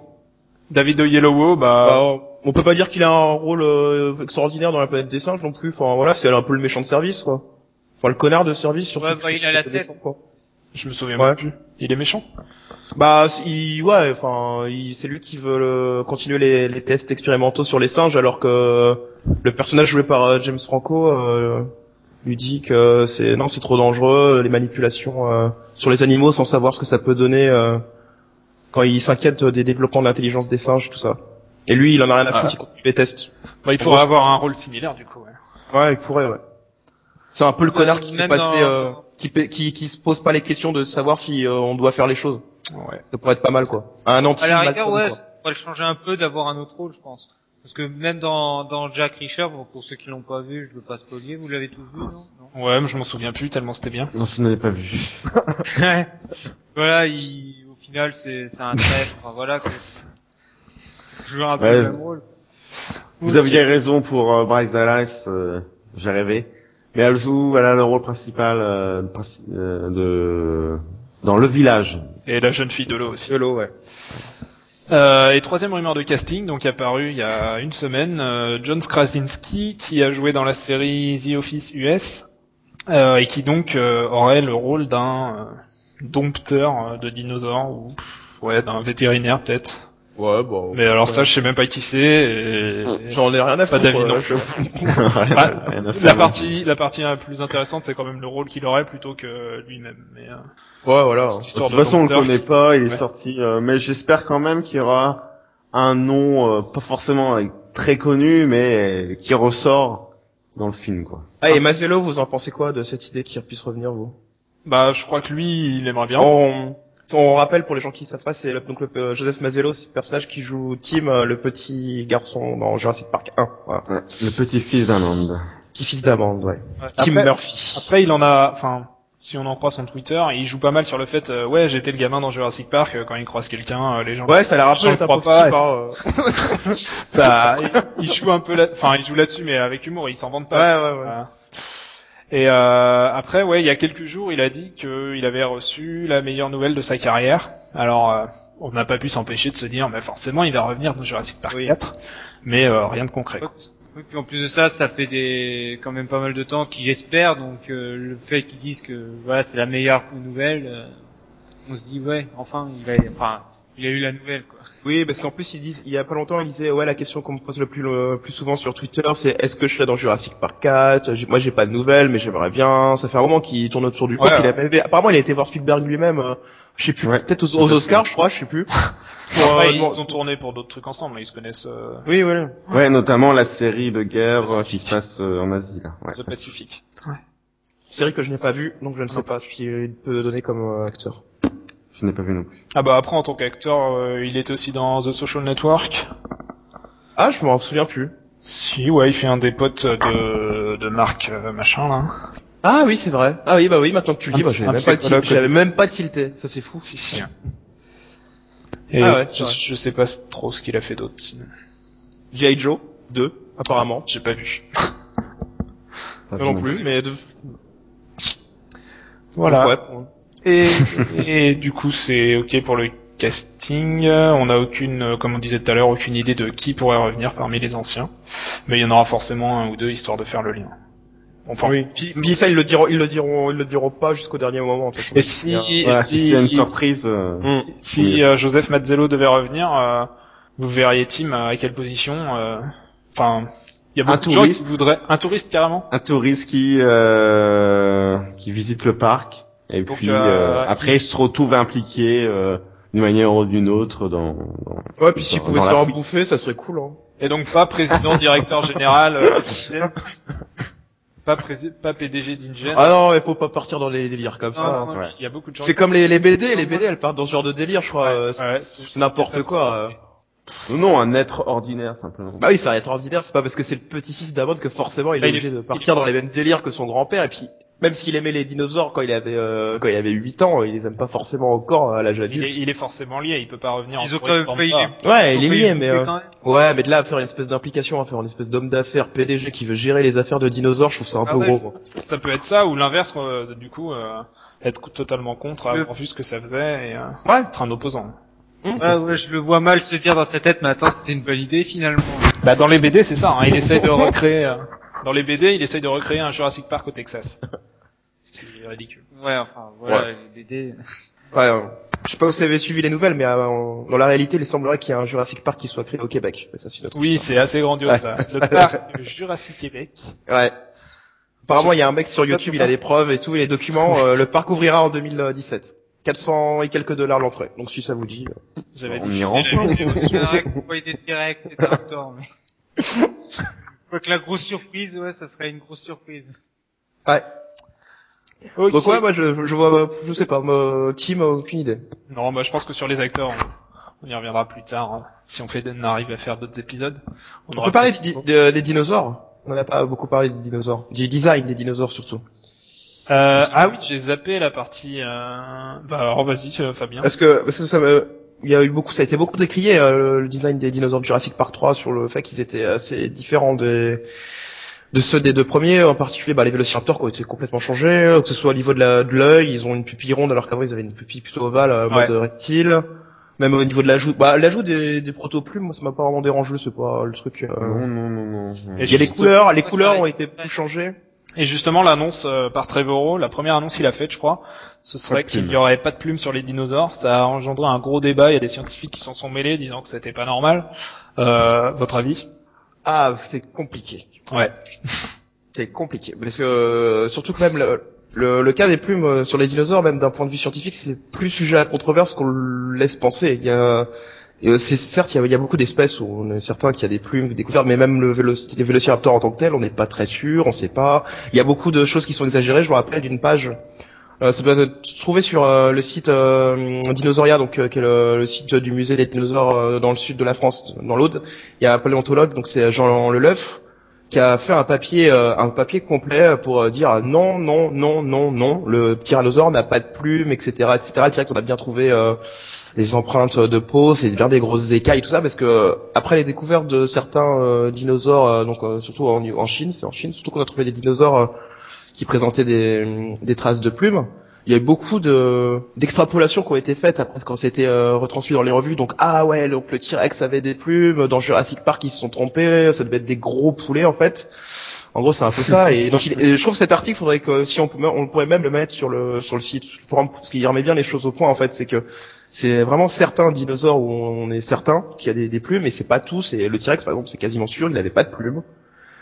David Oyelowo, bah. Bah, on peut pas dire qu'il a un rôle euh, extraordinaire dans la planète des singes non plus. Enfin voilà, c'est un peu le méchant de service quoi. Enfin le connard de service surtout. Ouais, bah, il a la tête. singes, quoi. Je me souviens Ouais. même plus. Il est méchant. Bah, il, ouais, enfin, c'est lui qui veut le- continuer les, les tests expérimentaux sur les singes, alors que le personnage joué par euh, James Franco euh, lui dit que c'est non, c'est trop dangereux, les manipulations euh, sur les animaux sans savoir ce que ça peut donner euh, quand il s'inquiète des développements de l'intelligence des singes, tout ça. Et lui, il en a rien à Ah. foutre, il continue les tests. Bah, il Pour pourrait avoir un rôle similaire du coup. Ouais. Ouais, il pourrait, ouais. C'est un peu le connard qui fait passer, euh, qui, qui, qui se pose pas les questions de savoir si euh, on doit faire les choses. Ouais. Ça pourrait être pas mal, quoi. Un anti À la rigueur, ouais, quoi. ça pourrait le changer un peu d'avoir un autre rôle, je pense. Parce que même dans, dans Jack Reacher, bon, pour ceux qui l'ont pas vu, je veux pas spoiler, vous l'avez tous vu, non, non? Ouais, mais je m'en souviens plus tellement c'était bien. Non, je n'avais pas vu. Voilà, il, au final, c'est c'est un traître, enfin voilà, que, toujours un peu Ouais. le même rôle. Vous aviez raison pour euh, Bryce Dallas, euh, j'ai rêvé. Mais elle joue, elle a le rôle principal euh, euh, de dans le village. Et la jeune fille de l'eau aussi. De l'eau, ouais. Euh, et troisième rumeur de casting, donc apparu il y a une semaine, euh, John Krasinski qui a joué dans la série The Office US euh, et qui donc euh, aurait le rôle d'un euh, dompteur euh, de dinosaures ou ouais d'un vétérinaire peut-être. Ouais, bon. Mais alors ça je sais même pas qui c'est. et- J'en ai rien à Pas foutre. d'avis non je- [LAUGHS] Ah, faire. La partie la partie la plus intéressante c'est quand même le rôle qu'il aurait plutôt que lui-même. Mais euh, Ouais, voilà. De toute façon, on le connaît pas, il est sorti. euh, mais j'espère quand même qu'il y aura un nom, euh, pas forcément très connu, mais qui ressort dans le film, quoi. Ah, et Mazzello, vous en pensez quoi de cette idée qu'il puisse revenir, vous? Bah je crois que lui il aimerait bien. on, on rappelle pour les gens qui savent pas, c'est le- donc le, euh, Joseph Mazzello, c'est le personnage qui joue Tim, euh, le petit garçon dans Jurassic Park 1. Voilà. Ouais, Le petit-fils d'un homme. Petit fils d'amande, ouais. Tim Après- Murphy. Après, il en a, enfin, si on en croit son Twitter, il joue pas mal sur le fait, euh, ouais, j'étais le gamin dans Jurassic Park, euh, quand il croise quelqu'un, euh, les gens. Ouais, ça a l'air un peu J'en d'être un crois peu pas, petit, hein, euh. [LAUGHS] Bah, il, il joue un peu là, enfin, il joue là-dessus, mais avec humour, il s'en vante Ouais, pas. ouais, ouais. Voilà. Et euh, après, ouais, il y a quelques jours, il a dit qu'il avait reçu la meilleure nouvelle de sa carrière. Alors, euh, on n'a pas pu s'empêcher de se dire, mais forcément, il va revenir dans Jurassic Park Oui. 4, mais euh, rien de concret. Oui, puis en plus de ça, ça fait des quand même pas mal de temps qu'ils espèrent, donc euh, le fait qu'ils disent que voilà c'est la meilleure nouvelle, euh, on se dit ouais, enfin, il va, enfin, Il a eu la nouvelle, quoi. Oui, parce qu'en plus ils disent, il y a pas longtemps, ils disaient ouais la question qu'on me pose le plus le plus souvent sur Twitter, c'est est-ce que je serai dans Jurassic Park 4 J'ai- Moi j'ai pas de nouvelles, mais j'aimerais bien. Ça fait un moment qu'il tourne autour du pot. Ouais. Apparemment il a été voir Spielberg lui-même. euh, je sais plus, Ouais. peut-être aux, aux Oscars, je crois, je sais plus. [LAUGHS] Pour, euh, ils ont tourné pour d'autres trucs ensemble, ils se connaissent euh, Oui, voilà. Ouais, notamment la série de guerre euh, qui se passe euh, en Asie, là. Ouais. The Pacific. Série que je n'ai pas vue, donc je ne sais pas ce qu'il peut donner comme euh, acteur. Je n'ai pas vu non plus. Ah bah après en tant qu'acteur, euh, il était aussi dans The Social Network. Ah, je m'en souviens plus. Si, ouais, il fait un des potes de, de Marc euh, machin là. Ah oui, c'est vrai. Ah oui, bah oui, maintenant que tu le dis, Un bah, j'avais même, pas psychologue, til- j'avais même pas tilté. Ça c'est fou. Si si. Et Ah ouais, je, sais pas trop ce qu'il a fait d'autre sinon. G.I. Joe 2, apparemment. J'ai pas vu. Pas Moi non plus, mais de... Voilà. Ouais, pour- Et, [LAUGHS] et du coup, c'est ok pour le casting. On n'a aucune, euh, comme on disait tout à l'heure, aucune idée de qui pourrait revenir parmi les anciens. Mais il y en aura forcément un ou deux histoire de faire le lien. Enfin, oui. Puis, puis ça, ils le diront, ils le diront, ils le diront pas jusqu'au dernier moment. de toute façon. Et si, Ouais, si, si c'est une surprise, euh, Hum. si Oui. euh, Joseph Mazzello devait revenir, euh, vous verriez Tim à quelle position euh, Enfin, il y a Un beaucoup de gens touriste. qui voudraient un touriste carrément. un touriste qui euh, qui visite le parc et Donc, puis euh, euh, après il se retrouve impliqué euh, d'une manière ou d'une autre dans, dans Ouais, puis s'il pouvait se faire bouffer, ça serait cool, hein. Et donc pas président, directeur général, euh, [LAUGHS] pas, pas PDG d'Ingen. Ah non, il faut pas partir dans les délires comme Non, ça. hein. ouais. Il y a beaucoup de gens. C'est comme les, les BD, les BD, elles partent dans ce genre de délire, je crois. euh, c'est- Ouais, c'est n'importe quoi. euh. Non, non, un être ordinaire simplement. Bah oui, ça va être ordinaire, c'est pas parce que c'est le petit-fils d'Amon que forcément il Bah, est il est- obligé de partir dans les mêmes délires que son grand-père, et puis même s'il aimait les dinosaures quand il avait euh, quand il avait 8 ans, il les aime pas forcément encore à l'âge Il est, adulte. il est forcément lié, il peut pas revenir Ils en ont quand même les- Ouais, il est lié, mais euh, ouais, mais de là à faire une espèce d'implication, à faire une espèce d'homme d'affaires PDG qui veut gérer les affaires de dinosaures, je trouve ça un Ah peu ouais. gros. quoi. Ça, ça peut être ça ou l'inverse, euh, du coup, euh, être totalement contre, avoir vu ce que ça faisait et euh, Ouais. être un opposant. Ouais, ouais, je le vois mal se dire dans sa tête, mais attends, c'était une bonne idée finalement. Bah dans les BD c'est ça, hein, il essaye de recréer. euh, dans les BD, il essaye de recréer un Jurassic Park au Texas. Ce qui est ridicule. Ouais, enfin, voilà, Ouais. les BD. Ouais, euh, je sais pas si vous avez suivi les nouvelles, mais euh, dans la réalité, il semblerait qu'il y ait un Jurassic Park qui soit créé au Québec. Mais ça, c'est Oui, c'est assez grandiose Ouais. ça. Le parc Jurassic Québec. Ouais. Apparemment, il y a un mec sur YouTube, il a des preuves et tout, et les documents. euh, le parc ouvrira en 2017. 400 et quelques dollars l'entrée. Donc si ça vous dit. euh. J'avais On. Pourquoi il était T-Rex, c'était un tort, mais. [LAUGHS] Quoi que la grosse surprise, ouais, ça serait une grosse surprise. Ouais. Ok. Donc ouais, moi je, je vois, je sais pas, moi, Tim, aucune idée. Non, bah je pense que sur les acteurs, on, on y reviendra plus tard. hein. Si on fait, on arrive à faire d'autres épisodes. On aura peut parler des, dinosaures. On en a pas beaucoup parlé des dinosaures. Du design des dinosaures surtout. Euh, ah oui, j'ai zappé la partie. Euh... Bah alors vas-y, euh, Fabien. Parce que parce que ça me, il y a eu beaucoup, ça a été beaucoup décrié euh, le, le design des dinosaures de Jurassic Park 3 sur le fait qu'ils étaient assez différents des de ceux des deux premiers, en particulier bah, les vélociraptors qui ont été complètement changés, euh, que ce soit au niveau de la de l'œil, ils ont une pupille ronde alors qu'avant ils avaient une pupille plutôt ovale, euh, mode Ouais. reptile. Même au niveau de l'ajout, bah l'ajout des, des protoplumes, moi ça m'a pas vraiment dérangé, c'est pas le truc. euh, Non, non, non, non. Et Il y a les couleurs, les couleurs ont été plus changées. Et justement, l'annonce euh, par Trevorrow, la première annonce qu'il a faite, je crois, ce serait qu'il n'y aurait pas de plumes sur les dinosaures. Ça a engendré un gros débat. Il y a des scientifiques qui s'en sont mêlés, disant que c'était pas normal. Euh, votre avis? Ah, c'est compliqué. Ouais. [LAUGHS] C'est compliqué parce que euh, surtout que même le, le, le cas des plumes euh, sur les dinosaures, même d'un point de vue scientifique, c'est plus sujet à controverse qu'on le laisse penser. Il y a c'est certes il y a, il y a beaucoup d'espèces où on est certain qu'il y a des plumes découvertes, mais même le vélo- les vélociraptors en tant que tel, on n'est pas très sûr, on sait pas. Il y a beaucoup de choses qui sont exagérées. Je me rappelle d'une page. Euh, ça doit se trouver sur euh, le site euh, Dinosauria, donc euh, qui est le, le site du musée des dinosaures euh, dans le sud de la France, dans l'Aude. Il y a un paléontologue, donc c'est Jean Leleuf, qui a fait un papier euh, un papier complet pour dire non non non non non le tyrannosaure n'a pas de plumes etc etc on a bien trouvé les empreintes de peau c'est bien des grosses écailles tout ça parce que après les découvertes de certains dinosaures donc surtout en, en Chine c'est en Chine surtout qu'on a trouvé des dinosaures qui présentaient des, des traces de plumes il y a eu beaucoup de d'extrapolations qui ont été faites après quand c'était euh, retransmis dans les revues. Donc ah ouais, donc le T-Rex avait des plumes. Dans Jurassic Park, ils se sont trompés. Ça devait être des gros poulets en fait. En gros, c'est un peu ça. Et donc, je trouve cet article, faudrait que si on pouvait, on pourrait même le mettre sur le sur le site, parce qu'il remet bien les choses au point en fait. C'est que C'est vraiment certains dinosaures où on est certain qu'il y a des, des plumes, et c'est pas tous. Et le T-Rex, par exemple, c'est quasiment sûr, il n'avait pas de plumes.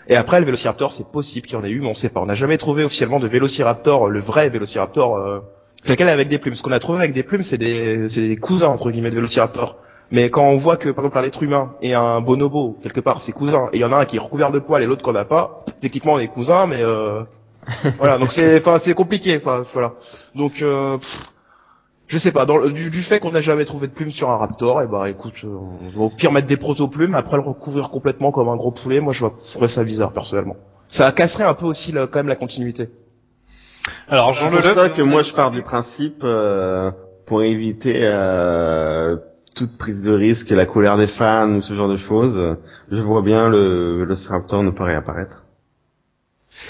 Et après, le Vélociraptor, c'est possible qu'il y en ait eu, mais on sait pas. On n'a jamais trouvé officiellement de Vélociraptor, le vrai Vélociraptor, euh, lequel avec des plumes. Ce qu'on a trouvé avec des plumes, c'est des, des cousins entre guillemets de Vélociraptor. Mais quand on voit que par exemple un être humain et un bonobo quelque part, c'est cousins, et il y en a un qui est recouvert de poils et l'autre qu'on n'a pas, techniquement on est cousins, mais euh, voilà. Donc c'est, enfin c'est compliqué. Enfin voilà. Donc euh, pff, je sais pas. Dans le- du, du fait qu'on n'a jamais trouvé de plumes sur un raptor, et bah écoute, euh, on va au pire mettre des proto-plumes, après le recouvrir complètement comme un gros poulet. Moi je vois- je trouverais ça bizarre personnellement. Ça casserait un peu aussi le- quand même la continuité. Alors C'est Jean pour Leleu, ça que moi je pars du principe, euh, pour éviter euh, toute prise de risque, la colère des fans ou ce genre de choses, je vois bien le Velociraptor ne pas réapparaître.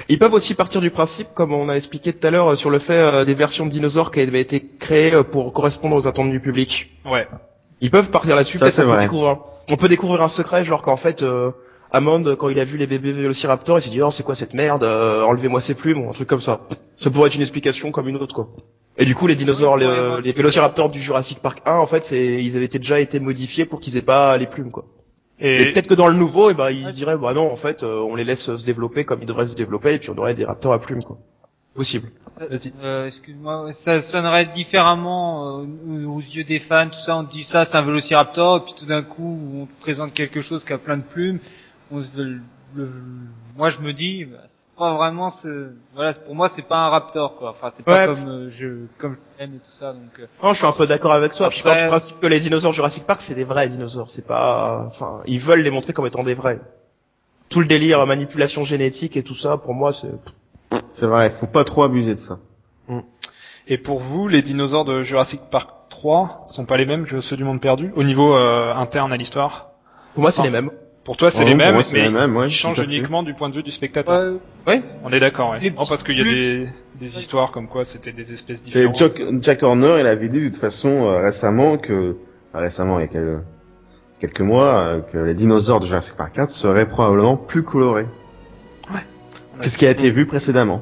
Ils peuvent aussi partir du principe, comme on a expliqué tout à l'heure, euh, sur le fait euh, des versions de dinosaures qui avaient été créées euh, pour correspondre aux attentes du public. ouais. Ils peuvent partir là-dessus. Ça, peut-être c'est on peut vrai. découvrir- On peut découvrir un secret, genre qu'en fait, euh, Hammond, quand il a vu les bébés Vélociraptor, il s'est dit oh c'est quoi cette merde, euh, enlevez-moi ces plumes, ou un truc comme ça. Ça pourrait être une explication comme une autre quoi. Et du coup, les dinosaures, les, euh, les Vélociraptors du Jurassic Park 1, en fait, c'est, ils avaient déjà été modifiés pour qu'ils aient pas les plumes quoi. Et, Et, peut-être que dans le nouveau, eh ben, ils diraient bah non, en fait, euh, on les laisse se développer comme ils devraient se développer, et puis on aurait des raptors à plumes quoi. Possible. Euh, excuse-moi, ça sonnerait différemment euh, aux yeux des fans, tout ça. On dit ça, c'est un Vélociraptor, et puis tout d'un coup, on te présente quelque chose qui a plein de plumes. On se, le- le- moi, je me dis, bah, pas vraiment ce, voilà, pour moi, c'est pas un Raptor, quoi. Enfin, c'est pas Ouais. comme euh, je, comme je l'aime et tout ça. Donc, euh, Non, je suis un peu d'accord avec toi. Puis je pars Après- du principe que les dinosaures Jurassic Park, c'est des vrais dinosaures. C'est pas, enfin, ils veulent les montrer comme étant des vrais. Tout le délire manipulation génétique et tout ça, pour moi, c'est. C'est vrai, faut pas trop abuser de ça. et pour vous, les dinosaures de Jurassic Park 3 sont pas les mêmes que ceux du Monde Perdu au niveau euh, interne à l'histoire? Pour moi, c'est les mêmes. Pour toi, c'est Ouais, les mêmes, mais les mêmes, ouais, ils changent uniquement du point de vue du spectateur. ouais, Ouais. On est d'accord, ouais. Non, parce qu'il y a des, des histoires comme quoi c'était des espèces différentes. Jack, Jack Horner, il avait dit de toute façon euh, récemment que, récemment il y a quelques, quelques mois, euh, que les dinosaures de Jurassic Park 4 seraient probablement plus colorés que ce qui a été vu précédemment.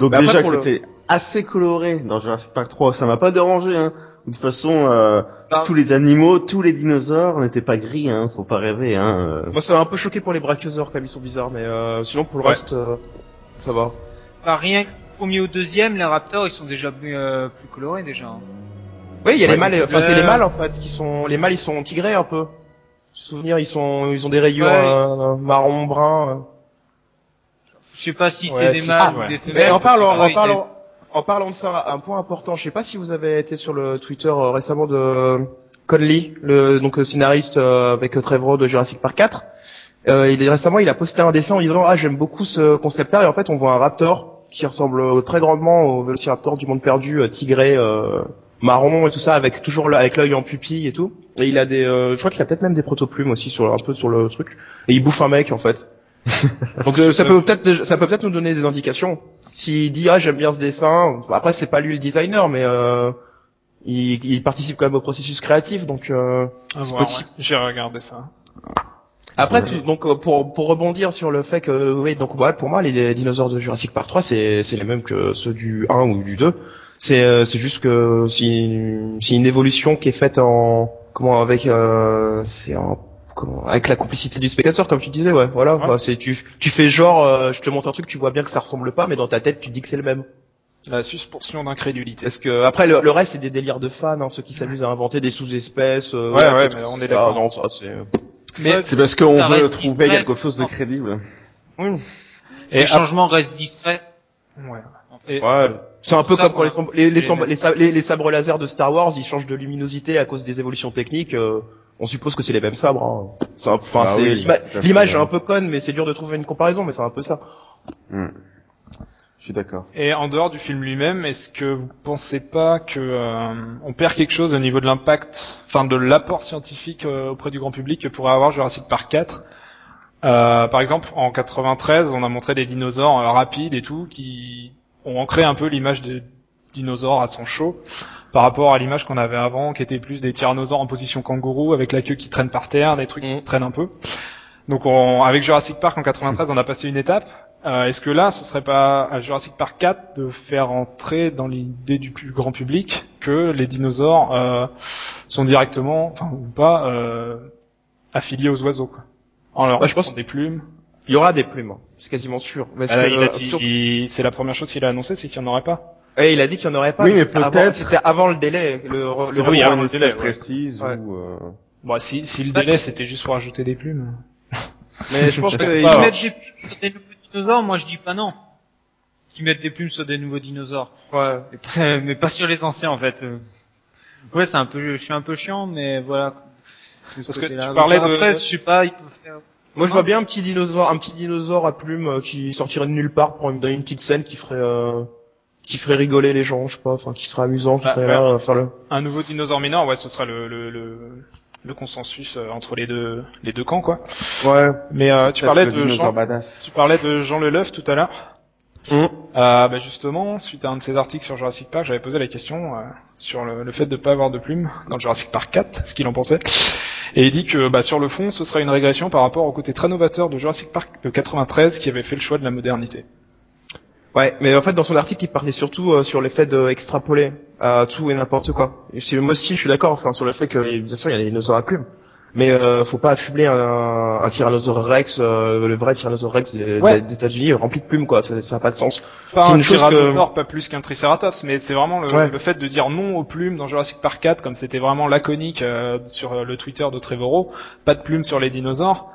Donc Bah, déjà que le- c'était assez coloré dans Jurassic Park 3, ça m'a pas dérangé. Hein. De toute façon, euh, Bah. tous les animaux, tous les dinosaures n'étaient pas gris, hein. Faut pas rêver, hein. euh. Moi, ça m'a un peu choqué pour les brachiosaures, comme ils sont bizarres, mais euh, sinon, pour le Ouais. reste, euh, ça va. bah, rien que au premier ou deuxième, les Raptors, ils sont déjà plus, euh, plus colorés déjà. hein. Oui, il y a Ouais, les mâles, enfin, c'est les mâles, en fait, qui sont, les mâles, ils sont tigrés un peu. Souvenir, ils sont, ils ont des rayures Ouais. euh, marron, brun. euh. Je sais pas si Ouais, c'est des mâles ah, ou ouais. des femelles. Mais en parlant, en parlant, en parlant de ça, un point important. Je sais pas si vous avez été sur le Twitter euh, récemment de euh, Conley, le donc euh, scénariste euh, avec Trevor de Jurassic Park 4. Euh, il est récemment, il a posté un dessin en disant ah j'aime beaucoup ce concept et en fait on voit un raptor qui ressemble très grandement au Vélociraptor du monde perdu, tigré, marron et tout ça avec toujours le- avec l'œil en pupille et tout. Et il a des, je crois qu'il a peut-être même des protoplumes aussi sur un peu sur le truc. Et il bouffe un mec en fait. [LAUGHS] Donc euh, ça peut peut-être ça peut peut-être nous donner des indications. S'il dit ah j'aime bien ce dessin, après c'est pas lui le designer mais euh, il, il participe quand même au processus créatif donc euh, ouais. J'ai regardé ça. après tout- donc euh, pour pour rebondir sur le fait que oui donc ouais pour moi les dinosaures de Jurassic Park 3 c'est c'est les mêmes que ceux du 1 ou du 2. C'est euh, c'est juste que c'est c'est une évolution qui est faite en comment avec euh, c'est en comment avec la complicité du spectateur comme tu disais ouais voilà Ouais. bah, c'est tu tu fais genre euh, je te montre un truc tu vois bien que ça ressemble pas mais dans ta tête tu dis que c'est le même. La suspension d'incrédulité. Parce que après le, le reste c'est des délires de fans, hein, ceux qui s'amusent à inventer des sous-espèces. euh, Ouais, ouais, mais on c'est est d'accord. Non, ça c'est. Mais C'est parce qu'on veut reste trouver discret. quelque chose de crédible. les changements restent discrets. Ouais. Et- Ouais. C'est un peu Ça, comme quand les, les, Et les- les sabres laser de Star Wars, ils changent de luminosité à cause des évolutions techniques. euh, on suppose que c'est les mêmes sabres. Hein. C'est un- Enfin, Ah c'est oui, l'image est un peu conne, mais c'est dur de trouver une comparaison, mais c'est un peu ça. Hmm. Je suis d'accord. Et en dehors du film lui-même, est-ce que vous pensez pas que euh, on perd quelque chose au niveau de l'impact, enfin de l'apport scientifique euh, auprès du grand public que pourrait avoir Jurassic Park 4 Euh, Par exemple, en 93, on a montré des dinosaures euh, rapides et tout qui ont ancré un peu l'image des dinosaures à son chaud par rapport à l'image qu'on avait avant, qui était plus des tyrannosaures en position kangourou avec la queue qui traîne par terre, des trucs qui Mhm. se traînent un peu. Donc on, avec Jurassic Park en 93, on a passé une étape. Euh, Est-ce que là, ce serait pas à Jurassic Park 4 de faire entrer dans l'idée du plus grand public que les dinosaures euh, sont directement, enfin ou pas, euh, affiliés aux oiseaux. Quoi? En leur Ouais, je pense- faisant des plumes. Il y aura des plumes, hein. c'est quasiment sûr. Ah, euh, c'est la première chose qu'il a annoncé, c'est qu'il n'y en aurait pas. Ouais, il a dit qu'il n'y en aurait pas. Oui, mais peut-être- C'était avant le délai. Le, le, oui, avant le délai, précise Ouais. ou. euh, Bon, si, si le délai c'était juste pour ajouter des plumes. [LAUGHS] Mais je pense Qu'ils mettent- des plumes sur des nouveaux dinosaures, moi je dis pas non. Qu'ils mettent des plumes sur des nouveaux dinosaures. ouais. Mais pas, [LAUGHS] mais pas sur les anciens en fait. Ouais, c'est un peu, je suis un peu chiant, mais voilà. Parce que tu parlais de- Après, je sais pas, ils peuvent faire. Moi, je vois bien un petit dinosaure, un petit dinosaure à plumes euh, qui sortirait de nulle part pour une, dans une petite scène qui ferait, euh, qui ferait rigoler les gens, je sais pas, enfin, qui serait amusant, qui Ah, serait ouais. là, à faire le. Un nouveau dinosaure mineur, ouais, ce sera le, le, le, le consensus euh, entre les deux, les deux camps, quoi. Ouais. Mais euh, tu parlais de Jean, badass. tu parlais de Jean Leleuf tout à l'heure. Hum. Euh, bah justement, suite à un de ses articles sur Jurassic Park, j'avais posé la question euh, sur le, le fait de pas avoir de plumes dans Jurassic Park 4, ce qu'il en pensait. Et il dit que bah, sur le fond, ce serait une régression par rapport au côté très novateur de Jurassic Park de 93 qui avait fait le choix de la modernité. Ouais, mais en fait, dans son article, il parlait surtout euh, sur l'effet d'extrapoler à tout et n'importe quoi. C'est- moi aussi, je suis d'accord, enfin, sur le fait que, bien sûr, il y a des dinosaures à plumes. Mais euh, faut pas affubler un, un tyrannosaure rex, euh, le vrai tyrannosaure rex des, Ouais. États-Unis rempli de plumes, quoi. Ça, ça a pas de sens. Pas un tyrannosaure, pas plus qu'un triceratops, mais c'est vraiment le, Ouais. le fait de dire non aux plumes dans Jurassic Park 4, comme c'était vraiment laconique euh, sur euh, le Twitter de Trevorrow, pas de plumes sur les dinosaures.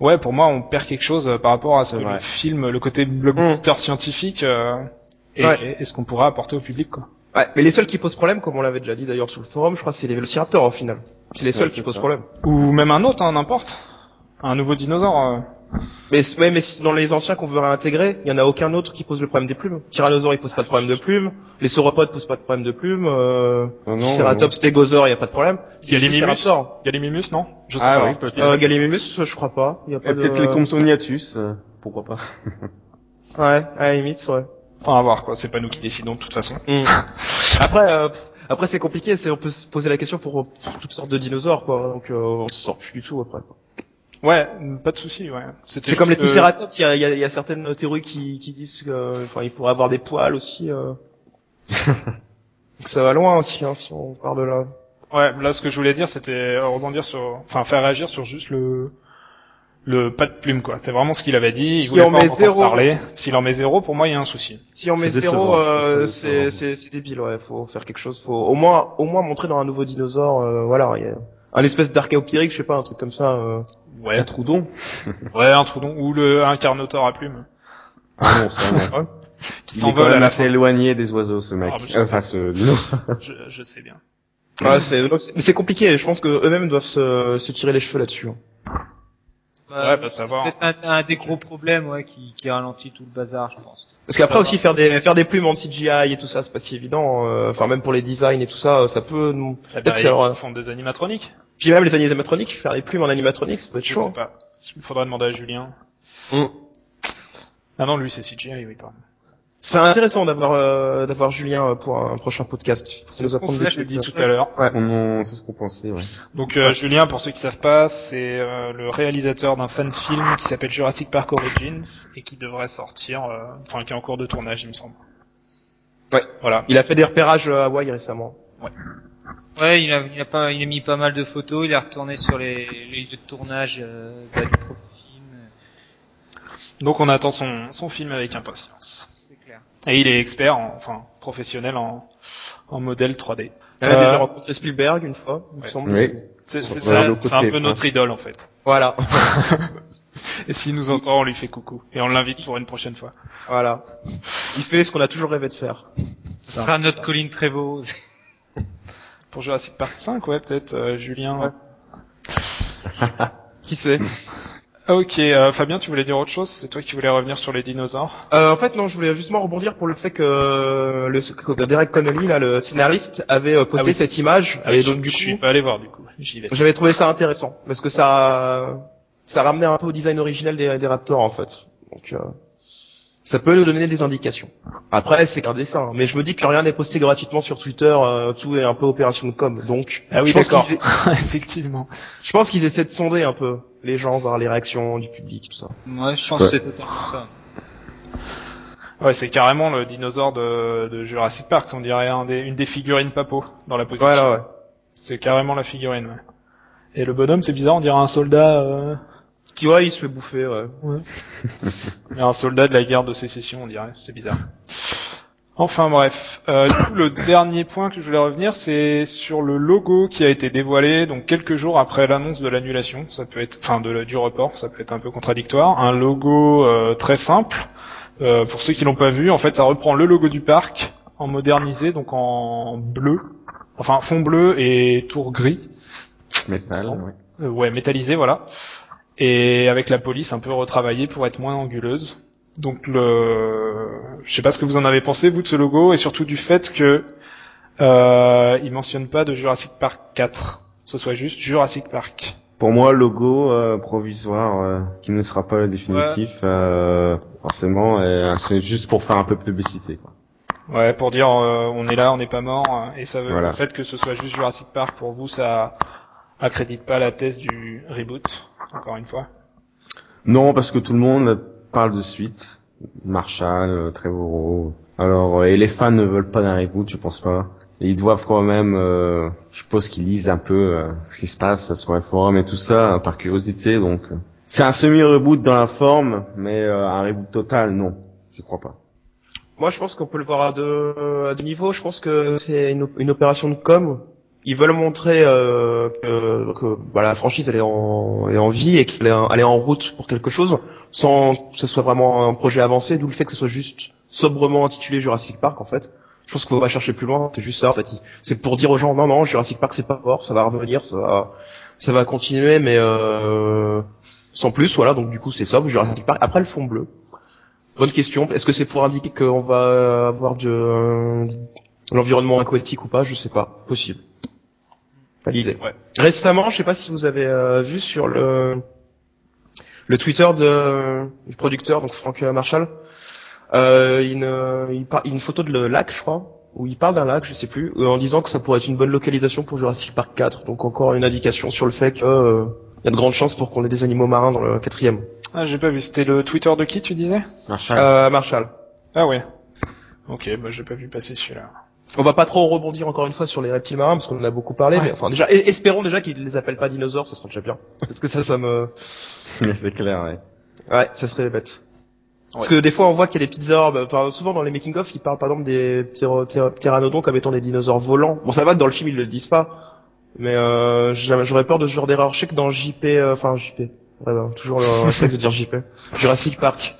Ouais, pour moi, on perd quelque chose euh, par rapport à ce film, le côté blockbuster scientifique euh, et, Ouais. et ce qu'on pourra apporter au public, quoi. Ouais, mais les seuls qui posent problème, comme on l'avait déjà dit d'ailleurs sur le forum, je crois, c'est les vélociraptors au final. C'est les seuls qui posent problème. Ou même un autre, hein, n'importe. Un nouveau dinosaure. euh. Mais, ouais, mais dans les anciens qu'on veut réintégrer, il y en a aucun autre qui pose le problème des plumes. Tyrannosaure, il pose pas de problème de plumes. Les sauropodes posent pas de problème de plumes. Euh, Non, non, Triceratops, stégosaure, il y a pas de problème. Gallimimus. Gallimimus, non Je sais Ah pas. oui, peut-être. Euh, Gallimimus, je crois pas. Il y a pas Et de... peut-être les Compsognathus, euh, pourquoi pas. [LAUGHS] Ouais, à la limite, ouais. Enfin, à voir, quoi. C'est pas nous qui décidons, de toute façon. Mm. [LAUGHS] Après, euh, après c'est compliqué. C'est on peut se poser la question pour, pour toutes sortes de dinosaures, quoi. Donc euh, on se sort plus du tout après. quoi. Ouais, pas de souci, ouais. C'est comme les juste, euh, Triceratops. Il y a, il y, a, il y a certaines théories qui, qui disent que, enfin, il pourrait avoir des poils aussi. Euh... [LAUGHS] Donc ça va loin aussi, hein, si on part de là. Ouais, là ce que je voulais dire c'était euh, rebondir sur, enfin faire réagir sur juste le le pas de plume quoi. C'est vraiment ce qu'il avait dit. Il Si voulait on pas met en zéro- parler. S'il en met zéro, pour moi il y a un souci. Si on met zéro, euh, c'est c'est décevant. c'est c'est débile. Ouais, faut faire quelque chose. Faut au moins au moins montrer dans un nouveau dinosaure. Euh, voilà, il y a un espèce d'archéoptéryque, je sais pas, un truc comme ça. Euh... Ouais, Un troudon [LAUGHS] ouais un trou ou le un carnotaure à plume Ah non, ça qui s'envole à la assez fin. éloigné des oiseaux, ce mec. Ah, mais je sais. Enfin, ce. [LAUGHS] Je, je sais bien. Ouais, c'est donc, c'est- mais c'est compliqué. Je pense que eux-mêmes doivent se, se tirer les cheveux là-dessus. hein. Ouais, bah savoir. C'est peut-être un, un des gros problèmes, ouais, qui, qui ralentit tout le bazar, je pense. Parce qu'après aussi faire des faire des plumes en CGI et tout ça, c'est pas si évident. euh, Enfin même pour les designs et tout ça, ça peut. nous- Eh ben, aura- ils font des animatroniques. Puis même les animatroniques, faire les plumes en animatronique, ça peut être Je chaud. sais pas. Il faudra demander à Julien. Mm. Ah non, lui c'est CGI, oui, pardon. C'est intéressant d'avoir euh, d'avoir Julien euh, pour un prochain podcast. C'est ce qu'on je l'ai dit euh. tout à l'heure. C'est ce qu'on- c'est ce qu'on pensait, ouais. Donc euh, Julien, pour ceux qui savent pas, c'est euh, le réalisateur d'un fan film qui s'appelle Jurassic Park Origins et qui devrait sortir, euh, enfin qui est en cours de tournage, il me semble. Ouais. Voilà. Il a fait des repérages à Hawaï récemment. Ouais, il a, il a pas, il a mis pas mal de photos, il est retourné sur les, les lieux de tournage euh, bah, du film. Donc on attend son, son film avec impatience. Et il est expert, en- enfin professionnel en, en modèle 3D. Il a Euh, déjà rencontré Spielberg une fois, il me ouais. semble. Oui. C'est un peu quoi. notre idole en fait. Voilà, [LAUGHS] Et s'il nous entend, on lui fait coucou. Et on l'invite pour une prochaine fois. voilà. Il fait ce qu'on a toujours rêvé de faire. Ce sera notre Colin Trevorrow. [LAUGHS] Pour Jurassic Park 5, ouais, peut-être, euh, Julien. Ouais. Qui sait? [LAUGHS] Ok, euh, Fabien, tu voulais dire autre chose? C'est toi qui voulais revenir sur les dinosaures? Euh, en fait, non, je voulais justement rebondir pour le fait que euh, le que Derek Connolly, là, le scénariste, avait euh, posté Ah oui. cette image, Ah, et donc du je suis coup, pas allé voir du coup. J'y vais. j'avais trouvé ça intéressant parce que ça, ça ramenait un peu au design originel des, des Raptors en fait. Donc, euh, ça peut nous donner des indications. Après, c'est qu'un dessin, mais je me dis que rien n'est posté gratuitement sur Twitter, euh, tout est un peu opération de com. Donc, Ah oui, je pense d'accord. qu'ils- [LAUGHS] Effectivement. je pense qu'ils essaient de sonder un peu les gens, voir les réactions du public, tout ça. Ouais, je pense Ouais. que c'est totalement ça. Ouais, c'est carrément le dinosaure de, de Jurassic Park, on dirait un des, une des figurines Papo dans la position. Voilà, ouais. C'est carrément la figurine, ouais. Et le bonhomme, c'est bizarre, on dirait un soldat, euh... Qui, ouais, il se fait bouffer, ouais. [LAUGHS] mais un soldat de la guerre de sécession, on dirait. C'est bizarre. Enfin bref, euh, du coup, le dernier point que je voulais revenir, c'est sur le logo qui a été dévoilé donc quelques jours après l'annonce de l'annulation. Ça peut être, enfin, de, du report, ça peut être un peu contradictoire. Un logo euh, très simple. Euh, pour ceux qui l'ont pas vu, en fait, ça reprend le logo du parc en modernisé, donc en bleu, enfin fond bleu et tour gris. Métal, ouais. Euh, ouais, métallisé, voilà. Et avec la police un peu retravaillée pour être moins anguleuse. Donc le, je sais pas ce que vous en avez pensé vous de ce logo et surtout du fait que euh, il mentionne pas de Jurassic Park 4, ce soit juste Jurassic Park. Pour moi, logo euh, provisoire euh, qui ne sera pas définitif, euh, forcément, euh, c'est juste pour faire un peu de publicité. Quoi. Ouais, pour dire euh, on est là, on n'est pas mort et ça veut Voilà. le fait que ce soit juste Jurassic Park pour vous ça accrédite pas la thèse du reboot encore une fois. Non, parce que tout le monde parle de suite. Marshall, euh, Trevorrow. Alors, euh, et les fans ne veulent pas d'un reboot, je pense pas. Et ils doivent quand même, euh, je suppose qu'ils lisent un peu euh, ce qui se passe sur les forums et tout ça, par curiosité. Donc, c'est un semi-reboot dans la forme, mais euh, un reboot total, non, je crois pas. Moi, je pense qu'on peut le voir à deux, à deux niveaux. Je pense que c'est une, une opération de com. Ils veulent montrer euh, que, voilà, la franchise elle est en, est en vie et qu'elle est, en- est en route pour quelque chose, sans que ce soit vraiment un projet avancé. D'où le fait que ce soit juste sobrement intitulé Jurassic Park en fait. Je pense qu'il faut pas chercher plus loin. C'est juste ça en fait. C'est pour dire aux gens non non Jurassic Park c'est pas mort, ça va revenir, ça va, ça va continuer, mais euh, sans plus. Voilà. Donc du coup c'est ça Jurassic Park. Après le fond bleu. Bonne question. Est-ce que c'est pour indiquer qu'on va avoir de l'environnement aquatique ou pas Je sais pas. Possible. Pas d'idée. Ouais. Récemment, je sais pas si vous avez euh, vu sur le le Twitter de, du producteur, donc Frank Marshall, euh, une, euh, il par- une photo de le lac, je crois, où il parle d'un lac, je sais plus, euh, en disant que ça pourrait être une bonne localisation pour Jurassic Park 4. Donc encore une indication sur le fait que euh, il y a de grandes chances pour qu'on ait des animaux marins dans le quatrième. Ah, j'ai pas vu, c'était le Twitter de qui tu disais? Marshall. Euh, Marshall. Ah ouais. OK, bah j'ai pas vu passer celui-là. On va pas trop rebondir encore une fois sur les reptiles marins parce qu'on en a beaucoup parlé, Ouais. mais enfin déjà, espérons déjà qu'ils les appellent pas dinosaures, ça serait déjà bien. Parce que ça, ça me, [LAUGHS] c'est clair, ouais. ouais, ça serait bête. Parce Ouais. que des fois on voit qu'il y a des petites orbes, enfin souvent dans les making of ils parlent par exemple des pteranodons comme étant des dinosaures volants. Bon ça va que dans le film ils le disent pas, mais euh, j'aurais peur de ce genre d'erreur. Je sais que dans JP, euh, enfin JP, ouais, bah, toujours le réflexe de dire JP, Jurassic Park,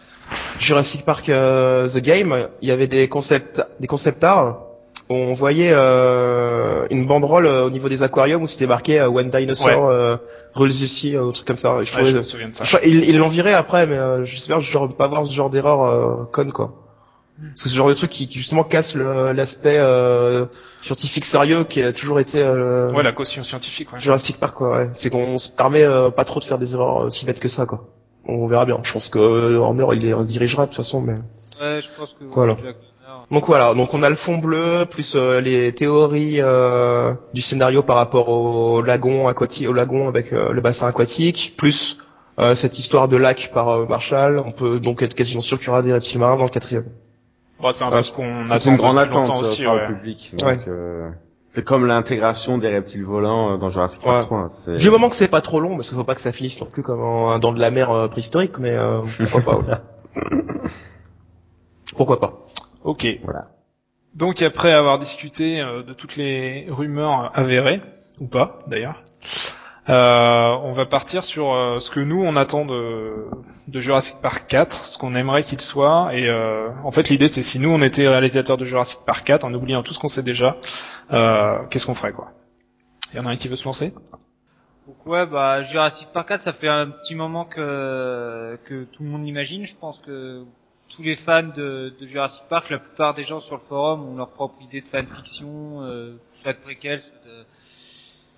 Jurassic Park euh, The Game, il y avait des concepts, des concept art. On voyait euh, une banderole euh, au niveau des aquariums où c'était marqué euh, When Dinosaur euh, Rules Ici, euh, un truc comme ça. Je Ouais, trouvais- je me souviens de ça. je- ils ils l'ont viré après, mais euh, j'espère genre pas avoir ce genre d'erreur euh, conne quoi. Parce que ce genre de truc qui, qui justement casse le- l'aspect euh, scientifique sérieux qui a toujours été euh, Ouais, la caution scientifique, ouais. Jurassic Park quoi. Ouais. C'est qu'on se permet euh, pas trop de faire des erreurs euh, si bêtes que ça quoi. On verra bien. Je pense que euh, Horner il les redirigera de toute façon, mais. Ouais, je pense que Voilà. Jack Donc voilà, donc on a le fond bleu plus euh, les théories euh, du scénario par rapport au lagon aquatique, au lagon avec euh, le bassin aquatique, plus euh, cette histoire de lac par euh, Marshall. On peut donc être quasiment sûr qu'il y aura des reptiles marins dans le quatrième. Bon, c'est un peu ce qu'on C'est attend une grande depuis attente longtemps euh, aussi, par ouais. le public. Ouais. Donc, euh, c'est comme l'intégration des reptiles volants euh, dans Jurassic Park Ouais. 3. c'est- Du moment que c'est pas trop long, parce qu'il faut pas que ça finisse non plus comme en- dans de la mer euh, préhistorique, mais euh, pourquoi pas. ouais. [LAUGHS] Pourquoi pas. Ok. Voilà. Donc après avoir discuté euh, de toutes les rumeurs avérées, ou pas d'ailleurs, euh, on va partir sur euh, ce que nous on attend de, de Jurassic Park 4, ce qu'on aimerait qu'il soit. Et euh, en fait l'idée c'est si nous on était réalisateur de Jurassic Park 4, en oubliant tout ce qu'on sait déjà, euh, qu'est-ce qu'on ferait quoi? Il y en a un qui veut se lancer? Donc ouais, bah Jurassic Park 4, ça fait un petit moment que que tout le monde l'imagine. Je pense que tous les fans de, de Jurassic Park, la plupart des gens sur le forum ont leur propre idée de fanfiction, euh, soit de préquel, soit de,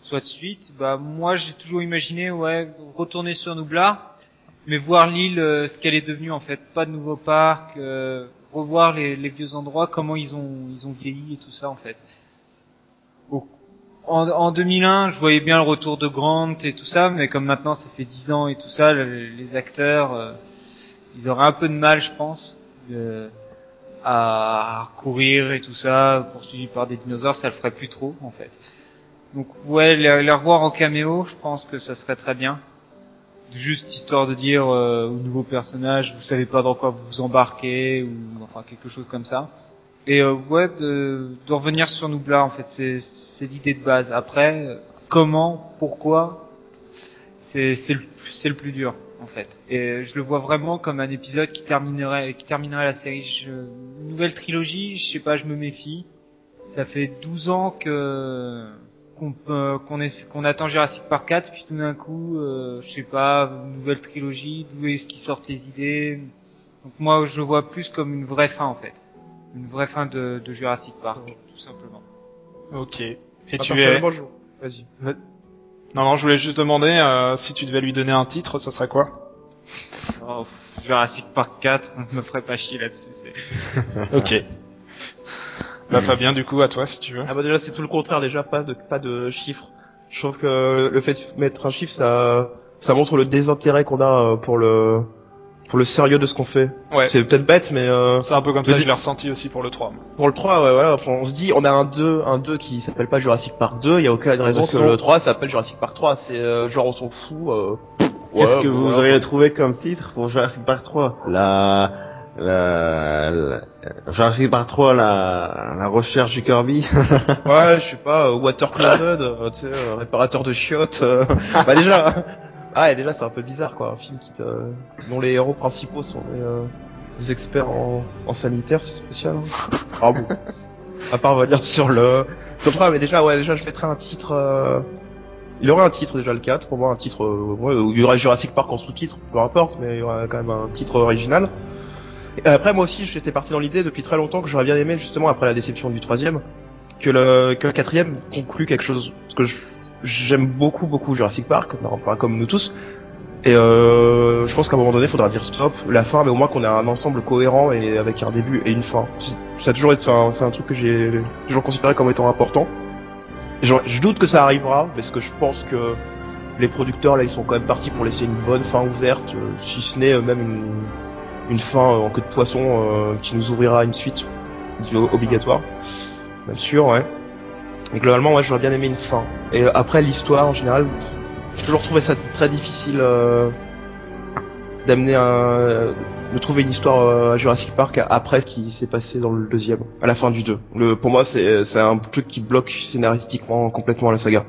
soit de suite. Bah moi, j'ai toujours imaginé, ouais, retourner sur Nublar, mais voir l'île, euh, ce qu'elle est devenue en fait, pas de nouveaux parcs, euh, revoir les, les vieux endroits, comment ils ont ils ont vieilli et tout ça en fait. Au- en, en 2001, je voyais bien le retour de Grant et tout ça, mais comme maintenant ça fait 10 ans et tout ça, le- les acteurs, euh, ils auraient un peu de mal, je pense. Euh, à courir et tout ça, poursuivi par des dinosaures, ça le ferait plus trop en fait. Donc ouais, les, les revoir en caméo, je pense que ça serait très bien. Juste histoire de dire euh, aux nouveaux personnages, vous savez pas dans quoi vous vous embarquez ou enfin quelque chose comme ça. Et euh, ouais, de, de revenir sur Noubla en fait, c'est l'idée de base. Après, comment, pourquoi, c'est le c'est le plus dur en fait. Et je le vois vraiment comme un épisode qui terminerait qui terminerait la série. Je, une nouvelle trilogie, je sais pas, je me méfie. Ça fait 12 ans que qu'on peut- qu'on est qu'on attend Jurassic Park 4 puis tout d'un coup euh, je sais pas nouvelle trilogie d'où est-ce qu'ils sortent les idées donc moi je le vois plus comme une vraie fin en fait une vraie fin de, de Jurassic Park tout simplement Ok. Et Ah, tu es... Vas-y. Non, non, je voulais juste demander euh, si tu devais lui donner un titre, ça serait quoi? Oh, Jurassic Park 4 on [LAUGHS] me ferait pas chier là-dessus c'est [LAUGHS] Ok. Bah Fabien, du coup, à toi si tu veux. Ah bah déjà c'est tout le contraire déjà pas de pas de chiffres. Je trouve que le fait de mettre un chiffre ça ça montre le désintérêt qu'on a euh, pour le pour le sérieux de ce qu'on fait. Ouais. C'est peut-être bête mais euh, C'est un peu comme ça, Mais je l'ai ressenti aussi pour le 3. moi. pour le 3 ouais voilà enfin, on se dit on a un 2 un 2 qui s'appelle pas Jurassic Park 2, il y a aucune raison que le 3 s'appelle Jurassic Park 3, c'est euh, genre on s'en fout euh, Qu'est-ce ouais, que vous voilà. auriez trouvé comme titre pour Jurassic Park 3 La, la, la- Jurassic Park 3, la, la recherche du Kirby. [LAUGHS] Ouais, je sais pas, euh, Water Closet, euh, tu sais, euh, réparateur de chiottes. euh, [LAUGHS] bah déjà, ah ouais, déjà c'est un peu bizarre quoi, un film qui te, dont les héros principaux sont des, euh, des experts en, en sanitaire, c'est spécial. Hein. [LAUGHS] Ah bon. À part revenir sur le, sur le 3, mais déjà ouais, déjà je mettrais un titre. euh, Il y aurait un titre déjà le 4, pour moi un titre, euh, ouais, il y aurait Jurassic Park en sous-titre, peu importe, mais il y aurait quand même un titre original. Et après moi aussi j'étais parti dans l'idée depuis très longtemps que j'aurais bien aimé justement après la déception du troisième que le que le quatrième conclut quelque chose parce que je- j'aime beaucoup beaucoup Jurassic Park enfin comme nous tous. Et euh, je pense qu'à un moment donné il faudra dire stop la fin mais au moins qu'on ait un ensemble cohérent et avec un début et une fin. Ça a toujours été c'est un truc que j'ai toujours considéré comme étant important. Je, je doute que ça arrivera parce que je pense que les producteurs là ils sont quand même partis pour laisser une bonne fin ouverte euh, si ce n'est euh, même une une fin euh, en queue de poisson qui nous ouvrira une suite obligatoire. Bien sûr, ouais. Et globalement, ouais, j'aurais bien aimé une fin. Et euh, après, l'histoire, en général, j'ai toujours trouvé ça très difficile euh, d'amener un... de trouver une histoire euh, à Jurassic Park après ce qui s'est passé dans le deuxième, à la fin du 2. Le, pour moi, c'est un truc qui bloque scénaristiquement complètement la saga.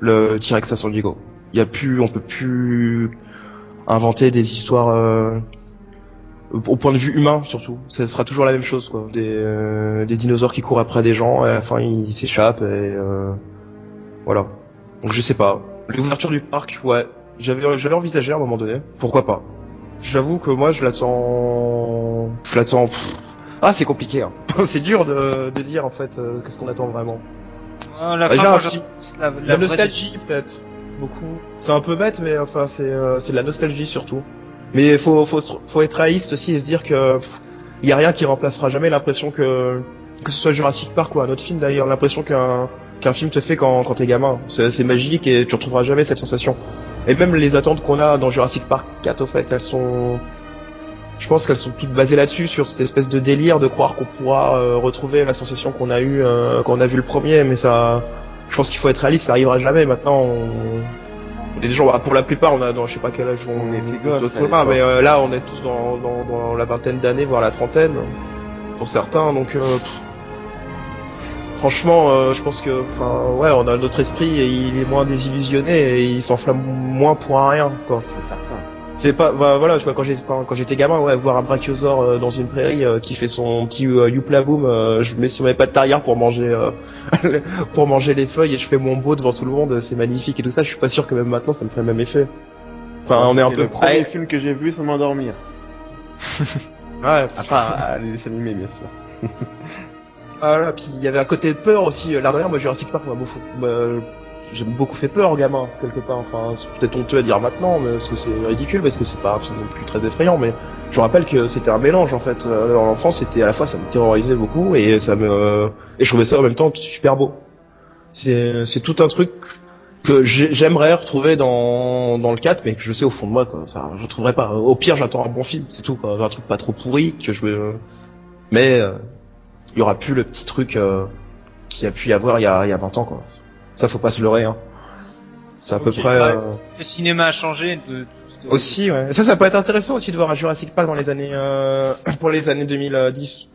Le T-Rex à San Diego. Il y a plus, on peut plus inventer des histoires euh, au point de vue humain surtout. Ça sera toujours la même chose quoi. Des, euh, des dinosaures qui courent après des gens et à la fin ils s'échappent et euh, voilà. Donc je sais pas. L'ouverture du parc, ouais, j'avais j'avais envisagé à un moment donné. Pourquoi pas? J'avoue que moi je l'attends, je l'attends. pff. Ah c'est compliqué. Hein. [LAUGHS] c'est dur de, de dire en fait euh, qu'est-ce qu'on attend vraiment. La fin, déjà, moi, un je- petit- la, La la vraie- nostalgie peut-être beaucoup. C'est un peu bête mais enfin c'est euh, c'est de la nostalgie surtout. Mais faut faut faut être réaliste aussi et se dire que il y a rien qui remplacera jamais l'impression que que ce soit Jurassic Park ou un autre film d'ailleurs l'impression qu'un qu'un film te fait quand quand t'es gamin. C'est magique et tu retrouveras jamais cette sensation. Et même les attentes qu'on a dans Jurassic Park 4 au fait, elles sont je pense qu'elles sont toutes basées là-dessus sur cette espèce de délire de croire qu'on pourra euh, retrouver la sensation qu'on a eu euh, quand on a vu le premier mais ça je pense qu'il faut être réaliste, ça arrivera jamais. Maintenant, on, est des gens, bah, pour la plupart, on a dans je sais pas quel âge on, On était on gosses, pas, mais euh, là, on est tous dans, dans, dans la vingtaine d'années, voire la trentaine, pour certains. Donc, euh, pff, franchement, euh, je pense que, enfin, ouais, on a notre esprit et il est moins désillusionné et il s'enflamme moins pour un rien. Quoi. C'est certain. C'est pas, bah, voilà, je vois quand j'étais quand quand j'étais gamin, ouais, voir un brachiosaure euh, dans une prairie euh, qui fait son petit euh, youpla boom, euh, je mets sur mes pattes arrière pour manger, euh, [LAUGHS] pour manger les feuilles et je fais mon beau devant tout le monde, c'est magnifique et tout ça. Je suis pas sûr que même maintenant ça me ferait le même effet. Enfin, on est un peu le premier Ouais, film que j'ai vu sans m'endormir. [LAUGHS] Ouais. À part euh, les dessins animés, bien sûr. Voilà, puis il y avait un côté de peur aussi. Là derrière, moi Jurassic Park m'a- j'ai beaucoup fait peur, gamin, quelque part. Enfin, c'est peut-être honteux à dire maintenant, mais parce que c'est ridicule, parce que c'est pas un film non plus très effrayant. Mais je rappelle que c'était un mélange en fait. Euh, Dans l'enfance, c'était à la fois ça me terrorisait beaucoup et ça me et je trouvais ça en même temps super beau. C'est c'est tout un truc que j'ai- j'aimerais retrouver dans dans le 4 mais que je sais au fond de moi quoi ça je retrouverai pas au pire j'attends un bon film c'est tout quoi un truc pas trop pourri que je Mais euh, il y aura plus le petit truc euh, qu'il a pu y avoir il y a, il y a 20 ans quoi. Ça faut pas se leurrer hein. C'est à peu près Ouais. euh, Le cinéma a changé. De, aussi ouais. Ça ça peut être intéressant aussi de voir un Jurassic Park dans les années euh, [CLEARS THROAT] pour les années 2010.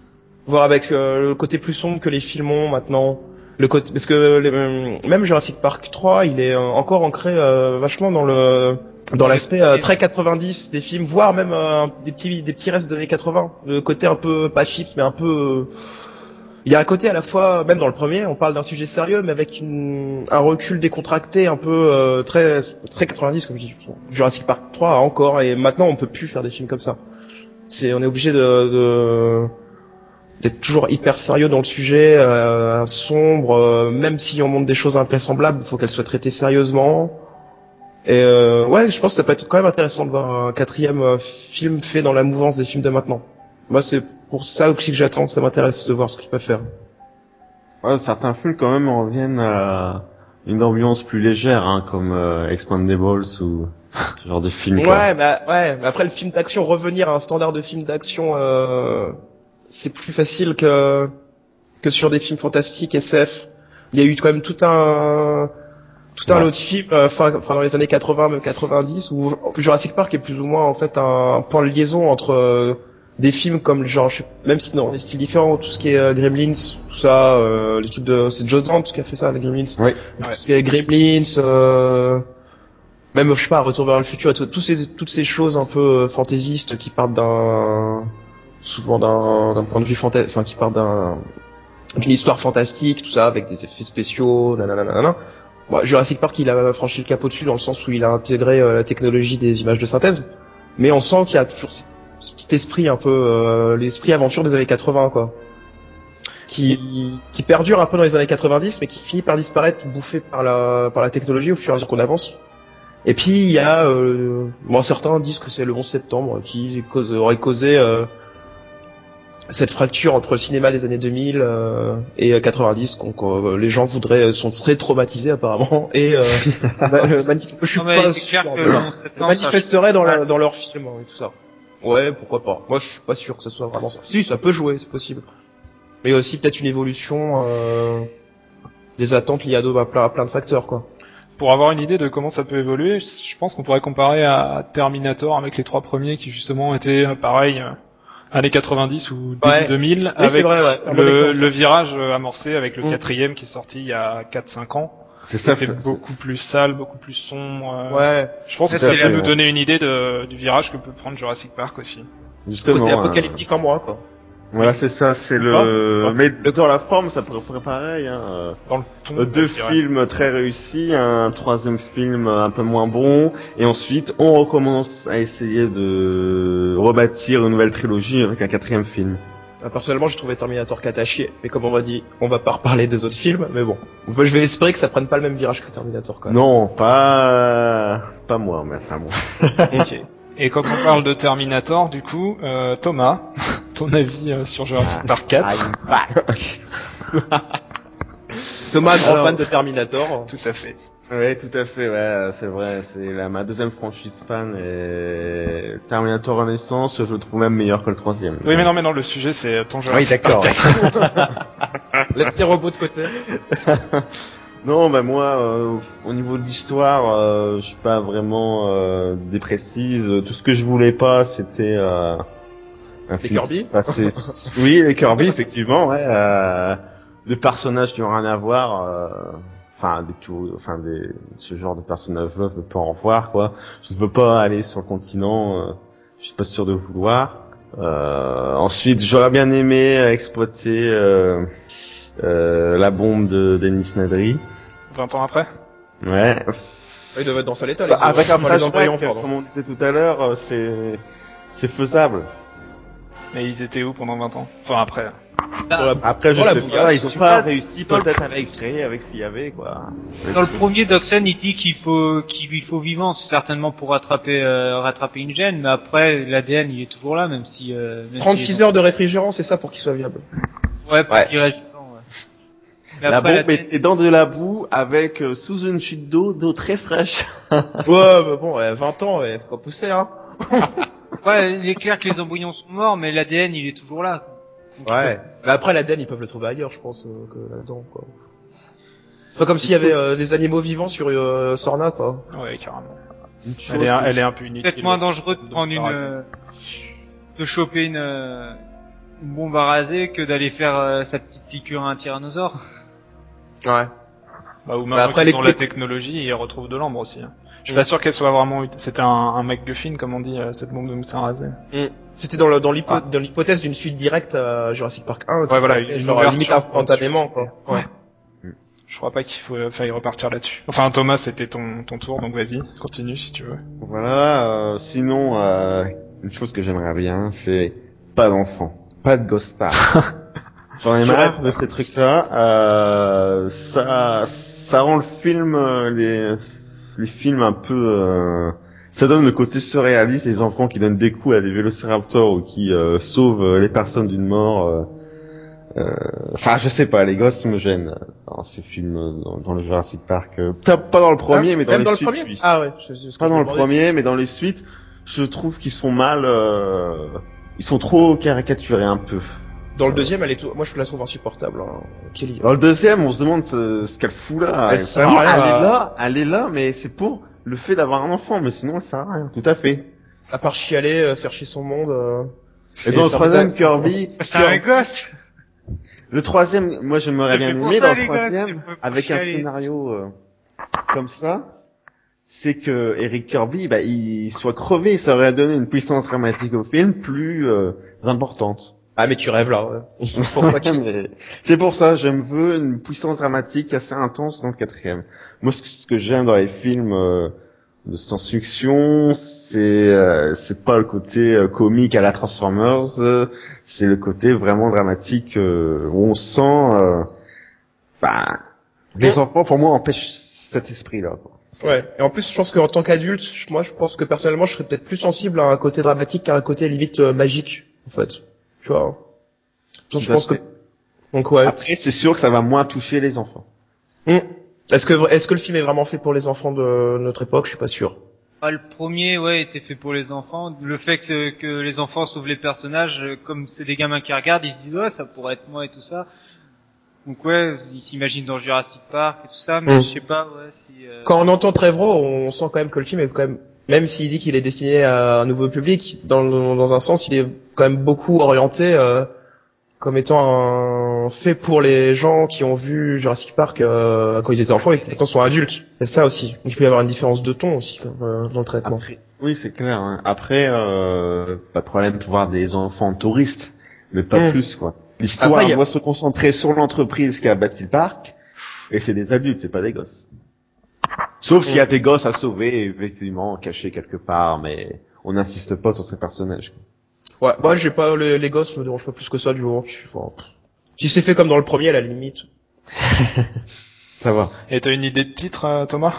Voir avec euh, le côté plus sombre que les films ont maintenant. Le côté parce que les- euh, même Jurassic Park 3, il est euh, encore ancré euh, vachement dans le dans l'aspect euh, très 90 des films, voire même euh, des petits des petits restes des années 80. Le côté un peu pas chips mais un peu il y a un côté à la fois, même dans le premier, on parle d'un sujet sérieux, mais avec une, un recul décontracté, un peu euh, très très 90 comme. Jurassic Park 3 encore, et maintenant on peut plus faire des films comme ça. C'est, on est obligé de, de- d'être toujours hyper sérieux dans le sujet, euh, sombre, euh, même si on montre des choses invraisemblables, il faut qu'elles soient traitées sérieusement. Et euh, ouais, je pense que ça peut être quand même intéressant de voir un quatrième euh, film fait dans la mouvance des films de maintenant. Moi, c'est pour ça aussi que j'attends, ça m'intéresse de voir ce qu'il peut faire. Ouais, certains films quand même reviennent à une ambiance plus légère, hein, comme euh, Expandables ou [LAUGHS] ce genre de film. quoi. Ouais, bah ouais. mais Après le film d'action, revenir à un standard de film d'action, euh, c'est plus facile que que sur des films fantastiques SF. Il y a eu quand même tout un tout un Ouais. lot de films, euh, enfin dans les années 80, même 90, où Jurassic Park est plus ou moins en fait un point de liaison entre euh, des films comme genre, je sais- même si dans des styles différents, tout ce qui est euh, Gremlins, tout ça, euh, les trucs de, c'est Joe Dante qui a fait ça, les Gremlins. Oui. Tout ce qui est Gremlins, euh, même je sais pas, Retour vers le futur, et tout- ces, toutes ces choses un peu euh, fantaisistes qui partent d'un, souvent d'un, point de vue fantastique, enfin qui partent d'un, d'une histoire fantastique, tout ça, avec des effets spéciaux, nanana, nanana. Bon, Jurassic Park, il a franchi le cap au-dessus dans le sens où il a intégré euh, la technologie des images de synthèse, mais on sent qu'il y a toujours petit esprit un peu, euh, l'esprit aventure des années 80, quoi. Qui, qui perdure un peu dans les années 90, mais qui finit par disparaître, bouffé par la, par la technologie au fur et à mesure qu'on avance. Et puis il y a, euh, bon certains disent que c'est le 11 septembre qui cause, aurait causé euh, cette fracture entre le cinéma des années 2000 euh, et euh, 90. Donc euh, les gens voudraient sont très traumatisés apparemment [LAUGHS] et euh, [LAUGHS] [LAUGHS] je suis Non, pas sûr que de- le 11 septembre, ça- manifesteraient dans, la- dans leur film et tout ça. Ouais, pourquoi pas. Moi, je suis pas sûr que ce soit vraiment ça. Si, ça peut jouer, c'est possible. Mais il y a aussi peut-être une évolution euh, des attentes liées à, plein, à plein de facteurs, quoi. Pour avoir une idée de comment ça peut évoluer, je pense qu'on pourrait comparer à Terminator avec les trois premiers qui justement étaient euh, pareil euh, années 90 ou début Ouais. 2000 Oui, c'est avec vrai, ouais, bon le, exemple, ça. le virage euh, amorcé avec le Mm. quatrième qui est sorti il y a 4-5 ans. C'est ça. C'était fait- beaucoup plus sale, beaucoup plus sombre. euh, Ouais. Je pense que ça va nous donner une idée de, du virage que peut prendre Jurassic Park aussi. Justement. Côté euh, apocalyptique en moi, quoi. Voilà, c'est ça, c'est Pas. le. Mais dans la forme, ça pourrait faire pareil. Hein. euh, Dans le ton. Deux films très réussis, un troisième film un peu moins bon, et ensuite on recommence à essayer de rebâtir une nouvelle trilogie avec un quatrième film. Euh, Personnellement, j'ai trouvé Terminator 4 à chier. Mais comme on m'a dit, on va pas reparler des autres films, mais bon. Je vais espérer que ça prenne pas le même virage que Terminator, quand même. Non, pas pas moi, mais enfin moi. [LAUGHS] Ok. Et quand on parle de Terminator, du coup, euh, Thomas, [LAUGHS] ton avis euh, sur Jurassic Park 4 [LAUGHS] Thomas, grand Alors- fan de Terminator. Tout à fait. Ouais, tout à fait, ouais, c'est vrai, c'est ma deuxième franchise fan et Terminator Renaissance, je le trouve même meilleur que le troisième. Oui, mais non, mais non, le sujet c'est ton Oui, Jurassic d'accord. [LAUGHS] [LAUGHS] Laisse tes robots de côté. [LAUGHS] Non, bah moi, euh, au niveau de l'histoire, euh, je suis pas vraiment euh, déprécise. Tout ce que je voulais pas, c'était euh, un Les film Kirby passait- oui, les Kirby, effectivement. Ouais, euh, de personnages qui ont rien à voir. Enfin, des tout, enfin des, ce genre de personnages-là, je veux pas en voir, quoi. Je ne veux pas aller sur le continent. euh, je suis pas sûr de vouloir. Euh, ensuite, j'aurais bien aimé exploiter euh, euh, la bombe de Denis Nadry. 20 ans après? Ouais. Il devait être dans sa état, Bah, avec un pardon. comme on disait tout à l'heure, c'est c'est faisable. Mais ils étaient où pendant 20 ans? Enfin, après. Pour la- Après, je sais pas, ils ont pas réussi peut-être avec créer, avec s'il y avait quoi. Dans le premier, Doxon, il dit qu'il faut qu'il lui faut vivant, c'est certainement pour rattraper euh, rattraper une gène, mais après l'ADN il est toujours là, même si. Euh, même 36 s'il est- heures de réfrigérant, c'est ça pour qu'il soit viable. Ouais, pour Ouais. qu'il reste. Mais La bombe était dans de la boue avec euh, sous une chute d'eau, d'eau très fraîche. ouais, [LAUGHS] mais bon, ouais, 20 ans, ouais, faut pas pousser, hein. [LAUGHS] Ouais, il est clair que les embryons sont morts, mais l'ADN il est toujours là. Ouais. Mais après, l'ADN, ils peuvent le trouver ailleurs, je pense, euh, que là-dedans, quoi. C'est pas comme s'il y avait euh, des animaux vivants sur euh, Sorna, quoi. Ouais, carrément. Une chose Elle est, que- elle est un peu inutile. Peut-être moins dangereux de prendre une, euh, de choper une, euh, une bombe à raser que d'aller faire euh, sa petite piqûre à un tyrannosaure. Ouais. Bah, ou Bah, maintenant après, qu'ils ont les- la technologie, ils retrouvent de l'ambre aussi. hein. Je suis pas sûr qu'elle soit vraiment. C'était un, un MacGuffin, comme on dit, euh, cette bombe de moussin rasé. C'était dans dans Ah. dans l'hypothèse d'une suite directe à Jurassic Park 1. qui Ouais, voilà, une genre limite instantanément, quoi. Ouais. Je crois pas qu'il faut faille repartir là-dessus. Enfin, Thomas, c'était ton, ton tour, donc vas-y, continue si tu veux. Voilà, euh, sinon, euh, une chose que j'aimerais bien, c'est pas d'enfants, pas de ghost star. [LAUGHS] J'en ai marre de ces trucs-là. Euh, ça, ça rend le film, euh, les, les films un peu, euh, ça donne le côté surréaliste, les enfants qui donnent des coups à des vélociraptors ou qui euh, sauvent euh, les personnes d'une mort. euh, euh, Enfin, je sais pas, les gosses me gênent euh, dans ces films, euh, dans, dans le Jurassic Park. euh, pas, pas dans le premier, Ah, mais dans même les dans le suites, premier oui. Ah ouais. je- je- que Pas je dans le premier, mais dans les suites, je trouve qu'ils sont mal, euh, ils sont trop caricaturés un peu. Dans le deuxième, elle est tout... moi je la trouve insupportable, hein, Kelly. Dans le deuxième, on se demande ce, ce qu'elle fout là. Elle vraiment, est là, elle est là, mais c'est pour le fait d'avoir un enfant, mais sinon elle sert à rien. Tout à fait. À part chialer, euh, faire chier son monde. euh, Et dans le troisième, Kirby, [LAUGHS] C'est un gosse le troisième, moi j'aimerais C'est bien ça, dans le troisième, avec un scénario euh, comme ça, c'est que Eric Kirby, bah, il soit crevé, ça aurait donné une puissance dramatique au film plus euh, importante. Ah mais tu rêves là. Ouais. [LAUGHS] C'est pour ça, je me veux une puissance dramatique assez intense dans le quatrième. Moi, ce que, j'aime dans les films euh, de science-fiction, c'est euh, c'est pas le côté euh, comique à la Transformers, c'est le côté vraiment dramatique où on sent, enfin, les enfants pour moi empêchent cet esprit-là. Ouais. Et en plus, je pense qu'en tant qu'adulte, moi, je pense que personnellement, je serais peut-être plus sensible à un côté dramatique qu'à un côté limite magique, en fait. Tu vois. Donc, je pense que. Donc ouais. Après, c'est sûr que ça va moins toucher les enfants. Hmm. Est-ce que est-ce que le film est vraiment fait pour les enfants de notre époque? Je suis pas sûr. Ah, le premier, ouais, était fait pour les enfants. Le fait que, que les enfants sauvent les personnages, euh, comme c'est des gamins qui regardent, ils se disent, ouais, ça pourrait être moi et tout ça. Donc ouais, ils s'imaginent dans Jurassic Park et tout ça, mais Mm. je sais pas, ouais, si... euh, Quand on entend Trevor, on sent quand même que le film est quand même, même s'il dit qu'il est destiné à un nouveau public, dans, dans un sens, il est quand même beaucoup orienté euh, comme étant un fait pour les gens qui ont vu Jurassic Park euh, quand ils étaient enfants et qui maintenant sont adultes. C'est ça aussi. Il peut y avoir une différence de ton aussi comme, euh, dans le traitement. Après, oui, c'est clair. hein. Après, euh, pas de problème pour voir des enfants touristes, mais pas Mm. plus, quoi. L'histoire a- doit se concentrer sur l'entreprise qui a bâti le parc, et c'est des adultes, c'est pas des gosses. Sauf s'il y a des gosses à sauver, effectivement, cachés quelque part, mais on n'insiste pas sur ces personnages. Ouais, moi j'ai pas les, les gosses me dérangent pas plus que ça du moment. Je suis- enfin, si c'est fait comme dans le premier, à la limite. [LAUGHS] Ça va. Et t'as une idée de titre, euh, Thomas?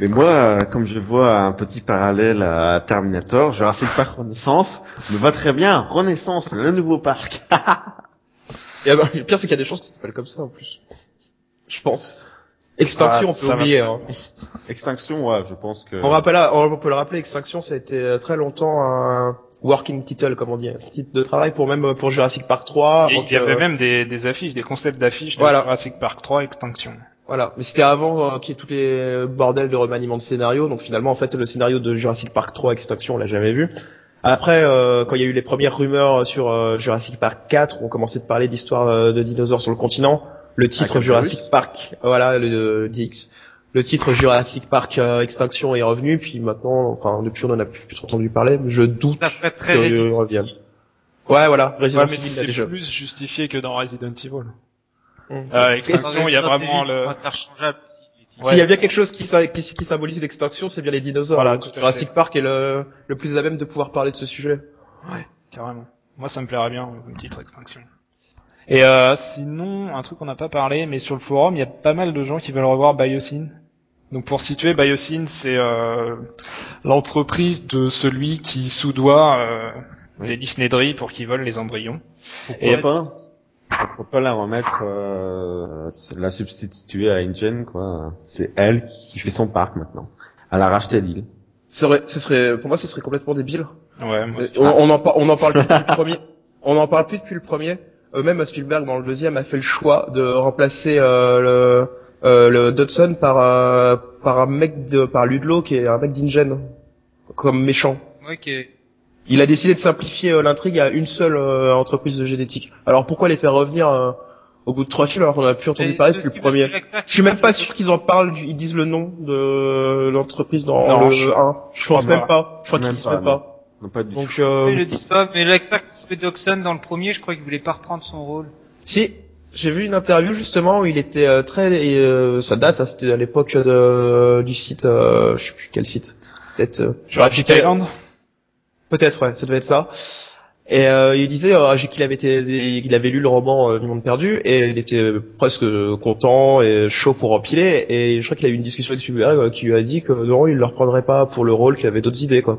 Mais moi, comme je vois un petit parallèle à Terminator, Jurassic Park Renaissance me va très bien. Renaissance, le nouveau parc. [LAUGHS] Et alors, le pire c'est qu'il y a des choses qui s'appellent comme ça en plus. Je pense. Extinction, Ah, on peut oublier. Hein. Extinction, ouais, je pense que... On rappelle, on peut le rappeler, Extinction, ça a été euh, très longtemps un working title, comme on dit, un titre de travail pour même euh, pour Jurassic Park 3. Il y avait que- même des, des affiches, des concepts d'affiches de Voilà. Jurassic Park 3 Extinction. Voilà, mais c'était avant euh, qu'il y ait tous les bordels de remaniement de scénario, donc finalement en fait le scénario de Jurassic Park 3 Extinction on l'a jamais vu. Après, euh, quand il y a eu les premières rumeurs sur euh, Jurassic Park 4, on commençait de parler d'histoire euh, de dinosaures sur le continent. Le titre Jurassic. Park, voilà, le, le DX. Le titre Jurassic Park euh, Extinction est revenu, puis maintenant, enfin depuis on en a plus, plus entendu parler, mais je doute Ça ferait très qu'il revienne. Ouais, voilà, Resident Ouais, mais Evil c'est plus justifié que dans Resident Evil. Mm. Euh, Extinction, il y a vraiment le... Ouais. S'il y a bien quelque chose qui, sy- qui, qui symbolise l'extinction, c'est bien les dinosaures. Voilà, tout à Jurassic fait. Park est le, le plus à même de pouvoir parler de ce sujet. Carrément. Moi, ça me plairait bien, comme titre Extinction. Et euh, sinon, un truc qu'on n'a pas parlé, mais sur le forum, il y a pas mal de gens qui veulent revoir Biosyn. Donc pour situer, Biosyn, c'est euh, l'entreprise de celui qui soudoie euh, Disneyderies pour qu'ils volent les embryons. Et pas? Pourquoi pas la remettre, euh, la substituer à Ingen, quoi. C'est elle qui fait son parc maintenant. Elle a racheté l'île. Ce serait, ce serait, pour moi, ce serait complètement débile. Ouais, moi, On, on en, on en parle depuis le premier. on en parle plus depuis le premier. Euh, même Spielberg dans le deuxième a fait le choix de remplacer euh, le, euh, le Dodson par euh, par un mec de par Ludlow qui est un mec d'Ingen comme méchant. Ok. Il a décidé de simplifier euh, l'intrigue à une seule euh, entreprise de génétique. Alors pourquoi les faire revenir euh, au bout de trois films alors qu'on a plus entendu parler depuis le premier Je suis même pas sûr qu'ils en parlent, du- ils disent le nom de l'entreprise dans Non, le je- 1. Je pense crois même pas. Je crois qu'ils disent pas, même pas. Non, pas du Donc tout. euh, Ils le disent pas, mais Dawson dans le premier, je crois qu'il voulait pas reprendre son rôle. Si, j'ai vu une interview justement où il était euh, très, euh, ça date, hein, c'était à l'époque de du site, euh, je sais plus quel site, peut-être. Euh, Jurassic Island Peut-être, ouais, ça devait être ça. Et euh, il disait euh, qu'il avait été, il avait lu le roman euh, du Monde perdu et il était presque content et chaud pour empiler. Et je crois qu'il a eu une discussion avec Spielberg qui lui a dit que non, il le reprendrait pas pour le rôle, qu'il avait d'autres idées, quoi.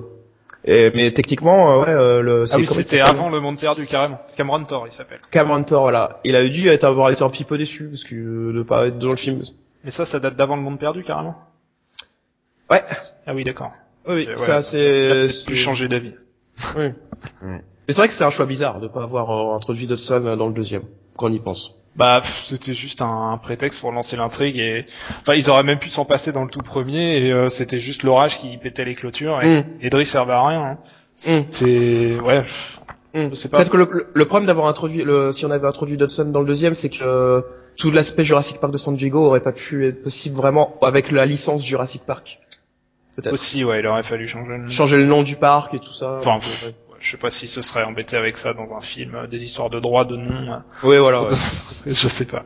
Et, mais techniquement, euh, ouais, euh, le, Ah oui, c'était avant Le Monde Perdu, carrément. Cameron Thor, il s'appelle. Cameron Thor, voilà. Il a dû être, avoir été un petit peu déçu parce que euh, de pas être dans le film. Mais ça, ça date d'avant Le Monde Perdu, carrément Ouais. Ah oui, d'accord. Oui, Ouais, ça c'est. pu changer d'avis. Oui. Mais c'est vrai que c'est un choix bizarre de pas avoir euh, introduit Dodson euh, dans le deuxième, quand on y pense. Bah, c'était juste un, un prétexte pour lancer l'intrigue et enfin ils auraient même pu s'en passer dans le tout premier et euh, c'était juste l'orage qui pétait les clôtures et, Mm. et servait à rien. Hein. Mm. C'était ouais, pas. Peut-être que le, le- problème d'avoir introduit, le, si on avait introduit Dodson dans le deuxième, c'est que euh, tout l'aspect Jurassic Park de San Diego aurait pas pu être possible vraiment avec la licence Jurassic Park. Peut-être. aussi ouais, il aurait fallu changer. Le... Changer le nom du parc et tout ça. Enfin, Je sais pas si ce serait embêté avec ça dans un film, euh, des histoires de droit, de nom. euh, Oui, voilà. ouais. [LAUGHS] je sais pas.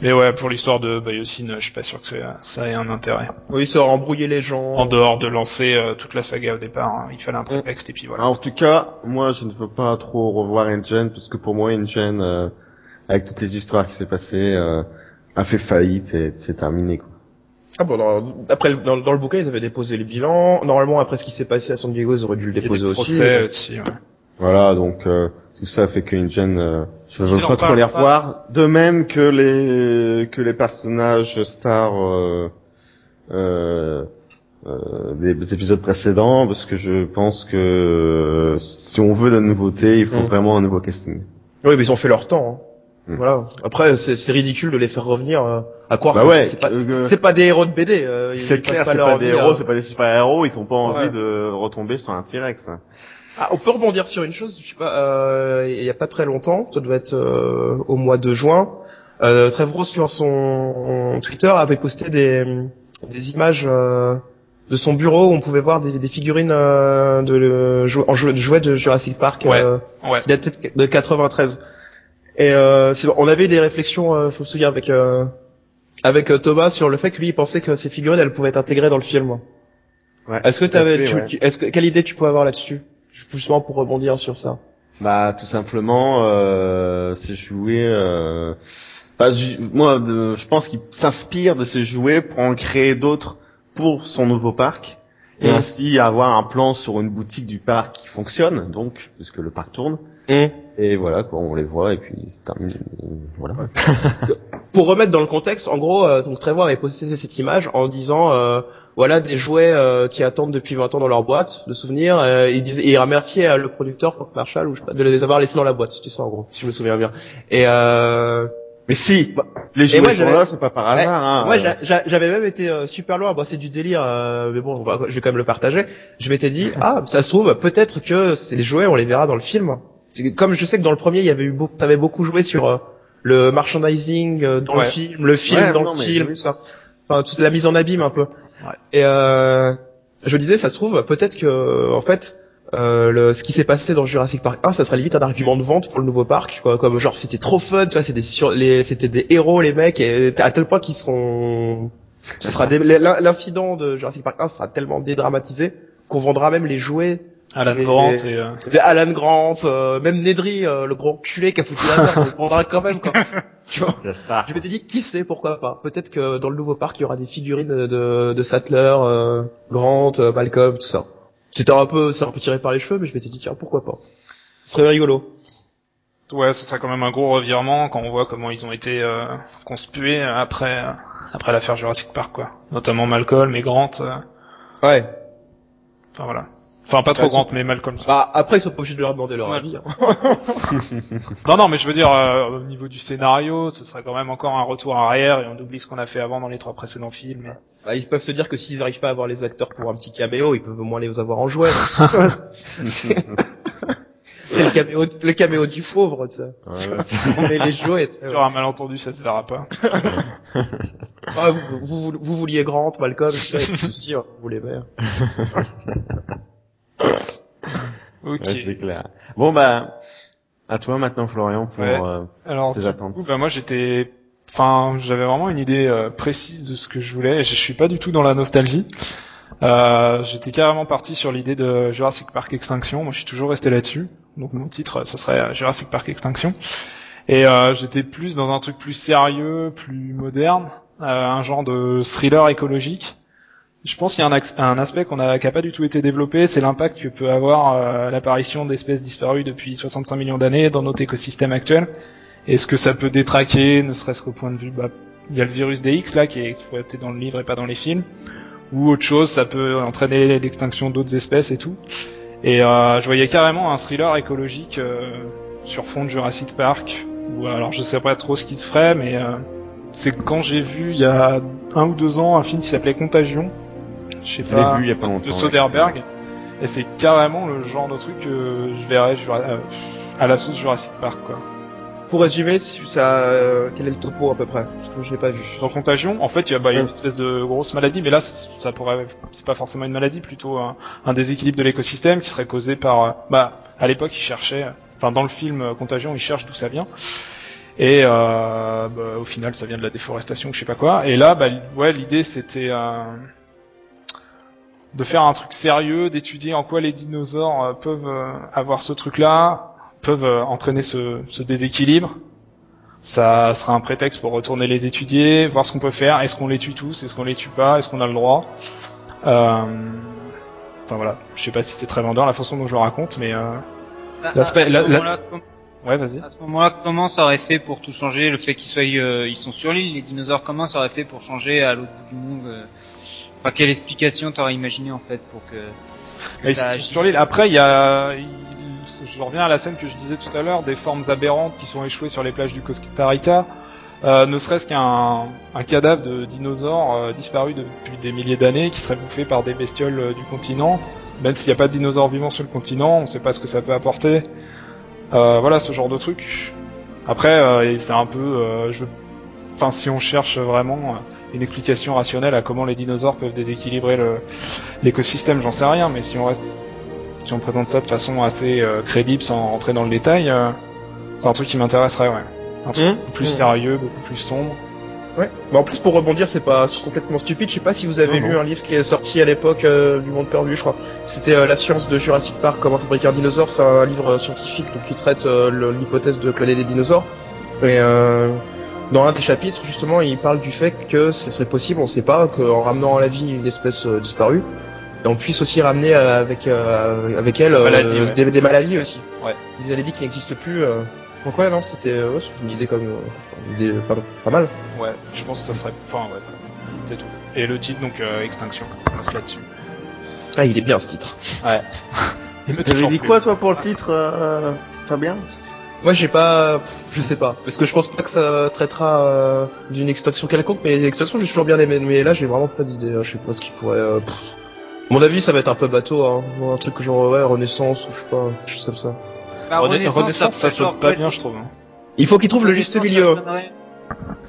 Mais ouais, pour l'histoire de Biosyn, je suis pas sûr que ça- ça ait un intérêt. oui, ça aurait embrouillé les gens. En dehors de lancer euh, toute la saga au départ, hein, il fallait un prétexte et puis voilà. En tout cas, moi, je ne veux pas trop revoir Engine parce que pour moi, Engine, euh, avec toutes les histoires qui s'est passées, euh, a fait faillite et c'est terminé. Quoi. Ah bon, dans, après, le- dans, dans le bouquin, ils avaient déposé les bilans. Normalement, après ce qui s'est passé à San Diego, ils auraient dû le déposer aussi. procès aussi. ouais. Voilà, donc euh, tout ça fait que Engine, euh, je Ils veux pas trop les revoir. De même que les que les personnages stars euh, euh, euh, des, des épisodes précédents, parce que je pense que euh, si on veut de la nouveauté, il faut Mm. vraiment un nouveau casting. Oui, mais ils ont fait leur temps. hein. Hmm. Voilà. Après, c'est c'est ridicule de les faire revenir euh, à croire Bah que ouais, c'est pas, euh, c'est pas des héros de BD. euh, ils C'est clair, c'est leur pas des héros, c'est pas des super-héros, ils ont pas envie Ouais. de retomber sur un T-Rex. Ah, on peut rebondir sur une chose. Je sais pas. euh, il y a pas très longtemps, ça devait être euh, au mois de juin. Euh, Trevorrow sur son Twitter avait posté des des images euh, de son bureau où on pouvait voir des, des figurines euh, de, en jou- de jouets de Jurassic Park. Ouais. euh, Ouais. qui datait de de 93. Et euh, c'est bon, on avait des réflexions, euh, je me souviens, avec euh, avec euh, Thomas sur le fait que lui il pensait que ces figurines elles pouvaient être intégrées dans le film. Ouais. Est-ce que fait, tu, ouais. tu- est-ce que quelle idée tu peux avoir là-dessus Justement pour rebondir sur ça? Bah tout simplement, euh, ces jouets. Euh... bah, moi, de- je pense qu'il s'inspire de ces jouets pour en créer d'autres pour son nouveau parc et Mm. ainsi avoir un plan sur une boutique du parc qui fonctionne, donc puisque le parc tourne. Et voilà, quoi, on les voit et puis c'est terminé. Euh, Voilà. [LAUGHS] Pour remettre dans le contexte, en gros, euh, donc Trevor avait posté cette image en disant euh, voilà des jouets euh, qui attendent depuis 20 ans dans leur boîte de souvenirs. Euh, il disait, et il remerciait euh, le producteur Frank Marshall ou je sais pas, de les avoir laissés dans la boîte. C'était ça en gros, si je me souviens bien. Et euh, Mais si, les Et jouets moi, sont là, c'est pas par Ouais. hasard. Hein, euh. j'a- j'a- j'avais même été euh, super loin. Bon, c'est du délire, euh, mais bon, je vais quand même le partager. Je m'étais dit, ah, ça se trouve, peut-être que les jouets, on les verra dans le film. Comme je sais que dans le premier, il y avait eu beaucoup, t'avais beaucoup joué sur euh, le merchandising euh, dans Ouais. le film, le film Ouais, dans non, le film, tout ça. Enfin, toute la mise en abîme un peu. Ouais. Et euh, je disais, ça se trouve, peut-être que, en fait. Euh, le, ce qui s'est passé dans Jurassic Park 1, ça serait limite un argument de vente pour le nouveau parc, quoi, comme genre c'était trop fun, tu vois, c'était sur les, c'était des héros les mecs, et à tel point qu'ils seront ça sera l'incident de Jurassic Park 1 sera tellement dédramatisé qu'on vendra même les jouets Alan Et- Grant et euh, Alan Grant, euh, même Nedry, euh, le grand culé qui a foutu la merde, [LAUGHS] on le vendra quand même quoi. [LAUGHS] Tu vois. Je m'étais dit qui sait pourquoi pas. Peut-être que dans le nouveau parc il y aura des figurines de, de, de Sattler, euh, Grant, euh, Malcolm, tout ça. C'était un peu, c'est un peu tiré par les cheveux, mais je m'étais dit tiens pourquoi pas. Ce serait rigolo. ouais, ce serait quand même un gros revirement quand on voit comment ils ont été euh, conspués après euh, après l'affaire Jurassic Park quoi. Notamment Malcolm et Grant. euh, Ouais. Enfin voilà. Enfin, pas trop Bah, Grant, mais Malcolm. Bah, après, ils sont pas obligés de leur demander leur Ouais. avis. hein. [LAUGHS] Non, non, mais je veux dire, euh, au niveau du scénario, ce serait quand même encore un retour arrière et on oublie ce qu'on a fait avant dans les trois précédents films. et- Bah, ils peuvent se dire que s'ils arrivent pas à avoir les acteurs pour un petit caméo, ils peuvent au moins les avoir en jouet. [LAUGHS] C'est le caméo, le caméo du pauvre, tu sais. On met les jouets, tu [LAUGHS] sais. Sur un malentendu, ça se verra pas. Ah, vous, vous, vous, vous vouliez Grant, Malcolm, tout ceci, hein, vous les verts. [COUGHS] Ok. Ouais, c'est clair. Bon bah, à toi maintenant Florian pour Ouais. euh, Alors, tes du attentes. coup, bah, moi, j'étais, enfin, j'avais vraiment une idée euh, précise de ce que je voulais. Je suis pas du tout dans la nostalgie. Euh, j'étais carrément parti sur l'idée de Jurassic Park Extinction. Moi, je suis toujours resté là-dessus. Donc, mon titre, ce serait euh, Jurassic Park Extinction. Et euh, j'étais plus dans un truc plus sérieux, plus moderne, euh, un genre de thriller écologique. Je pense qu'il y a un, aspect qu'on a, qui a pas du tout été développé, c'est l'impact que peut avoir euh, l'apparition d'espèces disparues depuis 65 millions d'années dans notre écosystème actuel. Est-ce que ça peut détraquer, ne serait-ce qu'au point de vue, bah, il y a le virus des X là qui est exploité dans le livre et pas dans les films, ou autre chose, ça peut entraîner l'extinction d'autres espèces et tout. Et euh, je voyais carrément un thriller écologique euh, sur fond de Jurassic Park, ou alors je sais pas trop ce qui se ferait, mais euh, c'est quand j'ai vu il y a un ou deux ans un film qui s'appelait Contagion, je sais pas, vu il y a pas longtemps. de ouais. Soderbergh, et c'est carrément le genre de truc que je verrais euh, à la sauce Jurassic Park quoi. Pour résumer, ça, euh, quel est le topo à peu près? Parce que je l'ai pas vu. Dans Contagion, en fait, il y a bah, il y a une espèce de grosse maladie, mais là, ça pourrait, c'est pas forcément une maladie, plutôt un, un déséquilibre de l'écosystème qui serait causé par, euh, bah, à l'époque, ils cherchaient, enfin, dans le film Contagion, ils cherchent d'où ça vient. Et euh, bah, au final, ça vient de la déforestation je sais pas quoi. Et là, bah, ouais, l'idée c'était euh, de faire un truc sérieux, d'étudier en quoi les dinosaures euh, peuvent euh, avoir ce truc-là, peuvent euh, entraîner ce, ce déséquilibre. Ça sera un prétexte pour retourner les étudier, voir ce qu'on peut faire. Est-ce qu'on les tue tous? Est-ce qu'on les tue pas? Est-ce qu'on a le droit? Euh... Enfin voilà, je sais pas si c'est très vendeur la façon dont je le raconte, mais euh... L'aspect- la- la- com- ouais, vas-y. À ce moment-là, comment ça aurait fait pour tout changer? Le fait qu'ils soient, euh, ils sont sur l'île, les dinosaures. Comment ça aurait fait pour changer à l'autre bout du monde Enfin, quelle explication t'aurais imaginé en fait pour que, que Et ça sur- l'île. Après, il y a, je reviens à la scène que je disais tout à l'heure, des formes aberrantes qui sont échouées sur les plages du Costa Rica. Euh, ne serait-ce qu'un un cadavre de dinosaure euh, disparu depuis des milliers d'années qui serait bouffé par des bestioles euh, du continent. Même s'il n'y a pas de dinosaures vivants sur le continent, on ne sait pas ce que ça peut apporter. Voilà, ce genre de truc. Après, c'est un peu, je, enfin, si on cherche vraiment une explication rationnelle à comment les dinosaures peuvent déséquilibrer l'écosystème, j'en sais rien. Mais si on reste, si on présente ça de façon assez euh, crédible sans rentrer dans le détail, euh, c'est un truc qui m'intéresserait, ouais. Un truc Mmh. beaucoup plus Mmh. sérieux, beaucoup plus sombre. Ouais. Bah en plus pour rebondir, c'est pas complètement stupide. Je sais pas si vous avez Non, lu non. un livre qui est sorti à l'époque euh, du Monde Perdu, je crois. C'était euh, La science de Jurassic Park, comment fabriquer un dinosaure. C'est un livre scientifique donc qui traite euh, l'hypothèse de cloner des dinosaures. Et euh, dans un des chapitres, justement, il parle du fait que ce serait possible, on sait pas, qu'en ramenant à la vie une espèce euh, disparue, et on puisse aussi ramener euh, avec euh, avec elle Des euh, maladies, ouais. des, des maladies aussi. Ouais. Ils avaient dit qu'il n'existe plus. Euh... Donc ouais, non, c'était euh, ouais, une idée comme euh, une idée pas, pas mal. Ouais, je pense que ça serait, enfin, ouais, c'est tout. Et le titre, donc, euh, Extinction, on là-dessus. Ah, il est bien ce titre. Ouais. [LAUGHS] Il me dit quoi toi pour le titre, euh, Fabien? Moi, j'ai pas, pff, je sais pas, parce que je pense pas que ça traitera euh, d'une extinction quelconque, mais l'extinction j'ai toujours bien aimé, mais là j'ai vraiment pas d'idée, hein, je sais pas ce qu'il pourrait. euh. À mon avis, ça va être un peu bateau, hein, un truc genre ouais, Renaissance ou je sais pas, quelque chose comme ça. Bah, Renaissance, Renaissance, ça serait saute pas bien, je trouve. hein. Il faut qu'il trouve le juste milieu. ça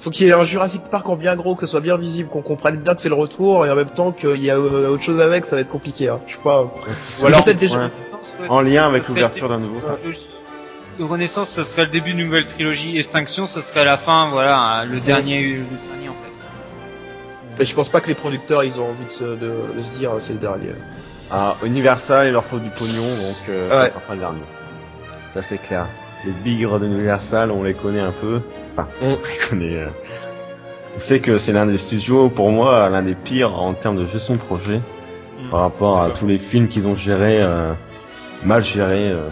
Faut qu'il y ait un Jurassic Park en bien gros, que ce soit bien visible, qu'on comprenne bien que c'est le retour, et en même temps qu'il y a euh, autre chose avec, ça va être compliqué. Hein. Je sais pas. Ou alors, peut-être déjà. ouais, en lien avec ça l'ouverture d'un nouveau. Renaissance, ce serait le début d'une nouvelle trilogie. Extinction, ce serait la fin, voilà, le dernier, le dernier en fait. Mais je pense pas que les producteurs ils ont envie de se, de, de se dire c'est le dernier. Ah, Universal, il leur faut du pognon, donc euh, Ouais. ça sera pas le dernier. Ça c'est clair. Les bigres d'Universal, on les connaît un peu. Enfin, Mm. on les connaît. euh. On sait que c'est l'un des studios, pour moi, l'un des pires en termes de gestion de projet, par rapport à tous les films qu'ils ont gérés, euh, mal gérés. euh.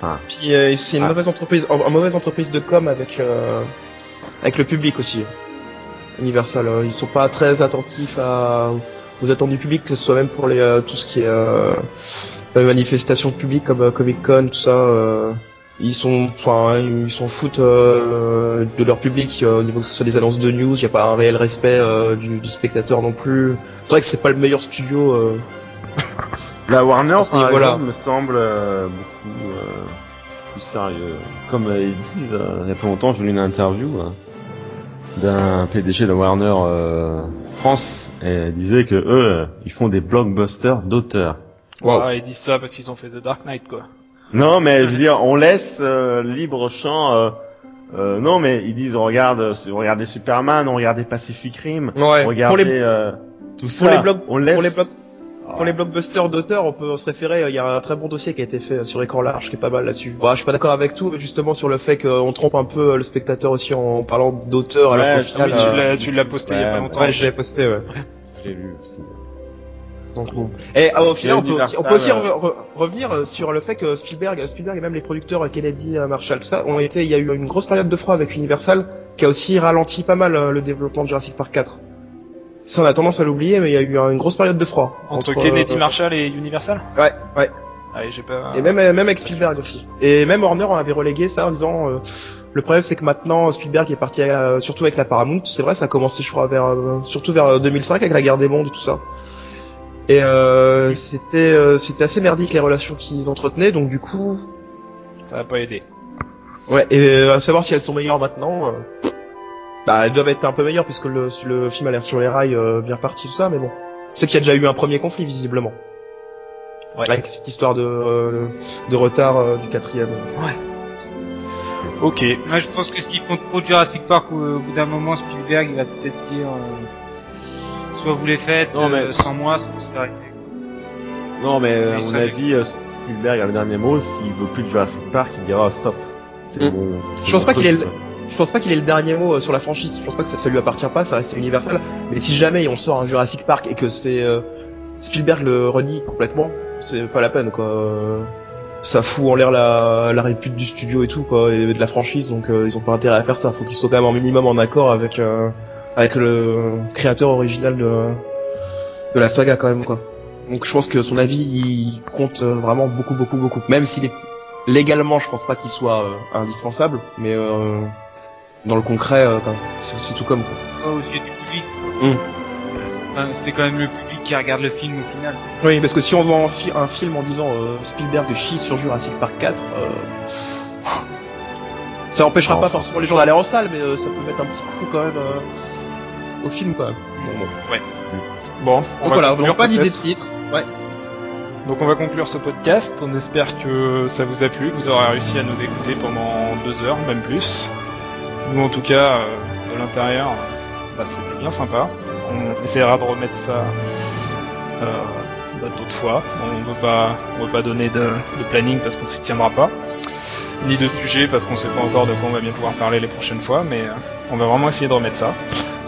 Enfin, Puis euh, c'est une Ah. mauvaise entreprise, en- en mauvaise entreprise de com avec euh, avec le public aussi. Universal, euh, ils sont pas très attentifs à aux attentes du public, que ce soit même pour les euh, tout ce qui est euh, les manifestations publiques comme euh, Comic Con, tout ça. euh, ils sont, enfin, ils s'en foutent euh, de leur public euh, au niveau que ce soit des annonces de news. Il y a pas un réel respect euh, du, du spectateur non plus. C'est vrai que c'est pas le meilleur studio. La Warner, À ce par niveau-là. exemple, me semble euh, beaucoup euh, plus sérieux. Comme euh, ils disent, euh, il y a pas longtemps, j'ai lu une interview euh, d'un PDG de Warner euh, France, et il disait que eux, ils font des blockbusters d'auteurs. Wow. Ah, ils disent ça parce qu'ils ont fait The Dark Knight, quoi. Non, mais je veux dire, on laisse euh, libre champ. euh, euh, non, mais ils disent, on regarde, euh, regardez Superman, on regardait Pacific Rim, Ouais. on regardait Pour les euh, tout pour ça. les blocs- on laisse. pour les blocs Pour les blockbusters d'auteurs, on peut se référer, il y a un très bon dossier qui a été fait sur écran large, qui est pas mal là-dessus. Bon, je suis pas d'accord avec tout, mais justement sur le fait qu'on trompe un peu le spectateur aussi en parlant d'auteur, alors Ouais, Ah final, oui, tu euh, l'as, tu l'as posté il y a ouais, pas longtemps. ouais, je l'ai posté, ouais. Je l'ai lu aussi. Donc bon. Et euh, au final, on peut aussi, on peut aussi Universal, re- re- revenir euh, sur le fait que Spielberg, Spielberg et même les producteurs euh, Kennedy, euh, Marshall, tout ça, ont été, il y a eu une grosse période de froid avec Universal, qui a aussi ralenti pas mal euh, le développement de Jurassic Park 4. Ça, on a tendance à l'oublier, mais il y a eu euh, une grosse période de froid. Entre, Kennedy euh, Marshall et Universal? Ouais, ouais. Ah, et j'ai pas... Et même, euh, même avec Spielberg aussi. Et même Warner en avait relégué ça en disant, euh, le problème c'est que maintenant Spielberg est parti euh, surtout avec la Paramount. C'est vrai, ça a commencé je crois vers, euh, surtout vers euh, 2005 avec la guerre des mondes et tout ça. Et euh, c'était euh, c'était assez merdique les relations qu'ils entretenaient, donc du coup, Ça va pas aider. ouais. Et euh, à savoir si elles sont meilleures maintenant, euh, bah elles doivent être un peu meilleures puisque le, le film a l'air sur les rails euh, bien parti tout ça, mais bon. C'est qu'il y a déjà eu un premier conflit visiblement. Ouais. Avec cette histoire de, euh, de retard euh, du quatrième. Ok. Moi, je pense que s'ils font trop de Jurassic Park, au bout d'un moment, Spielberg, il va peut-être dire, euh, soit vous les faites Non, mais- euh, sans moi, soit c'est arrêté. Non, mais à mon avis, Spielberg a le dernier mot. S'il veut plus de Jurassic Park, il dira oh, stop. C'est Mm. bon. c'est Je pense bon pas qu'il ait. Je pense pas qu'il ait le dernier mot euh, sur la franchise. Je pense pas que ça, ça lui appartient pas, ça reste Universal. Mais si jamais on sort un Jurassic Park et que c'est euh, Spielberg le renie complètement, c'est pas la peine quoi. Ça fout en l'air la, la répute du studio et tout quoi, et de la franchise. Donc euh, ils ont pas intérêt à faire ça. Faut qu'ils soient quand même en minimum en accord avec euh, avec le créateur original de de la saga quand même quoi. Donc je pense que son avis il compte euh, vraiment beaucoup beaucoup beaucoup. Même s'il est légalement, je pense pas qu'il soit euh, indispensable, mais dans le concret, euh, c'est c'est tout comme. quoi. Pas aux yeux du public. Mm. Enfin, c'est quand même le public qui regarde le film au final. Oui, parce que si on vend un, fi- un film en disant euh, Spielberg chie sur Jurassic Park 4, euh, ça empêchera Non, pas forcément les gens d'aller en salle, mais euh, ça peut mettre un petit coup quand même euh, au film quoi. Bon, bon. Bon, on Donc va voilà, conclure donc pas d'idée de titre. Ouais. Donc on va conclure ce podcast. On espère que ça vous a plu, que vous aurez réussi à nous écouter pendant deux heures, même plus. Nous en tout cas, euh, de l'intérieur, bah, c'était bien sympa. On essaiera de remettre ça euh, bah, d'autres fois. On veut pas, on veut pas donner de, de planning parce qu'on s'y tiendra pas, ni de sujet parce qu'on sait pas encore de quoi on va bien pouvoir parler les prochaines fois, mais euh, on va vraiment essayer de remettre ça.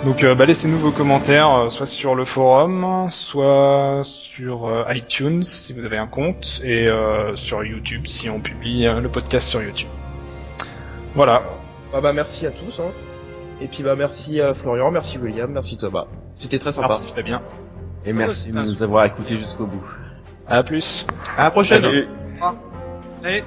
Donc euh, bah, laissez-nous vos commentaires, euh, soit sur le forum, soit sur iTunes si vous avez un compte, et sur YouTube si on publie le podcast sur YouTube. Voilà. Bah, bah merci à tous. Hein. Et puis bah merci à Florian, merci William, merci Thomas. C'était très sympa. Merci Fabien. Et merci de nous avoir écoutés jusqu'au bout. À plus. À la prochaine. Salut. Allez,